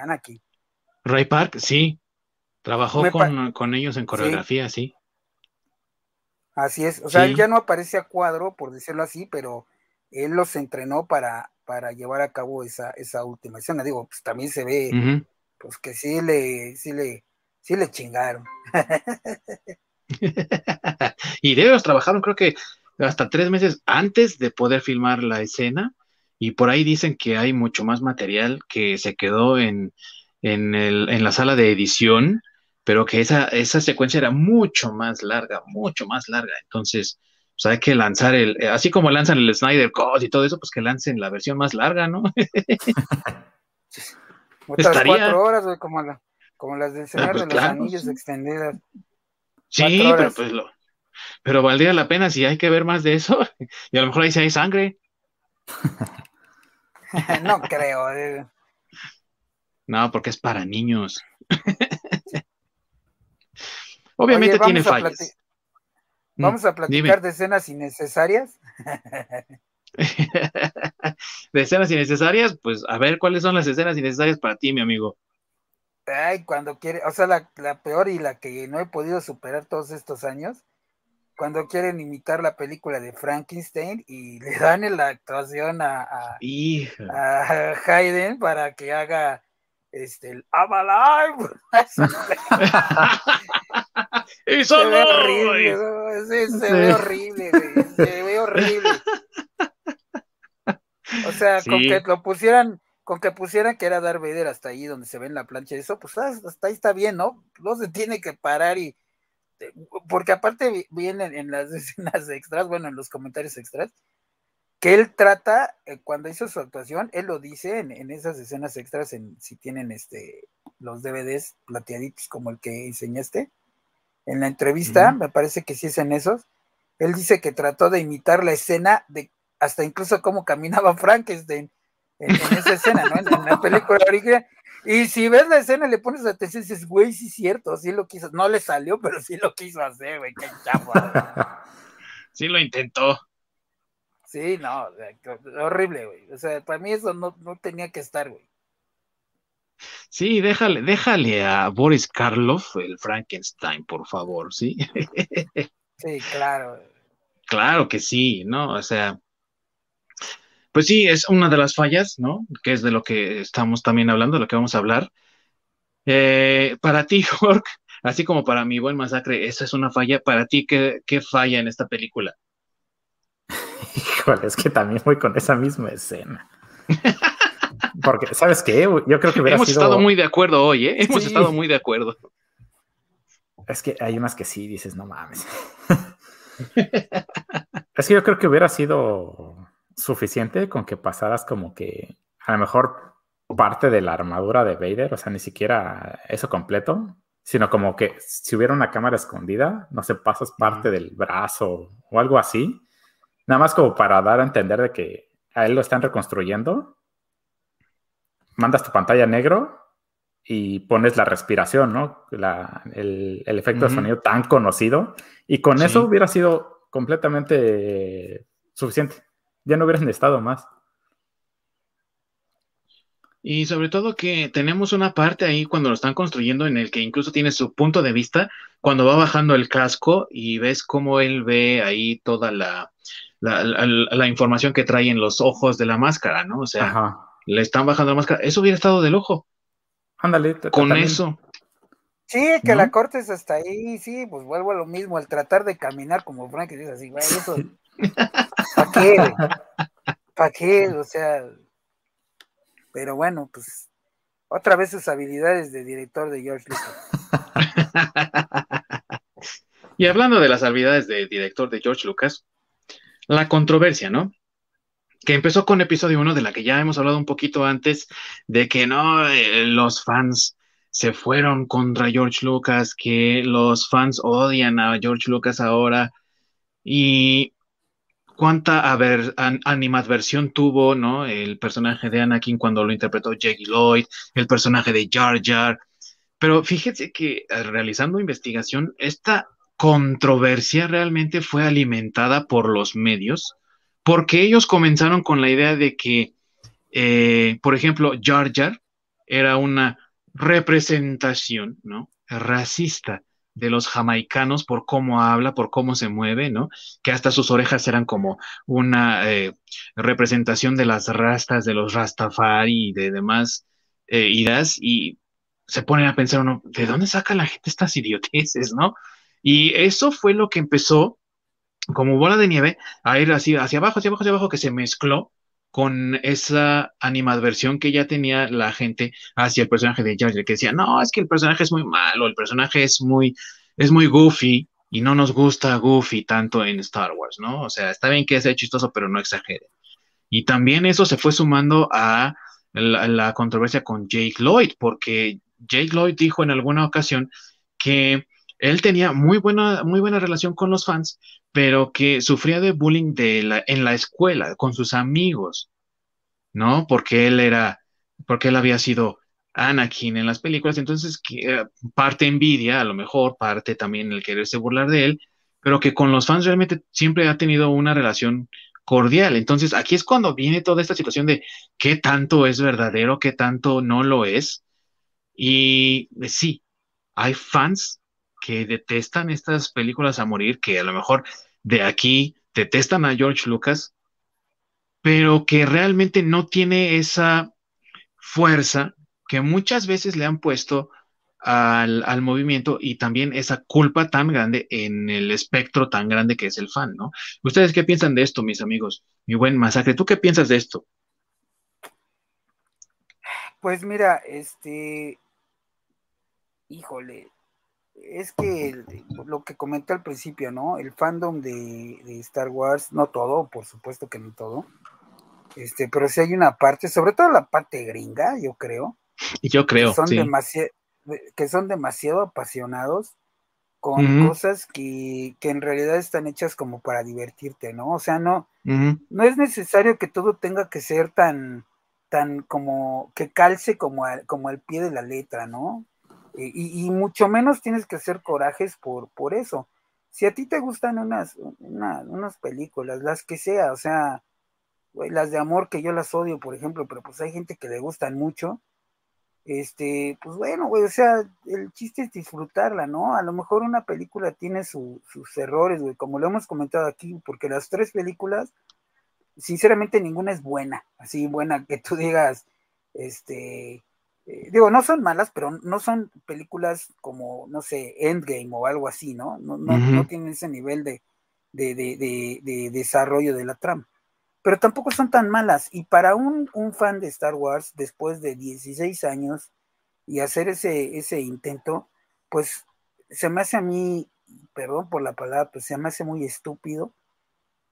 Anakin. Ray Park, sí. Trabajó con, ellos en coreografía, sí. Así es. O sea, él ya no aparece a cuadro, por decirlo así, pero él los entrenó para, para llevar a cabo esa, esa última escena. Digo, pues también se ve, pues que sí le, sí le, sí le chingaron. y ellos trabajaron, creo que hasta tres meses antes de poder filmar la escena. Y por ahí dicen que hay mucho más material que se quedó en, en, el, en la sala de edición, pero que esa, esa secuencia era mucho más larga, mucho más larga. Entonces, pues hay que lanzar el, eh, así como lanzan el Snyder Code y todo eso, pues que lancen la versión más larga, ¿no? Otras cuatro horas, como, como las de Señor pues de los Anillos extendidas. Sí, pero pues lo, pero valdría la pena si hay que ver más de eso. Y a lo mejor ahí sí hay sangre. no creo. Eh. No, porque es para niños. Obviamente tiene fallas. Mm, vamos a platicar de escenas innecesarias. de escenas innecesarias, pues a ver cuáles son las escenas innecesarias para ti, mi amigo. Ay, cuando quiere, o sea, la, la peor y la que no he podido superar todos estos años cuando quieren imitar la película de Frankenstein y le dan la actuación a, a, Hayden para que haga este el I'm alive. y se ve horrible, se ve horrible, se ve horrible. O sea, con que lo pusieran, con que pusieran que era Darth Vader hasta ahí donde se ve en la plancha eso, pues hasta ahí está bien, ¿no? No se tiene que parar y este, porque aparte vienen en las escenas extras, bueno, en los comentarios extras, que él trata, eh, cuando hizo su actuación, él lo dice en, esas escenas extras, en, si tienen este los DVDs plateaditos como el que enseñaste, en la entrevista, me parece que sí es en esos, él dice que trató de imitar la escena de hasta incluso cómo caminaba Frankenstein en, esa escena, ¿no? En, la película original. Y si ves la escena y le pones atención, dices, güey, sí es cierto, sí lo quiso. No le salió, pero sí lo quiso hacer, güey, qué chafa. sí lo intentó. Sí, no, horrible, güey. O sea, para mí eso no, no tenía que estar, güey. Sí, déjale, déjale a Boris Karloff el Frankenstein, por favor, ¿sí? sí, claro. Claro que sí, ¿no? O sea, pues sí, es una de las fallas, ¿no? Que es de lo que estamos también hablando, de lo que vamos a hablar. Eh, para ti, Jorge, así como para mi buen masacre, esa es una falla. Para ti, ¿qué, qué falla en esta película? Híjole, es que también voy con esa misma escena. Porque, ¿sabes qué? Yo creo que hubiera Hemos estado muy de acuerdo hoy, ¿eh? Hemos estado muy de acuerdo. Es que hay unas que sí dices, no mames. es que yo creo que hubiera sido suficiente con que pasaras como que a lo mejor parte de la armadura de Vader, o sea, ni siquiera eso completo, sino como que si hubiera una cámara escondida, no sé, pasas parte del brazo o algo así, nada más como para dar a entender de que a él lo están reconstruyendo, mandas tu pantalla negro y pones la respiración, ¿no? el, efecto de sonido tan conocido, y con eso hubiera sido completamente suficiente. Ya no hubieran estado más. Y sobre todo que tenemos una parte ahí cuando lo están construyendo en el que incluso tiene su punto de vista cuando va bajando el casco y ves cómo él ve ahí toda la, la, información que trae en los ojos de la máscara, ¿no? O sea, le están bajando la máscara. Eso hubiera estado del ojo. Ándale. Con eso. Sí, que la cortes hasta ahí, sí, pues vuelvo a lo mismo, al tratar de caminar como Frank dice así, güey, eso ¿Para qué? ¿Para qué? O sea, pero bueno, pues otra vez sus habilidades de director de George Lucas. y hablando de las habilidades de director de George Lucas, la controversia, ¿no? Que empezó con episodio 1, de la que ya hemos hablado un poquito antes, de que no, eh, los fans se fueron contra George Lucas, que los fans odian a George Lucas ahora. Y cuánta animadversión tuvo, ¿no? El personaje de Anakin cuando lo interpretó Jackie Lloyd, el personaje de Jar Jar. Pero fíjese que eh, realizando investigación, esta controversia realmente fue alimentada por los medios, porque ellos comenzaron con la idea de que, eh, por ejemplo, Jar Jar era una representación, ¿no? Racista de los jamaicanos por cómo habla, por cómo se mueve, ¿no? Que hasta sus orejas eran como una eh, representación de las rastas, de los rastafari y de demás eh, ideas, y se ponen a pensar uno, ¿de dónde saca la gente estas idioteces, no? Y eso fue lo que empezó como bola de nieve a ir así hacia abajo, hacia abajo, hacia abajo, que se mezcló con esa animadversión que ya tenía la gente hacia el personaje de Jar que decía, no, es que el personaje es muy malo, el personaje es muy, es muy goofy y no nos gusta Goofy tanto en Star Wars, ¿no? O sea, está bien que sea chistoso, pero no exagere. Y también eso se fue sumando a la, controversia con Jake Lloyd, porque Jake Lloyd dijo en alguna ocasión que él tenía muy buena, muy buena relación con los fans, pero que sufría de bullying de en la escuela, con sus amigos, ¿no? Porque él era, porque él había sido Anakin en las películas, entonces que, eh, parte envidia, a lo mejor, parte también el quererse burlar de él, pero que con los fans realmente siempre ha tenido una relación cordial. Entonces, aquí es cuando viene toda esta situación de qué tanto es verdadero, qué tanto no lo es. Y eh, sí, hay fans que detestan estas películas a morir, que a lo mejor de aquí detestan a George Lucas, pero que realmente no tiene esa fuerza que muchas veces le han puesto al, al, movimiento y también esa culpa tan grande en el espectro tan grande que es el fan, ¿no? ¿Ustedes qué piensan de esto, mis amigos? Mi buen masacre, ¿tú qué piensas de esto? Pues mira, este, híjole, es que lo que comenté al principio, ¿no? El fandom de, Star Wars, no todo, por supuesto que no todo, este, pero sí hay una parte, sobre todo la parte gringa, yo creo. Y yo creo, que son, demasiado, que son demasiado apasionados con cosas que, en realidad están hechas como para divertirte, ¿no? O sea, no, no es necesario que todo tenga que ser tan, tan como que calce como, como al pie de la letra, ¿no? Y, mucho menos tienes que hacer corajes por, por eso. Si a ti te gustan unas, unas películas, las que sea, o sea, las de amor que yo las odio, por ejemplo, pero pues hay gente que le gustan mucho, este, pues bueno, güey, o sea, el chiste es disfrutarla, ¿no? A lo mejor una película tiene sus errores, güey, como lo hemos comentado aquí, porque las tres películas, sinceramente ninguna es buena, así buena que tú digas, este, eh, digo, no son malas, pero no son películas como, no sé, Endgame o algo así, ¿no? No, no, tienen ese nivel de, de, de, desarrollo de la trama. Pero tampoco son tan malas. Y para un, un, fan de Star Wars, después de 16 años y hacer ese, ese intento, pues se me hace a mí, perdón por la palabra, pues se me hace muy estúpido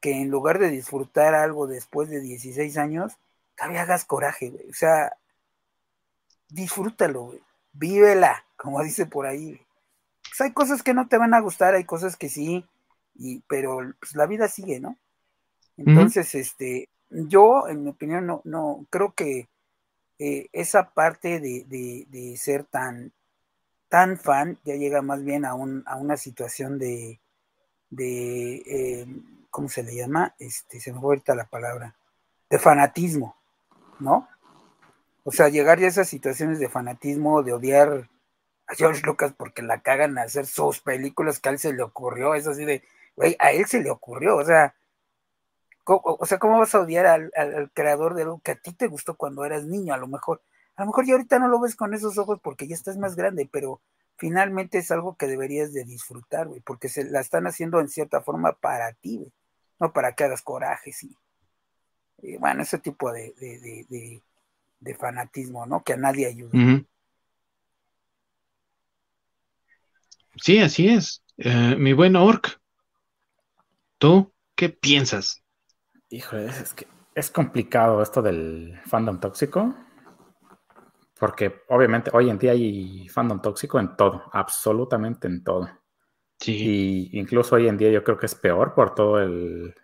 que en lugar de disfrutar algo después de 16 años, todavía hagas coraje, güey. O sea, disfrútalo, güey. Vívela, como dice por ahí. Pues hay cosas que no te van a gustar, hay cosas que sí, y, pero pues, la vida sigue, ¿no? Entonces, este, yo, en mi opinión, no, no, creo que eh, esa parte de, ser tan, tan fan ya llega más bien a, un, a una situación de, de eh, ¿cómo se le llama? Este, se me fue ahorita la palabra, de fanatismo, ¿no? O sea, llegar ya a esas situaciones de fanatismo, de odiar a George Lucas porque la cagan a hacer sus películas que a él se le ocurrió, es así de, güey, a él se le ocurrió, o sea, ¿cómo, o sea, ¿cómo vas a odiar al, creador de algo que a ti te gustó cuando eras niño? A lo mejor, a lo mejor ya ahorita no lo ves con esos ojos porque ya estás más grande, pero finalmente es algo que deberías de disfrutar, güey, porque se la están haciendo en cierta forma para ti, güey, no para que hagas corajes y, bueno, ese tipo de fanatismo, ¿no? Que a nadie ayuda. Sí, así es. Eh, mi buen Orc, ¿tú qué piensas? Híjole, es que es complicado esto del fandom tóxico, porque obviamente hoy en día hay fandom tóxico en todo, absolutamente en todo. Sí. Y incluso hoy en día yo creo que es peor por todo el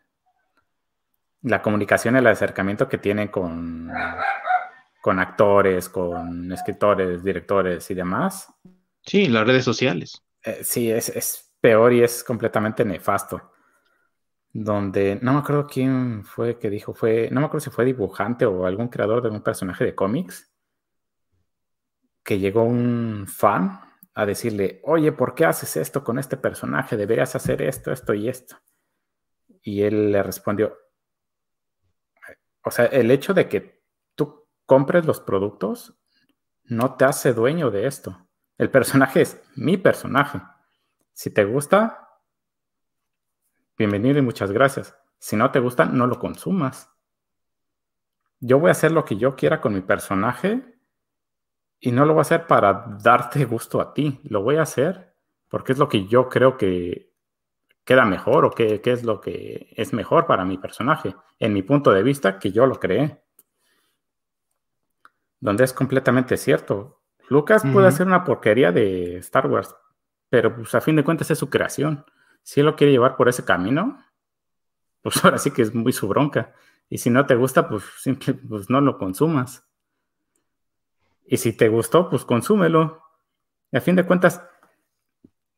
la comunicación, el acercamiento que tienen con con actores, con escritores, directores y demás. Sí, las redes sociales. Eh, sí, es, peor y es completamente nefasto. Donde no me acuerdo quién fue que dijo, fue, no me acuerdo si fue dibujante o algún creador de un personaje de cómics, que llegó un fan a decirle, oye, ¿por qué haces esto con este personaje? Deberías hacer esto, esto y esto. Y él le respondió, o sea, el hecho de que compres los productos no te hace dueño de esto. El personaje es mi personaje. Si te gusta, bienvenido y muchas gracias. Si no te gusta, no lo consumas. Yo voy a hacer lo que yo quiera con mi personaje y no lo voy a hacer para darte gusto a ti. Lo voy a hacer porque es lo que yo creo que queda mejor o que, es lo que es mejor para mi personaje, en mi punto de vista, que yo lo creé donde es completamente cierto. Lucas puede hacer una porquería de Star Wars, pero pues a fin de cuentas es su creación. Si él lo quiere llevar por ese camino, pues ahora sí que es muy su bronca. Y si no te gusta, pues simple, pues no lo consumas. Y si te gustó, pues consúmelo. Y a fin de cuentas,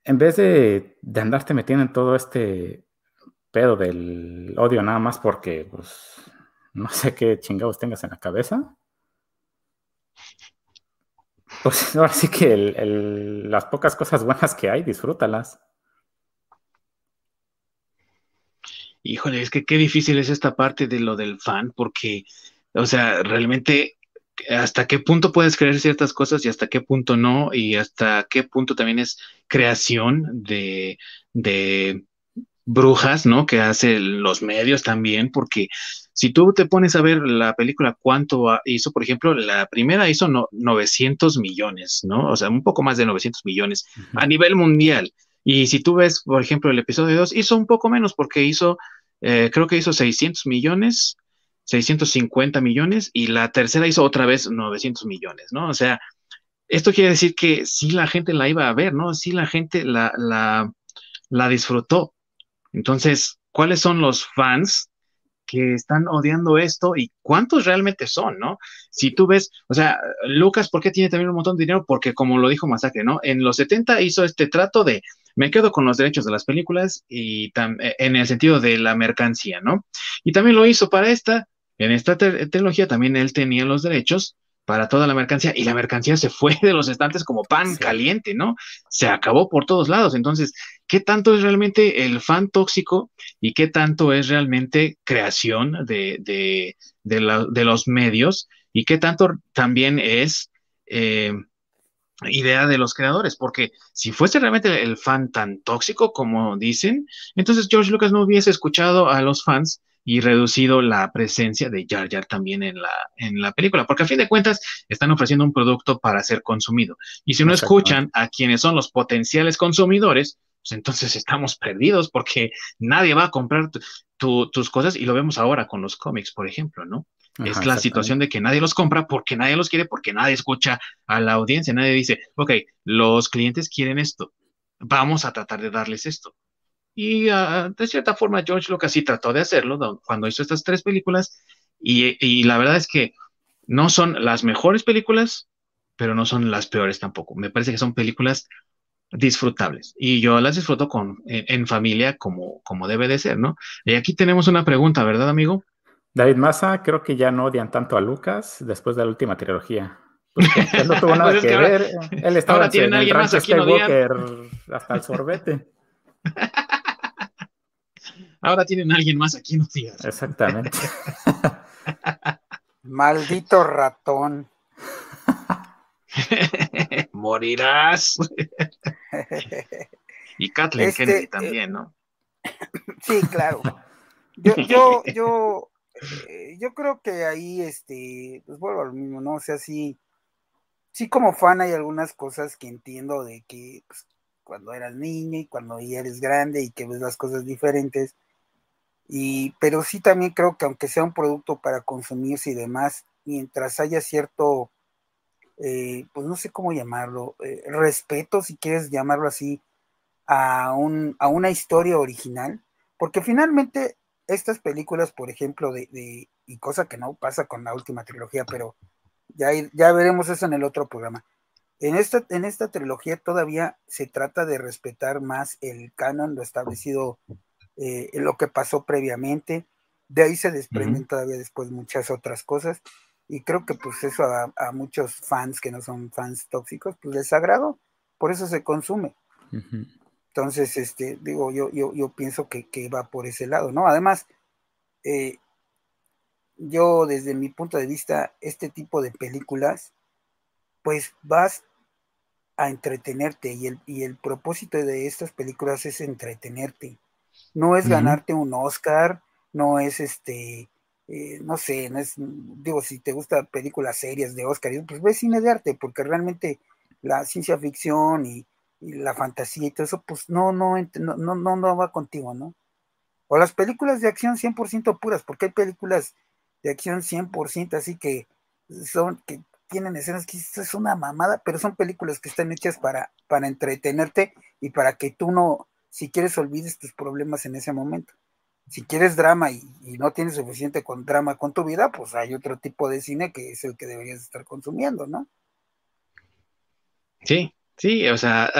en vez de, de andarte metiendo en todo este pedo del odio nada más porque, pues, no sé qué chingados tengas en la cabeza, pues ahora sí que las pocas cosas buenas que hay, disfrútalas. Híjole, es que qué difícil es esta parte de lo del fan, porque, o sea, realmente hasta qué punto puedes creer ciertas cosas y hasta qué punto no, y hasta qué punto también es creación de, de brujas, ¿no? Que hacen los medios también, porque si tú te pones a ver la película, cuánto hizo, por ejemplo, la primera hizo 900 millones, ¿no? O sea, un poco más de 900 millones a nivel mundial. Y si tú ves, por ejemplo, el episodio 2, hizo un poco menos porque hizo, eh, creo que hizo 600 millones, 650 millones, y la tercera hizo otra vez 900 millones, ¿no? O sea, esto quiere decir que sí la gente la iba a ver, ¿no? Sí la gente la, la, la disfrutó. Entonces, ¿cuáles son los fans que están odiando esto y cuántos realmente son, ¿no? Si tú ves, o sea, Lucas, ¿por qué tiene también un montón de dinero? Porque como lo dijo Masacre, ¿no? En los 70 hizo este trato de me quedo con los derechos de las películas y eh, en el sentido de la mercancía, ¿no? Y también lo hizo para esta, en esta trilogía también él tenía los derechos para toda la mercancía y la mercancía se fue de los estantes como pan caliente, ¿no? Se acabó por todos lados. Entonces, ¿qué tanto es realmente el fan tóxico y qué tanto es realmente creación de, de, de, los medios y qué tanto también es eh, idea de los creadores? Porque si fuese realmente el fan tan tóxico como dicen, entonces George Lucas no hubiese escuchado a los fans y reducido la presencia de Jar Jar también en la, en la película, porque a fin de cuentas están ofreciendo un producto para ser consumido. Y si no escuchan a quienes son los potenciales consumidores, pues entonces estamos perdidos porque nadie va a comprar tus cosas y lo vemos ahora con los cómics, por ejemplo, ¿no? es la situación de que nadie los compra porque nadie los quiere, porque nadie escucha a la audiencia, nadie dice, ok, los clientes quieren esto, vamos a tratar de darles esto. Y ah, de cierta forma George Lucas sí trató de hacerlo cuando hizo estas tres películas y, la verdad es que no son las mejores películas, pero no son las peores tampoco. Me parece que son películas disfrutables y yo las disfruto con, en, familia como, como debe de ser, ¿no? Y aquí tenemos una pregunta, ¿verdad, amigo? David Massa, creo que ya no odian tanto a Lucas después de la última trilogía. él no tuvo nada pues que ver. Él estaba en el rancho Skywalker hasta el sorbete. Ahora tienen a alguien más aquí, no digas. Exactamente. Maldito ratón. Morirás. y Kathleen este, Kennedy también, ¿no? Sí, claro. Yo, yo, yo, eh, yo creo que ahí, este, pues vuelvo a lo mismo, ¿no? O sea, sí, sí como fan hay algunas cosas que entiendo de que pues, cuando eras niño y cuando ya eres grande y que ves las cosas diferentes, y, pero sí también creo que aunque sea un producto para consumirse y demás, mientras haya cierto, eh, pues no sé cómo llamarlo, eh, respeto, si quieres llamarlo así, a, un, a una historia original, porque finalmente estas películas, por ejemplo, de, de, y cosa que no pasa con la última trilogía, pero ya, ya veremos eso en el otro programa. En esta, en esta trilogía todavía se trata de respetar más el canon, lo establecido eh, lo que pasó previamente. De ahí se desprenden todavía después muchas otras cosas. Y creo que pues eso a, muchos fans que no son fans tóxicos, pues les agrado, por eso se consume. Entonces, este, digo, yo, yo, yo pienso que, va por ese lado, ¿no? Además, eh, yo desde mi punto de vista, este tipo de películas, pues vas a entretenerte y el, y el propósito de estas películas es entretenerte. No es ganarte un Oscar, no es este, eh, no sé, no es, digo, si te gusta películas serias de Oscar, pues ve cine de arte, porque realmente la ciencia ficción y, la fantasía y todo eso, pues no, no, no, no, no va contigo, ¿no? O las películas de acción 100% puras, porque hay películas de acción 100% así que son, que tienen escenas que es una mamada, pero son películas que están hechas para, para entretenerte y para que tú no, si quieres olvides tus problemas en ese momento. Si quieres drama y, no tienes suficiente con drama con tu vida, pues hay otro tipo de cine que es el que deberías estar consumiendo, ¿no? Sí, sí, o sea,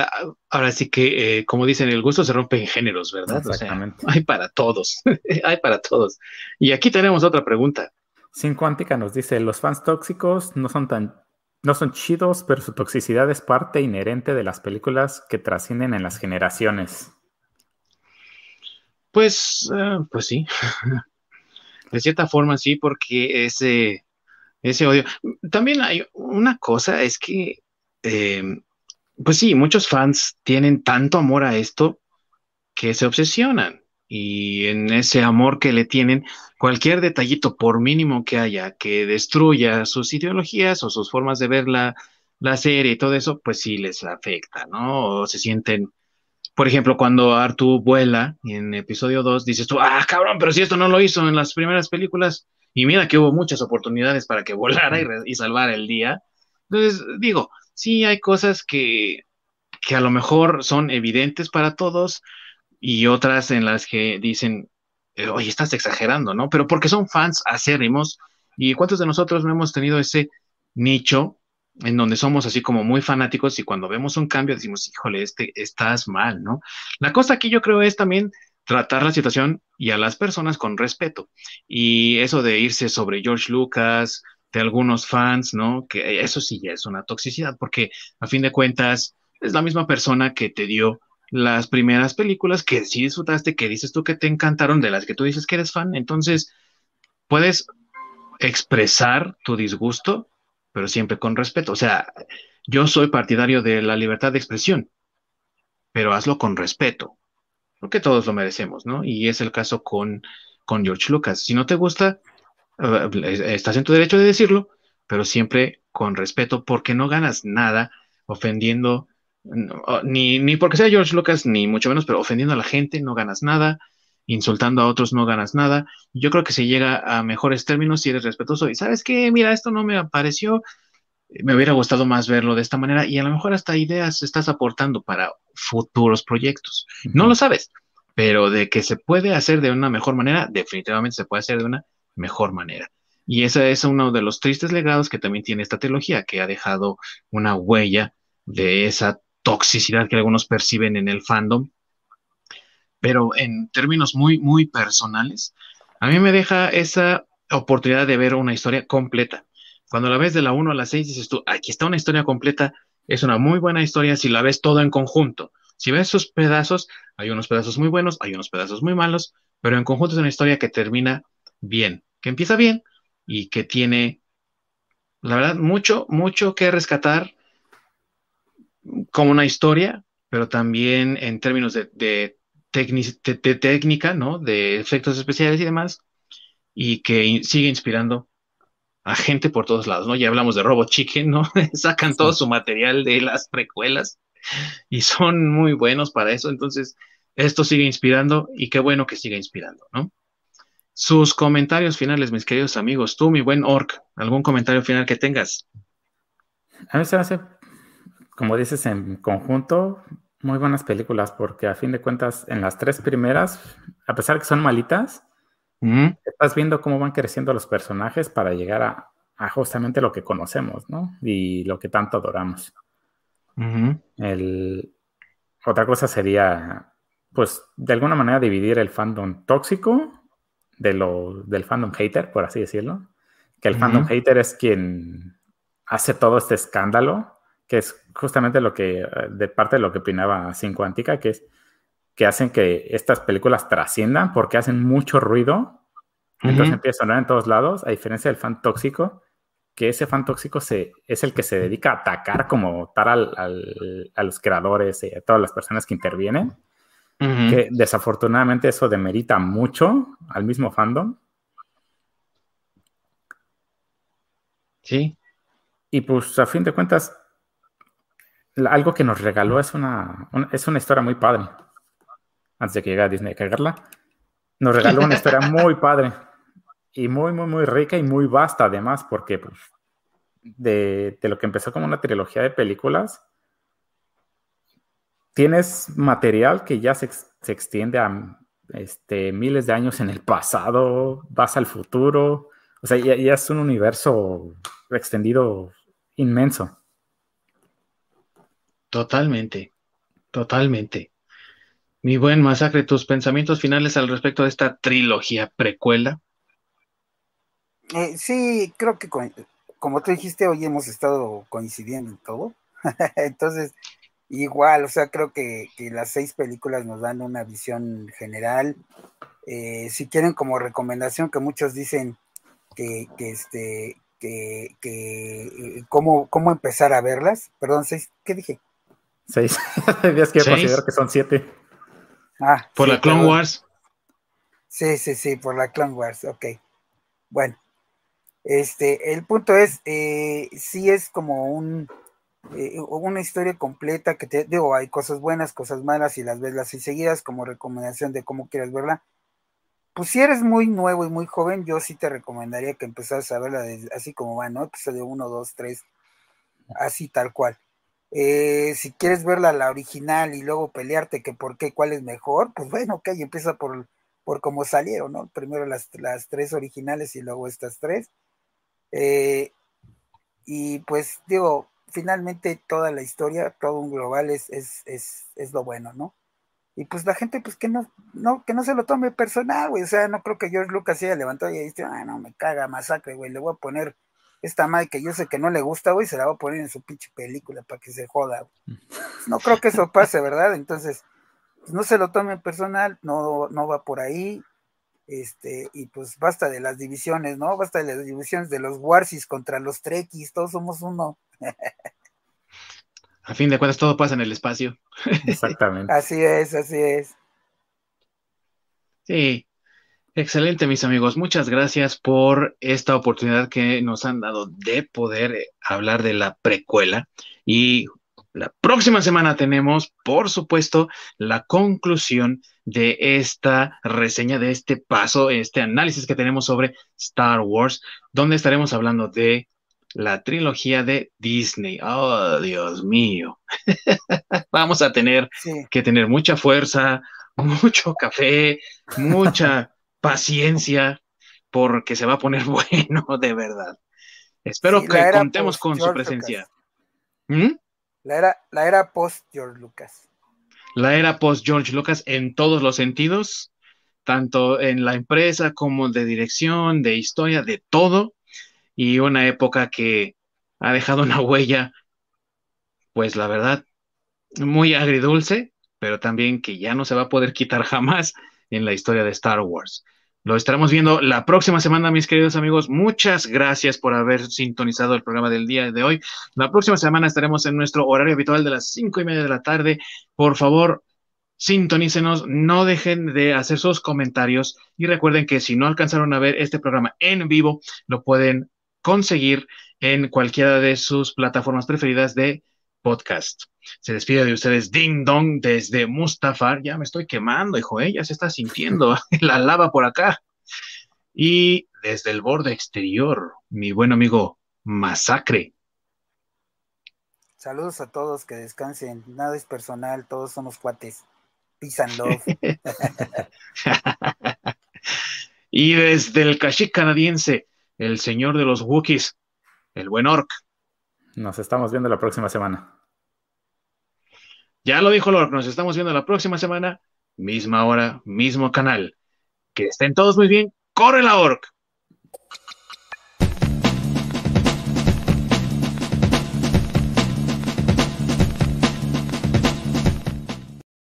ahora sí que, eh, como dicen, el gusto se rompe en géneros, ¿verdad? Exactamente. hay para todos, hay para todos. Y aquí tenemos otra pregunta. Sin Cuántica nos dice, los fans tóxicos no son tan no son chidos, pero su toxicidad es parte inherente de las películas que trascienden en las generaciones. Pues, eh, pues sí. de cierta forma sí, porque ese, ese odio. También hay una cosa, es que, em, pues sí, muchos fans tienen tanto amor a esto que se obsesionan. Y en ese amor que le tienen, cualquier detallito, por mínimo que haya, que destruya sus ideologías o sus formas de ver la, la serie y todo eso, pues sí les afecta, ¿no? O se sienten por ejemplo, cuando Artu vuela en episodio 2, dices tú, ah, cabrón, pero si esto no lo hizo en las primeras películas, y mira que hubo muchas oportunidades para que volara y, salvara el día. Entonces, digo, sí hay cosas que, que a lo mejor son evidentes para todos y otras en las que dicen, eh, oye, estás exagerando, ¿no? Pero porque son fans acérrimos y cuántos de nosotros no hemos tenido ese nicho en donde somos así como muy fanáticos y cuando vemos un cambio decimos, híjole, este, estás mal, ¿no? La cosa aquí yo creo es también tratar la situación y a las personas con respeto. Y eso de irse sobre George Lucas, de algunos fans, ¿no? Que eso sí ya es una toxicidad, porque a fin de cuentas es la misma persona que te dio las primeras películas que sí disfrutaste, que dices tú que te encantaron, de las que tú dices que eres fan. Entonces, puedes expresar tu disgusto, pero siempre con respeto. O sea, yo soy partidario de la libertad de expresión, pero hazlo con respeto, porque todos lo merecemos, ¿no? Y es el caso con, con George Lucas. Si no te gusta, eh, estás en tu derecho de decirlo, pero siempre con respeto, porque no ganas nada ofendiendo, ni, ni porque sea George Lucas, ni mucho menos, pero ofendiendo a la gente, no ganas nada, insultando a otros no ganas nada. Yo creo que se llega a mejores términos si eres respetuoso y sabes que, mira, esto no me pareció, me hubiera gustado más verlo de esta manera y a lo mejor hasta ideas estás aportando para futuros proyectos. No lo sabes, pero de que se puede hacer de una mejor manera, definitivamente se puede hacer de una mejor manera. Y ese es uno de los tristes legados que también tiene esta trilogía, que ha dejado una huella de esa toxicidad que algunos perciben en el fandom pero en términos muy, muy personales, a mí me deja esa oportunidad de ver una historia completa. Cuando la ves de la 1 a la 6, dices tú, aquí está una historia completa, es una muy buena historia si la ves todo en conjunto. Si ves sus pedazos, hay unos pedazos muy buenos, hay unos pedazos muy malos, pero en conjunto es una historia que termina bien, que empieza bien y que tiene, la verdad, mucho, mucho que rescatar como una historia, pero también en términos de de, técnica, ¿no? De efectos especiales y demás, y que sigue inspirando a gente por todos lados, ¿no? Ya hablamos de Robot Chicken, ¿no? Sacan todo su material de las precuelas y son muy buenos para eso, entonces esto sigue inspirando y qué bueno que siga inspirando, ¿no? Sus comentarios finales, mis queridos amigos, tú, mi buen Orc, algún comentario final que tengas. A mí se hace, como dices, en conjunto, muy buenas películas, porque a fin de cuentas, en las tres primeras, a pesar de que son malitas, estás viendo cómo van creciendo los personajes para llegar a, justamente lo que conocemos, ¿no? Y lo que tanto adoramos. otra cosa sería, pues, de alguna manera dividir el fandom tóxico de lo, del fandom hater, por así decirlo. Que el fandom hater es quien hace todo este escándalo que es justamente lo que, eh, de parte de lo que opinaba Cinco Antica, que es que hacen que estas películas trasciendan porque hacen mucho ruido. Entonces empieza a sonar en todos lados, a diferencia del fan tóxico, que ese fan tóxico se, es el que se dedica a atacar como tal a los creadores y a todas las personas que intervienen. Que desafortunadamente eso demerita mucho al mismo fandom. Sí. Y pues a fin de cuentas, algo que nos regaló es una, es una historia muy padre. Antes de que llegue a Disney a cagarla, nos regaló una historia muy padre y muy, muy, muy rica y muy vasta además, porque pues, de, lo que empezó como una trilogía de películas, tienes material que ya se, extiende a este, miles de años en el pasado, vas al futuro, o sea, ya es un universo extendido inmenso. Totalmente, totalmente. Mi buen masacre, tus pensamientos finales al respecto de esta trilogía precuela. Eh, sí, creo que como tú dijiste, hoy hemos estado coincidiendo en todo. Entonces, igual, o sea, creo que, las seis películas nos dan una visión general. Eh, si quieren como recomendación, que muchos dicen que, este, que, que eh, cómo, cómo empezar a verlas. Perdón, seis, ¿qué dije? Seis. es que considero que son siete. Ah, por la Clone Wars. Sí, sí, sí, por la Clone Wars, ok. Bueno, este, el punto es, eh, sí es como un, eh, una historia completa que te digo, hay cosas buenas, cosas malas, y las ves las seguidas como recomendación de cómo quieras verla. Pues si eres muy nuevo y muy joven, yo sí te recomendaría que empezaras a verla así como va, ¿no? Episodio 1, 2, 3, así tal cual. Eh, si quieres verla la original y luego pelearte que por qué, cuál es mejor, pues bueno, ok, empieza por, por cómo salieron, ¿no? Primero las, las tres originales y luego estas tres. Eh, y pues digo, finalmente toda la historia, todo un global es, es, es, es lo bueno, ¿no? Y pues la gente, pues que no, no, que no se lo tome personal, güey. O sea, no creo que George Lucas haya levantado y dice, ah, no, me caga, masacre, güey. Le voy a poner esta madre que yo sé que no le gusta, güey, se la voy a poner en su pinche película para que se joda. No creo que eso pase, ¿verdad? Entonces, pues no se lo tomen personal, no, no va por ahí. Este, y pues basta de las divisiones, ¿no? Basta de las divisiones de los Warsis contra los Trekkies, todos somos uno. A fin de cuentas, todo pasa en el espacio. Exactamente. así es, así es. Sí, excelente, mis amigos. Muchas gracias por esta oportunidad que nos han dado de poder eh, hablar de la precuela. Y la próxima semana tenemos, por supuesto, la conclusión de esta reseña, de este paso, este análisis que tenemos sobre Star Wars, donde estaremos hablando de la trilogía de Disney. Oh, Dios mío. Vamos a tener que tener mucha fuerza, mucho café, mucha paciencia, porque se va a poner bueno, de verdad. Espero que contemos con su presencia. ¿Mm? La era, la era post George Lucas. La era post George Lucas en todos los sentidos, tanto en la empresa como de dirección, de historia, de todo y una época que ha dejado una huella, pues la verdad, muy agridulce, pero también que ya no se va a poder quitar jamás en la historia de Star Wars. Lo estaremos viendo la próxima semana, mis queridos amigos. Muchas gracias por haber sintonizado el programa del día de hoy. La próxima semana estaremos en nuestro horario habitual de las cinco y media de la tarde. Por favor, sintonícenos, no dejen de hacer sus comentarios y recuerden que si no alcanzaron a ver este programa en vivo, lo pueden conseguir en cualquiera de sus plataformas preferidas de podcast. Se despide de ustedes Ding Dong desde Mustafar. Ya me estoy quemando, hijo, ¿eh? ya se está sintiendo la lava por acá. Y desde el borde exterior, mi buen amigo Masacre. Saludos a todos, que descansen. Nada es personal, todos somos cuates. Peace and love. y desde el Kashyyyk canadiense, el señor de los Wookiees, el buen Orc. Nos estamos viendo la próxima semana. Ya lo dijo Orc, nos estamos viendo la próxima semana, misma hora, mismo canal. Que estén todos muy bien. ¡Corre la Orc!